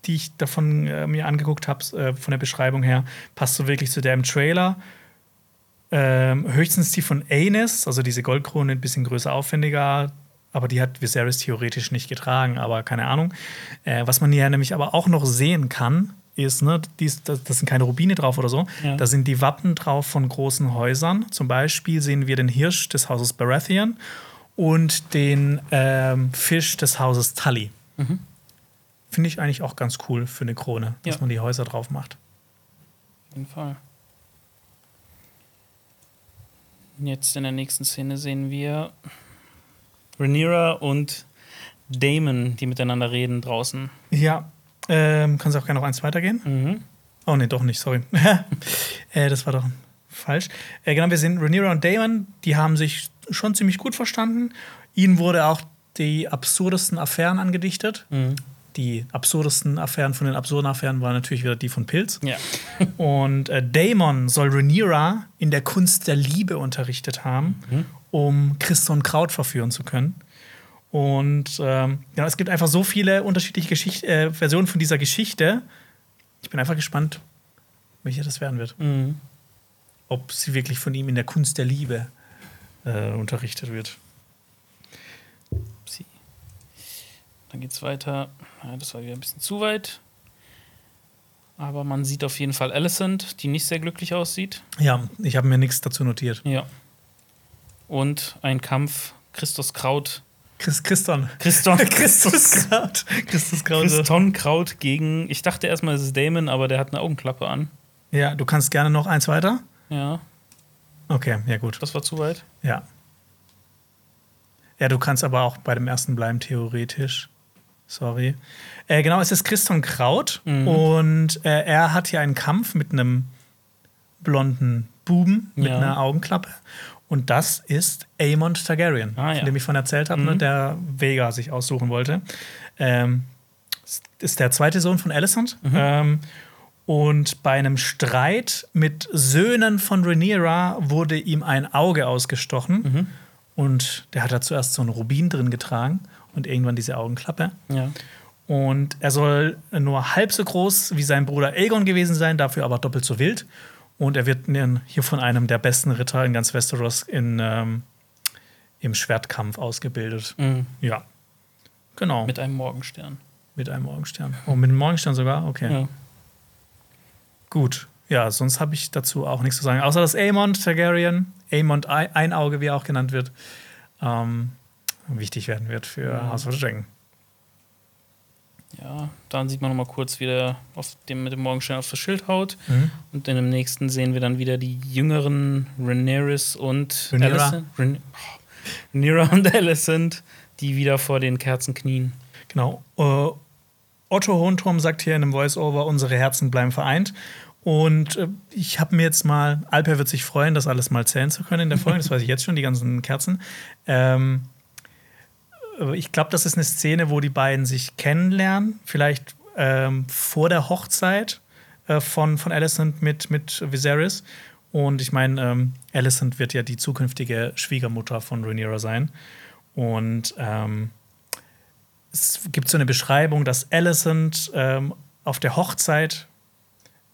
die ich davon äh, mir angeguckt habe, äh, von der Beschreibung her, passt so wirklich zu der im Trailer. Ähm, höchstens die von Aenys, also diese Goldkrone, ein bisschen größer, aufwendiger, aber die hat Viserys theoretisch nicht getragen, aber keine Ahnung. Äh, was man hier nämlich aber auch noch sehen kann, ist, ne, dies, das, das sind keine Rubine drauf oder so, Ja. da sind die Wappen drauf von großen Häusern. Zum Beispiel sehen wir den Hirsch des Hauses Baratheon und den ähm, Fisch des Hauses Tully. Finde ich eigentlich auch ganz cool für eine Krone, dass Ja. man die Häuser drauf macht. Auf jeden Fall. Jetzt in der nächsten Szene sehen wir Rhaenyra und Damon, die miteinander reden draußen. Ja, ähm, kannst du auch gerne noch eins weitergehen? Mhm. Oh, nee, doch nicht, sorry. äh, das war doch falsch. Äh, genau, wir sehen Rhaenyra und Damon, die haben sich schon ziemlich gut verstanden. Ihnen wurde auch die absurdesten Affären angedichtet. Mhm. Die absurdesten Affären von den absurden Affären waren natürlich wieder die von Pilz. Ja. Und äh, Daemon soll Rhaenyra in der Kunst der Liebe unterrichtet haben, um Christon Kraut verführen zu können. Und ähm, ja, es gibt einfach so viele unterschiedliche Geschicht äh, Versionen von dieser Geschichte. Ich bin einfach gespannt, welche das werden wird. Mhm. Ob sie wirklich von ihm in der Kunst der Liebe äh, unterrichtet wird. Dann geht's weiter. Ja, das war wieder ein bisschen zu weit. Aber man sieht auf jeden Fall Alicent, die nicht sehr glücklich aussieht. Ja, ich habe mir nichts dazu notiert. Ja. Und ein Kampf Christus Kraut. Chris, Christon. Christon. Christus Kraut. Christus Kraut. Christon Kraut gegen. Ich dachte erstmal, es ist Damon, aber der hat eine Augenklappe an. Ja, du kannst gerne noch eins weiter. Ja, Okay, ja gut. das war zu weit. Ja. Ja, du kannst aber auch bei dem ersten bleiben, theoretisch. Sorry. Äh, genau, es ist Christon Kraut Mhm. und äh, er hat hier einen Kampf mit einem blonden Buben mit Ja. einer Augenklappe. Und das ist Aemond Targaryen, Ah, ja. von dem ich von erzählt habe, ne, Mhm. der Vega sich aussuchen wollte. Ähm, ist der zweite Sohn von Alicent. Mhm. Ähm, und bei einem Streit mit Söhnen von Rhaenyra wurde ihm ein Auge ausgestochen. Mhm. Und der hat da zuerst so einen Rubin drin getragen und irgendwann diese Augenklappe. Ja. Und er soll nur halb so groß wie sein Bruder Aegon gewesen sein, dafür aber doppelt so wild. Und er wird hier von einem der besten Ritter in ganz Westeros in, ähm, im Schwertkampf ausgebildet. Mhm. Ja. Genau. Mit einem Morgenstern. Mit einem Morgenstern. Oh, mit einem Morgenstern sogar? Okay. Ja. Gut. Ja, sonst habe ich dazu auch nichts zu sagen. Außer dass Aemond Targaryen, Aemond Ei- Einauge, wie er auch genannt wird, ähm, wichtig werden wird für Ja. House of the Dragon. ja, dann sieht man noch mal kurz, wie der auf dem, mit dem Morgenstern auf das Schild haut. Mhm. Und in dem nächsten sehen wir dann wieder die jüngeren Rhaenyra und Rhaenyra. Alicent. Rhaen-. Rhaenyra und Alicent, die wieder vor den Kerzen knien. Genau. Äh, Otto Hohenturm sagt hier in einem Voice-Over, unsere Herzen bleiben vereint. Und äh, ich habe mir jetzt mal, Alper wird sich freuen, das alles mal zählen zu können in der Folge, das weiß ich jetzt schon, die ganzen Kerzen. Ähm, äh, ich glaube, das ist eine Szene, wo die beiden sich kennenlernen, vielleicht ähm, vor der Hochzeit äh, von, von Alicent mit, mit Viserys. Und ich meine, ähm, Alicent wird ja die zukünftige Schwiegermutter von Rhaenyra sein. Und ähm, es gibt so eine Beschreibung, dass Alicent ähm, auf der Hochzeit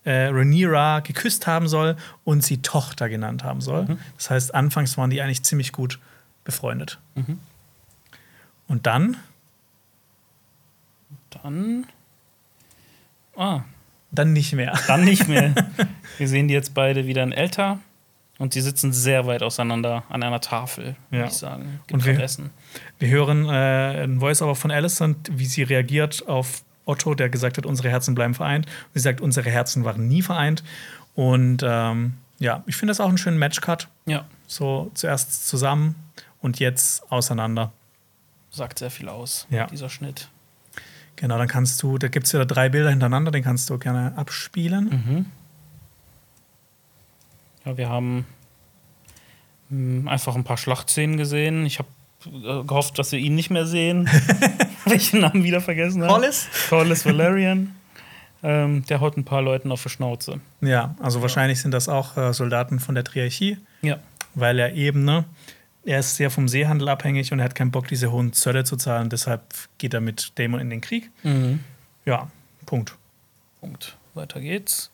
äh, Rhaenyra geküsst haben soll und sie Tochter genannt haben soll. Das heißt, anfangs waren die eigentlich ziemlich gut befreundet. Mhm. Und dann, Dann. Ah, dann nicht mehr. dann nicht mehr. Wir sehen die jetzt beide wieder in älter. Und die sitzen sehr weit auseinander an einer Tafel, würde Ja. ich sagen. Und Gibt wir- wir Essen. Wir hören äh, ein Voice-Over von Alicent, wie sie reagiert auf Otto, der gesagt hat, unsere Herzen bleiben vereint. Und sie sagt, unsere Herzen waren nie vereint. Und ähm, ja, ich finde das auch einen schönen Matchcut. Ja, So zuerst zusammen und jetzt auseinander. Sagt sehr viel aus, Ja. dieser Schnitt. Genau, dann kannst du, da gibt es ja drei Bilder hintereinander, den kannst du gerne abspielen. Mhm. Ja, wir haben mh, einfach ein paar Schlachtszenen gesehen. Ich habe äh, gehofft, dass wir ihn nicht mehr sehen. Den Namen wieder vergessen habe. Hollis? Corlys Valerian. ähm, der haut ein paar Leuten auf die Schnauze. Ja, also wahrscheinlich sind das auch äh, Soldaten von der Triarchie, Ja. weil er eben, ne, er ist sehr vom Seehandel abhängig und er hat keinen Bock, diese hohen Zölle zu zahlen. Deshalb geht er mit Daemon in den Krieg. Ja, Punkt. Punkt. Weiter geht's.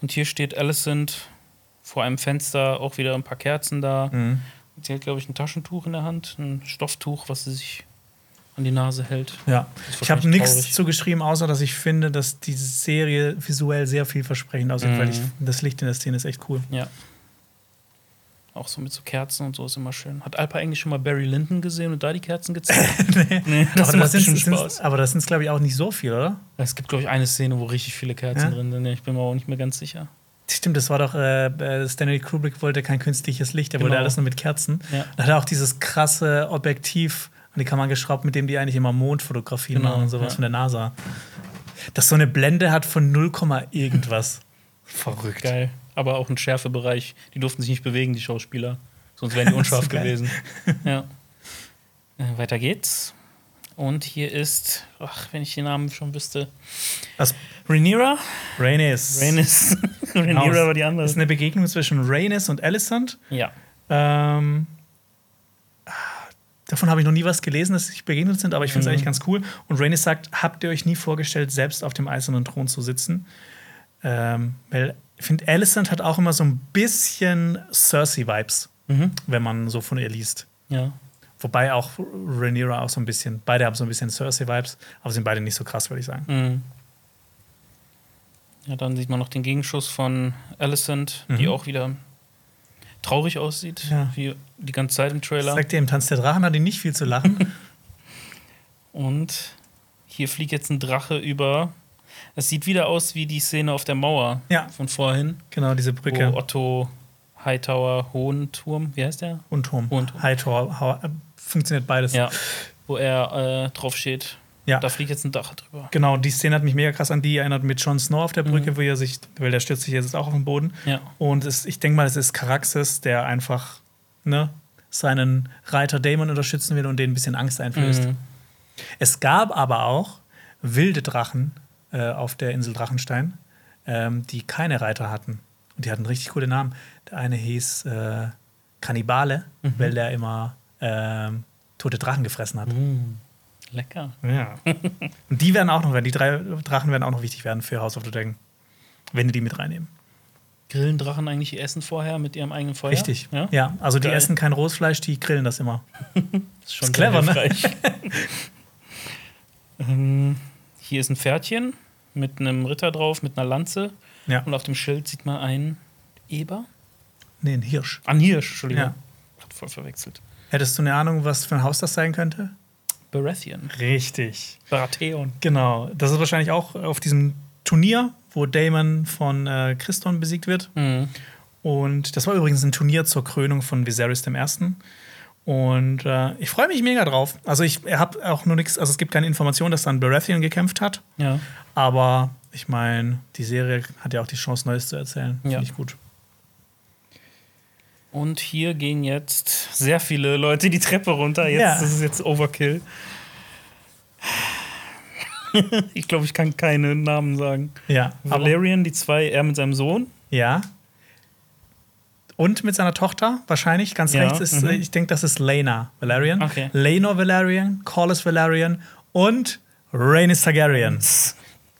Und hier steht Alicent vor einem Fenster, auch wieder ein paar Kerzen da. Mhm. Sie hat, glaube ich, ein Taschentuch in der Hand, ein Stofftuch, was sie sich an die Nase hält. Ja, ich habe nichts zugeschrieben, außer dass ich finde, dass die Serie visuell sehr vielversprechend aussieht, Mhm. weil ich, das Licht in der Szene ist echt cool. Ja. Auch so mit so Kerzen und so ist immer schön. Hat Alpa eigentlich schon mal Barry Lyndon gesehen und da die Kerzen gezeigt? nee. das aber, macht das bestimmt sind, Spaß. aber das sind, glaube ich, auch nicht so viel, oder? Es gibt, glaube ich, eine Szene, wo richtig viele Kerzen Ja? drin sind. Ich bin mir auch nicht mehr ganz sicher. Stimmt, das war doch, äh, äh, Stanley Kubrick wollte kein künstliches Licht, er wollte Genau. alles nur mit Kerzen. Ja. Da hat er auch dieses krasse Objektiv an die Kamera geschraubt, mit dem die eigentlich immer Mondfotografien Genau, machen und sowas ja. von der NASA. Das so eine Blende hat von 0, irgendwas. Verrückt. Geil. Aber auch ein Schärfebereich. Die durften sich nicht bewegen, die Schauspieler. Sonst wären die unscharf gewesen. Ja. Äh, weiter geht's. Und hier ist, ach, wenn ich den Namen schon wüsste, Was Rhaenyra. Rhaenys. Rhaenys. Genau, Rhaenyra war die Das andere. ist eine Begegnung zwischen Rhaenys und Alicent. Ja. Ähm, ah, davon habe ich noch nie was gelesen, dass sie sich begegnet sind, aber ich finde es Mhm. eigentlich ganz cool. Und Rhaenys sagt: Habt ihr euch nie vorgestellt, selbst auf dem eisernen Thron zu sitzen? Ähm, weil ich finde, Alicent hat auch immer so ein bisschen Cersei-Vibes, Mhm. wenn man so von ihr liest. Ja. Wobei auch Rhaenyra auch so ein bisschen, beide haben so ein bisschen Cersei-Vibes, aber sind beide nicht so krass, würde ich sagen. Mhm. Ja, dann sieht man noch den Gegenschuss von Alicent, die Mhm. auch wieder traurig aussieht, Ja. wie die ganze Zeit im Trailer. Sagt ihr, im Tanz der Drachen hat die nicht viel zu lachen. Und hier fliegt jetzt ein Drache über. Es sieht wieder aus wie die Szene auf der Mauer Ja. von vorhin, genau, diese Brücke. wo Otto Hightower Hohenturm, wie heißt der? Und Turm. Und- Hightower. Hau- äh, Funktioniert beides. Ja, wo er äh, drauf steht. Ja. Da fliegt jetzt ein Drache drüber. Genau, die Szene hat mich mega krass an die erinnert mit Jon Snow auf der Brücke, Mhm. wo er sich, weil der stürzt sich jetzt auch auf den Boden. Ja. Und es, ich denke mal, es ist Caraxes, der einfach ne, seinen Reiter Daemon unterstützen will und denen ein bisschen Angst einflößt. Mhm. Es gab aber auch wilde Drachen äh, auf der Insel Drachenstein, ähm, die keine Reiter hatten. Und die hatten richtig coole Namen. Der eine hieß äh, Kannibale, Mhm. weil der immer ähm, tote Drachen gefressen hat. Mhm. Lecker. Ja. Und die werden auch noch, die drei Drachen werden auch noch wichtig werden für House of the Dragon, wenn die die mit reinnehmen. Grillen Drachen eigentlich ihr Essen vorher mit ihrem eigenen Feuer? Richtig. Ja. Ja, also die Geil. essen kein Rohsfleisch, die grillen das immer. Ist schon Ist sehr clever, ne? ähm, hier ist ein Pferdchen mit einem Ritter drauf, mit einer Lanze. Ja. Und auf dem Schild sieht man einen Eber. Nee, ein Hirsch. Ein Hirsch, Entschuldigung. Ja. Hat voll verwechselt. Hättest du eine Ahnung, was für ein Haus das sein könnte? Baratheon. Richtig. Baratheon. Genau. Das ist wahrscheinlich auch auf diesem Turnier, wo Damon von äh, Christon besiegt wird. Mhm. Und das war übrigens ein Turnier zur Krönung von Viserys I. Und äh, ich freue mich mega drauf. Also ich habe auch nur nichts, also es gibt keine Information, dass dann Baratheon gekämpft hat. Ja. Aber ich meine, die Serie hat ja auch die Chance, Neues zu erzählen. Ja. Finde ich gut. Und hier gehen jetzt sehr viele Leute die Treppe runter. Jetzt Ja. das ist jetzt Overkill. ich glaube, ich kann keine Namen sagen. Ja. Valerian, die zwei, er mit seinem Sohn. ja. Und mit seiner Tochter, wahrscheinlich, ganz Ja, rechts ist, mhm. ich denke, das ist Lena Valerian. Okay. Laenor Valerian, Corlys Valerian und Rhaenys Targaryen.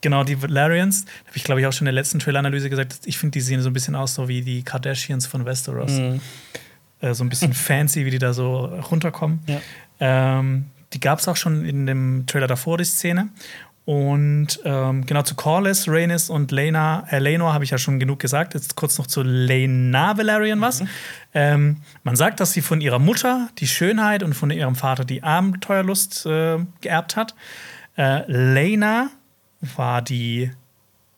Genau, die Valerians, habe ich glaube ich auch schon in der letzten Trailer-Analyse gesagt, ich finde, die sehen so ein bisschen aus, so wie die Kardashians von Westeros. Mhm. Äh, so ein bisschen fancy, wie die da so runterkommen. Ja. Ähm, die gab es auch schon in dem Trailer davor, die Szene. Und ähm, genau zu Corliss, Rhaenys und Lena, äh, Lenor habe ich ja schon genug gesagt. Jetzt kurz noch zu Lena Valerian was. Ähm, man sagt, dass sie von ihrer Mutter die Schönheit und von ihrem Vater die Abenteuerlust äh, geerbt hat. Äh, Lena war die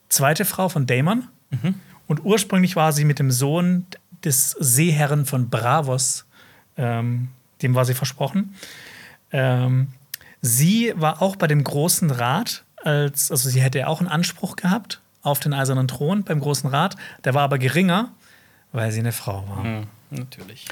zweite Frau von Daemon. Und ursprünglich war sie mit dem Sohn des Seeherren von Bravos, ähm, dem war sie versprochen. Ähm, sie war auch bei dem Großen Rat, als, also sie hätte auch einen Anspruch gehabt auf den Eisernen Thron beim Großen Rat. Der war aber geringer, weil sie eine Frau war. Hm, natürlich.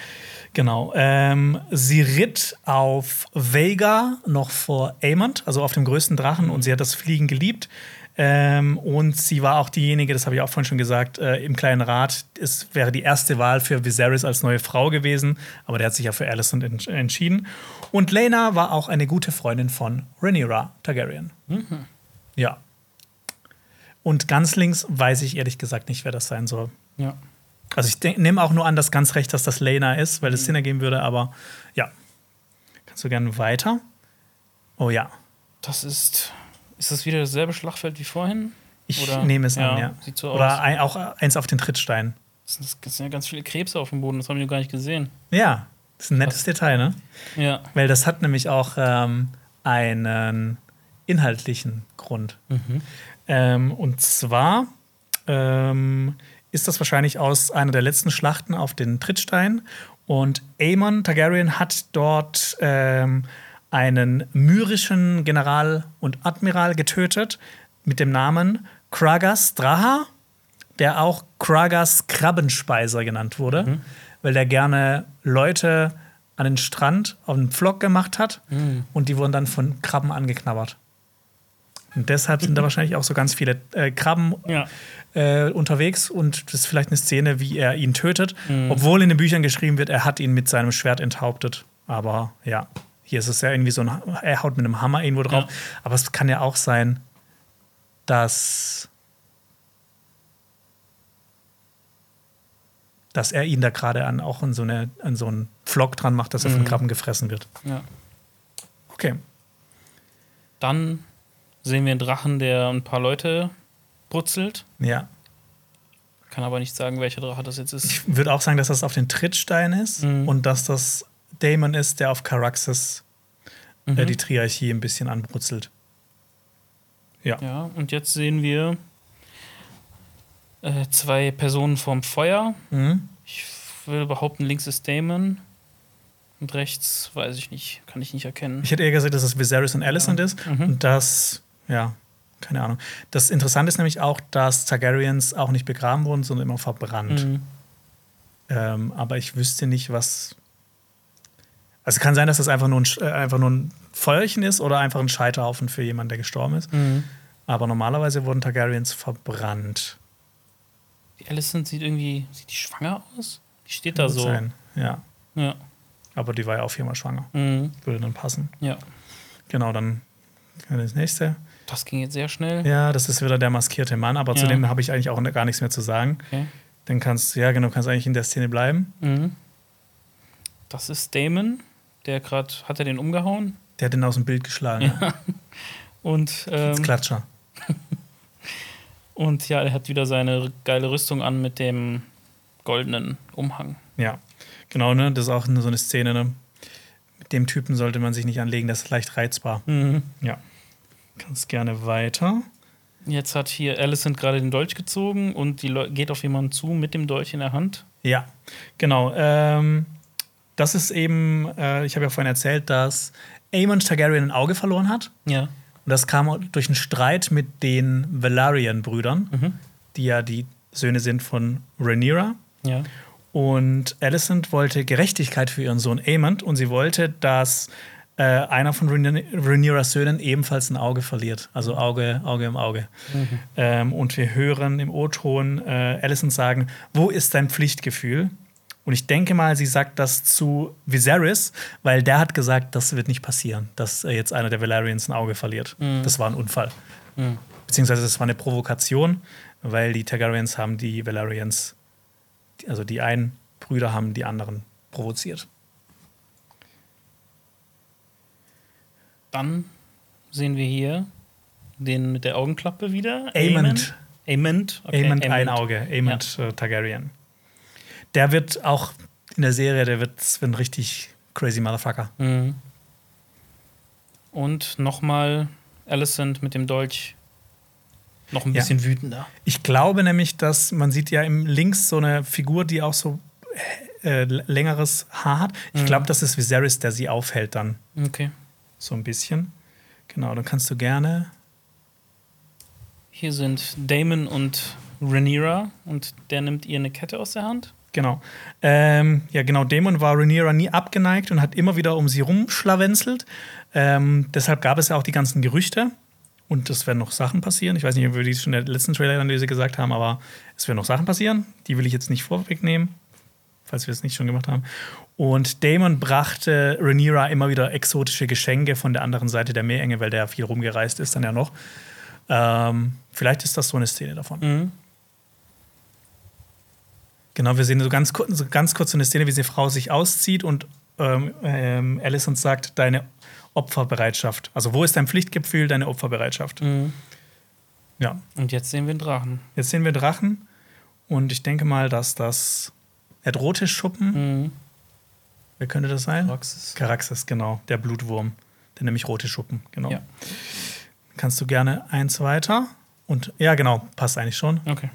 Genau. Ähm, sie ritt auf Vega noch vor Aemond, also auf dem größten Drachen, und sie hat das Fliegen geliebt. Ähm, und sie war auch diejenige, das habe ich auch vorhin schon gesagt, äh, im kleinen Rat. Es wäre die erste Wahl für Viserys als neue Frau gewesen, aber der hat sich ja für Alicent ents entschieden. Und Lena war auch eine gute Freundin von Rhaenyra Targaryen. Ja. Und ganz links weiß ich ehrlich gesagt nicht, wer das sein soll. Ja. Also ich nehme auch nur an, dass ganz recht, dass das Lena ist, weil es Sinn ergeben würde, aber ja. Kannst du gerne weiter? Oh ja. Das ist. Ist das wieder dasselbe Schlachtfeld wie vorhin? Ich Oder- nehme es ja, an, ja. sieht so Oder aus. ein, auch eins auf den Trittstein. Das sind, ja ganz viele Krebse auf dem Boden, das haben wir gar nicht gesehen. Ja, das ist ein nettes Detail, ne? Ja. Weil das hat nämlich auch ähm, einen inhaltlichen Grund. Ähm, und zwar ähm, ist das wahrscheinlich aus einer der letzten Schlachten auf den Trittstein. Und Aemon Targaryen hat dort ähm, einen myrischen General und Admiral getötet mit dem Namen Kragas Draha, der auch Kragas Krabbenspeiser genannt wurde, weil der gerne Leute an den Strand auf den Pflock gemacht hat und die wurden dann von Krabben angeknabbert. Und deshalb sind da wahrscheinlich auch so ganz viele äh, Krabben Ja. äh, unterwegs und das ist vielleicht eine Szene, wie er ihn tötet, obwohl in den Büchern geschrieben wird, er hat ihn mit seinem Schwert enthauptet. Aber ja, hier ist es ja irgendwie so ein, er haut mit einem Hammer irgendwo drauf. Ja. Aber es kann ja auch sein, dass dass er ihn da gerade an auch in so eine an so einen Flock dran macht, dass er von Krabben gefressen wird. ja. Okay. Dann sehen wir einen Drachen, der ein paar Leute brutzelt. Ja. Kann aber nicht sagen, welcher Drache das jetzt ist. Ich würde auch sagen, dass das auf den Trittstein ist Mhm. und dass das Damon ist, der auf Caraxes äh, die Triarchie ein bisschen anbrutzelt. Ja. Ja, und jetzt sehen wir äh, zwei Personen vorm Feuer. Mhm. Ich würde behaupten, links ist Damon und rechts weiß ich nicht, kann ich nicht erkennen. Ich hätte eher gesagt, dass es Viserys und Alicent ist. Mhm. Und das, ja, keine Ahnung. Das Interessante ist nämlich auch, dass Targaryens auch nicht begraben wurden, sondern immer verbrannt. Mhm. Ähm, aber ich wüsste nicht, was. Also kann sein, dass das einfach nur ein, äh, einfach nur ein Feuerchen ist oder einfach ein Scheiterhaufen für jemanden, der gestorben ist. Mhm. Aber normalerweise wurden Targaryens verbrannt. Die Alicent sieht irgendwie, sieht die schwanger aus? Die steht da Kann so. Sein. Ja. Ja. Aber die war ja auch viermal schwanger. Mhm. Würde dann passen. ja. Genau, dann das nächste. Das ging jetzt sehr schnell. Ja, das ist wieder der maskierte Mann, aber zu Ja. dem habe ich eigentlich auch gar nichts mehr zu sagen. Okay. Dann kannst ja genau, kannst eigentlich in der Szene bleiben. Mhm. Das ist Damon, der gerade, hat er den umgehauen? Der hat den aus dem Bild geschlagen. Ja. Und, ähm, Klatscher. und ja, er hat wieder seine geile Rüstung an mit dem goldenen Umhang. Ja. Genau, ne? Das ist auch so eine Szene, ne? Mit dem Typen sollte man sich nicht anlegen, das ist leicht reizbar. Mhm. Ja. Kannst gerne weiter. Jetzt hat hier Alicent gerade den Dolch gezogen und die Leu geht auf jemanden zu mit dem Dolch in der Hand. Ja, genau. Ähm, das ist eben, äh, ich habe ja vorhin erzählt, dass Aemon Targaryen ein Auge verloren hat. Ja. Und das kam durch einen Streit mit den Velaryon-Brüdern, Mhm. die ja die Söhne sind von Rhaenyra. Ja. Und Alicent wollte Gerechtigkeit für ihren Sohn Aemon und sie wollte, dass äh, einer von Rhaeny- Rhaenyras Söhnen ebenfalls ein Auge verliert. Also Auge, Auge im Auge. Ähm, und wir hören im O-Ton äh, Alicent sagen: Wo ist dein Pflichtgefühl? Und ich denke mal, sie sagt das zu Viserys, weil der hat gesagt, das wird nicht passieren, dass jetzt einer der Valerians ein Auge verliert. Das war ein Unfall. Mhm. Beziehungsweise es war eine Provokation, weil die Targaryens haben die Valerians, also die einen Brüder haben die anderen provoziert. Dann sehen wir hier den mit der Augenklappe wieder. Aemond. Aemond. Okay, Aemond, ein. Auge, Aemond äh, Targaryen. Der wird auch in der Serie, der wird, wird ein richtig crazy Motherfucker. Mhm. Und nochmal Alicent mit dem Dolch. Noch ein Ja. bisschen wütender. Ich glaube nämlich, dass man sieht ja im links so eine Figur, die auch so äh, längeres Haar hat. Ich Mhm. glaube, das ist Viserys, der sie aufhält dann Okay. so ein bisschen. Genau, dann kannst du gerne. Hier sind Damon und Rhaenyra und der nimmt ihr eine Kette aus der Hand. Genau. Ähm, ja, genau. Dämon war Rhaenyra nie abgeneigt und hat immer wieder um sie rumschlawenzelt. Ähm, deshalb gab es ja auch die ganzen Gerüchte. Und es werden noch Sachen passieren. Ich weiß nicht, ob wir die schon in der letzten Trailer-Analyse gesagt haben, aber es werden noch Sachen passieren. Die will ich jetzt nicht vorwegnehmen, falls wir es nicht schon gemacht haben. Und Damon brachte Rhaenyra immer wieder exotische Geschenke von der anderen Seite der Meerenge, weil der viel rumgereist ist dann ja noch. Ähm, vielleicht ist das so eine Szene davon. Mhm. Genau, wir sehen so ganz, kurz, so ganz kurz so eine Szene, wie die Frau sich auszieht und ähm, ähm, Alicent sagt, deine Opferbereitschaft. Also, wo ist dein Pflichtgefühl, deine Opferbereitschaft? Mhm. Ja, Und jetzt sehen wir einen Drachen. jetzt sehen wir Drachen und ich denke mal, dass das. Er hat rote Schuppen. Mhm. Wer könnte das sein? Praxis. Karaxes, genau, der Blutwurm. Der nämlich rote Schuppen, genau. Ja. Kannst du gerne eins weiter. Und ja, genau, passt eigentlich schon. Okay.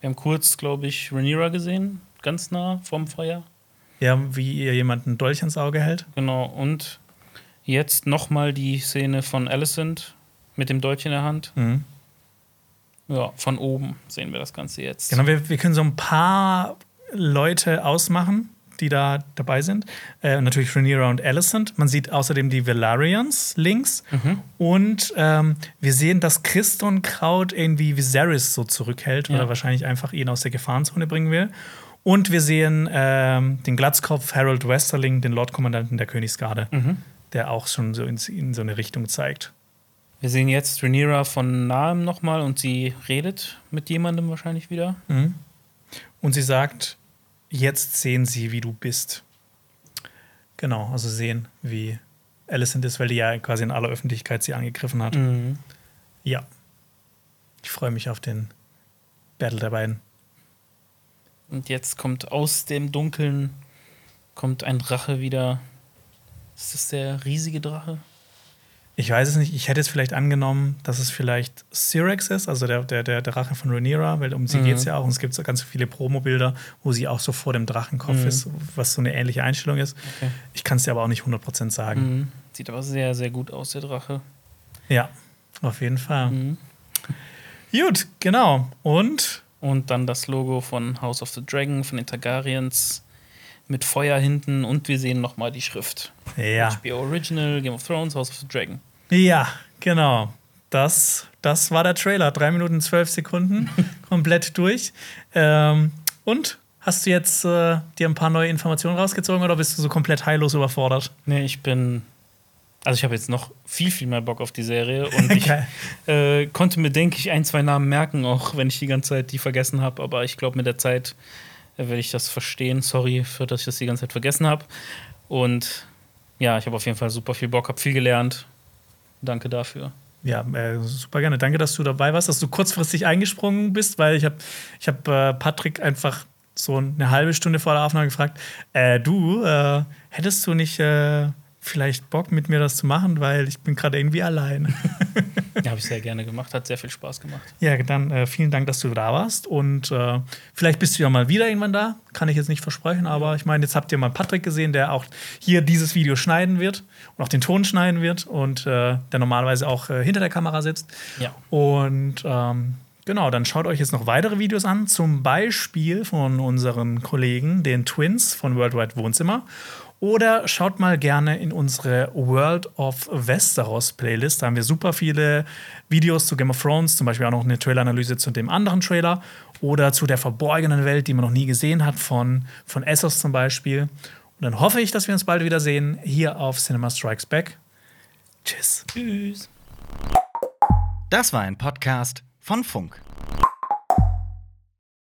Wir haben kurz, glaube ich, Rhaenyra gesehen, ganz nah vorm Feuer. Ja, wie ihr jemanden Dolch ins Auge hält. Genau. Und jetzt nochmal die Szene von Alicent mit dem Dolch in der Hand. Mhm. Ja, von oben sehen wir das Ganze jetzt. Genau, wir, wir können so ein paar Leute ausmachen, die da dabei sind. Äh, natürlich Rhaenyra und Alicent. Man sieht außerdem die Valarians links. Und ähm, wir sehen, dass Christon Kraut irgendwie Viserys so zurückhält Ja. oder wahrscheinlich einfach ihn aus der Gefahrenzone bringen will. Und wir sehen ähm, den Glatzkopf Harold Westerling, den Lordkommandanten der Königsgarde, Mhm. der auch schon so in, in so eine Richtung zeigt. Wir sehen jetzt Rhaenyra von nahem nochmal und sie redet mit jemandem wahrscheinlich wieder. Mhm. Und sie sagt, jetzt sehen sie, wie du bist. Genau, also sehen, wie Alicent ist, weil die ja quasi in aller Öffentlichkeit sie angegriffen hat. Mhm. Ja. Ich freue mich auf den Battle der beiden. Und jetzt kommt aus dem Dunkeln kommt ein Drache wieder. Ist das der riesige Drache? Ich weiß es nicht, ich hätte es vielleicht angenommen, dass es vielleicht Syrax ist, also der, der, der Drache von Rhaenyra, weil um sie Mhm. geht es ja auch. Und es gibt so ganz viele Promo-Bilder, wo sie auch so vor dem Drachenkopf Mhm. ist, was so eine ähnliche Einstellung ist. Okay. Ich kann es dir aber auch nicht 100% sagen. Mhm. Sieht aber sehr, sehr gut aus, der Drache. Ja, auf jeden Fall. Mhm. Gut, genau. Und Und dann das Logo von House of the Dragon, von den Targaryens mit Feuer hinten und wir sehen nochmal die Schrift. ja, HBO Original, Game of Thrones, House of the Dragon. Ja, genau. Das, das war der Trailer. Drei Minuten zwölf Sekunden, komplett durch. Ähm, und hast du jetzt äh, dir ein paar neue Informationen rausgezogen oder bist du so komplett heillos überfordert? Nee, ich bin. Also ich habe jetzt noch viel, viel mehr Bock auf die Serie und ich äh, konnte mir, denke ich, ein, zwei Namen merken, auch wenn ich die ganze Zeit die vergessen habe. Aber ich glaube, mit der Zeit äh, werde ich das verstehen. Sorry, für dass ich das die ganze Zeit vergessen habe. Und ja, ich habe auf jeden Fall super viel Bock, habe viel gelernt. Danke dafür. Ja, äh, super gerne. Danke, dass du dabei warst, dass du kurzfristig eingesprungen bist, weil ich habe ich hab, äh, Patrick einfach so eine halbe Stunde vor der Aufnahme gefragt, äh, du, äh, hättest du nicht äh, vielleicht Bock, mit mir das zu machen, weil ich bin gerade irgendwie allein. Ja, habe ich sehr gerne gemacht, hat sehr viel Spaß gemacht. ja, dann äh, vielen Dank, dass du da warst und äh, vielleicht bist du ja mal wieder irgendwann da, kann ich jetzt nicht versprechen, aber ich meine, jetzt habt ihr mal Patrick gesehen, der auch hier dieses Video schneiden wird und auch den Ton schneiden wird und äh, der normalerweise auch äh, hinter der Kamera sitzt. Ja. Und ähm, genau, dann schaut euch jetzt noch weitere Videos an, zum Beispiel von unseren Kollegen, den Twins von Worldwide Wohnzimmer. Oder schaut mal gerne in unsere World of Westeros Playlist. Da haben wir super viele Videos zu Game of Thrones, zum Beispiel auch noch eine Trailer-Analyse zu dem anderen Trailer oder zu der verborgenen Welt, die man noch nie gesehen hat, von, von Essos zum Beispiel. Und dann hoffe ich, dass wir uns bald wiedersehen hier auf Cinema Strikes Back. Tschüss. Tschüss. Das war ein Podcast von Funk.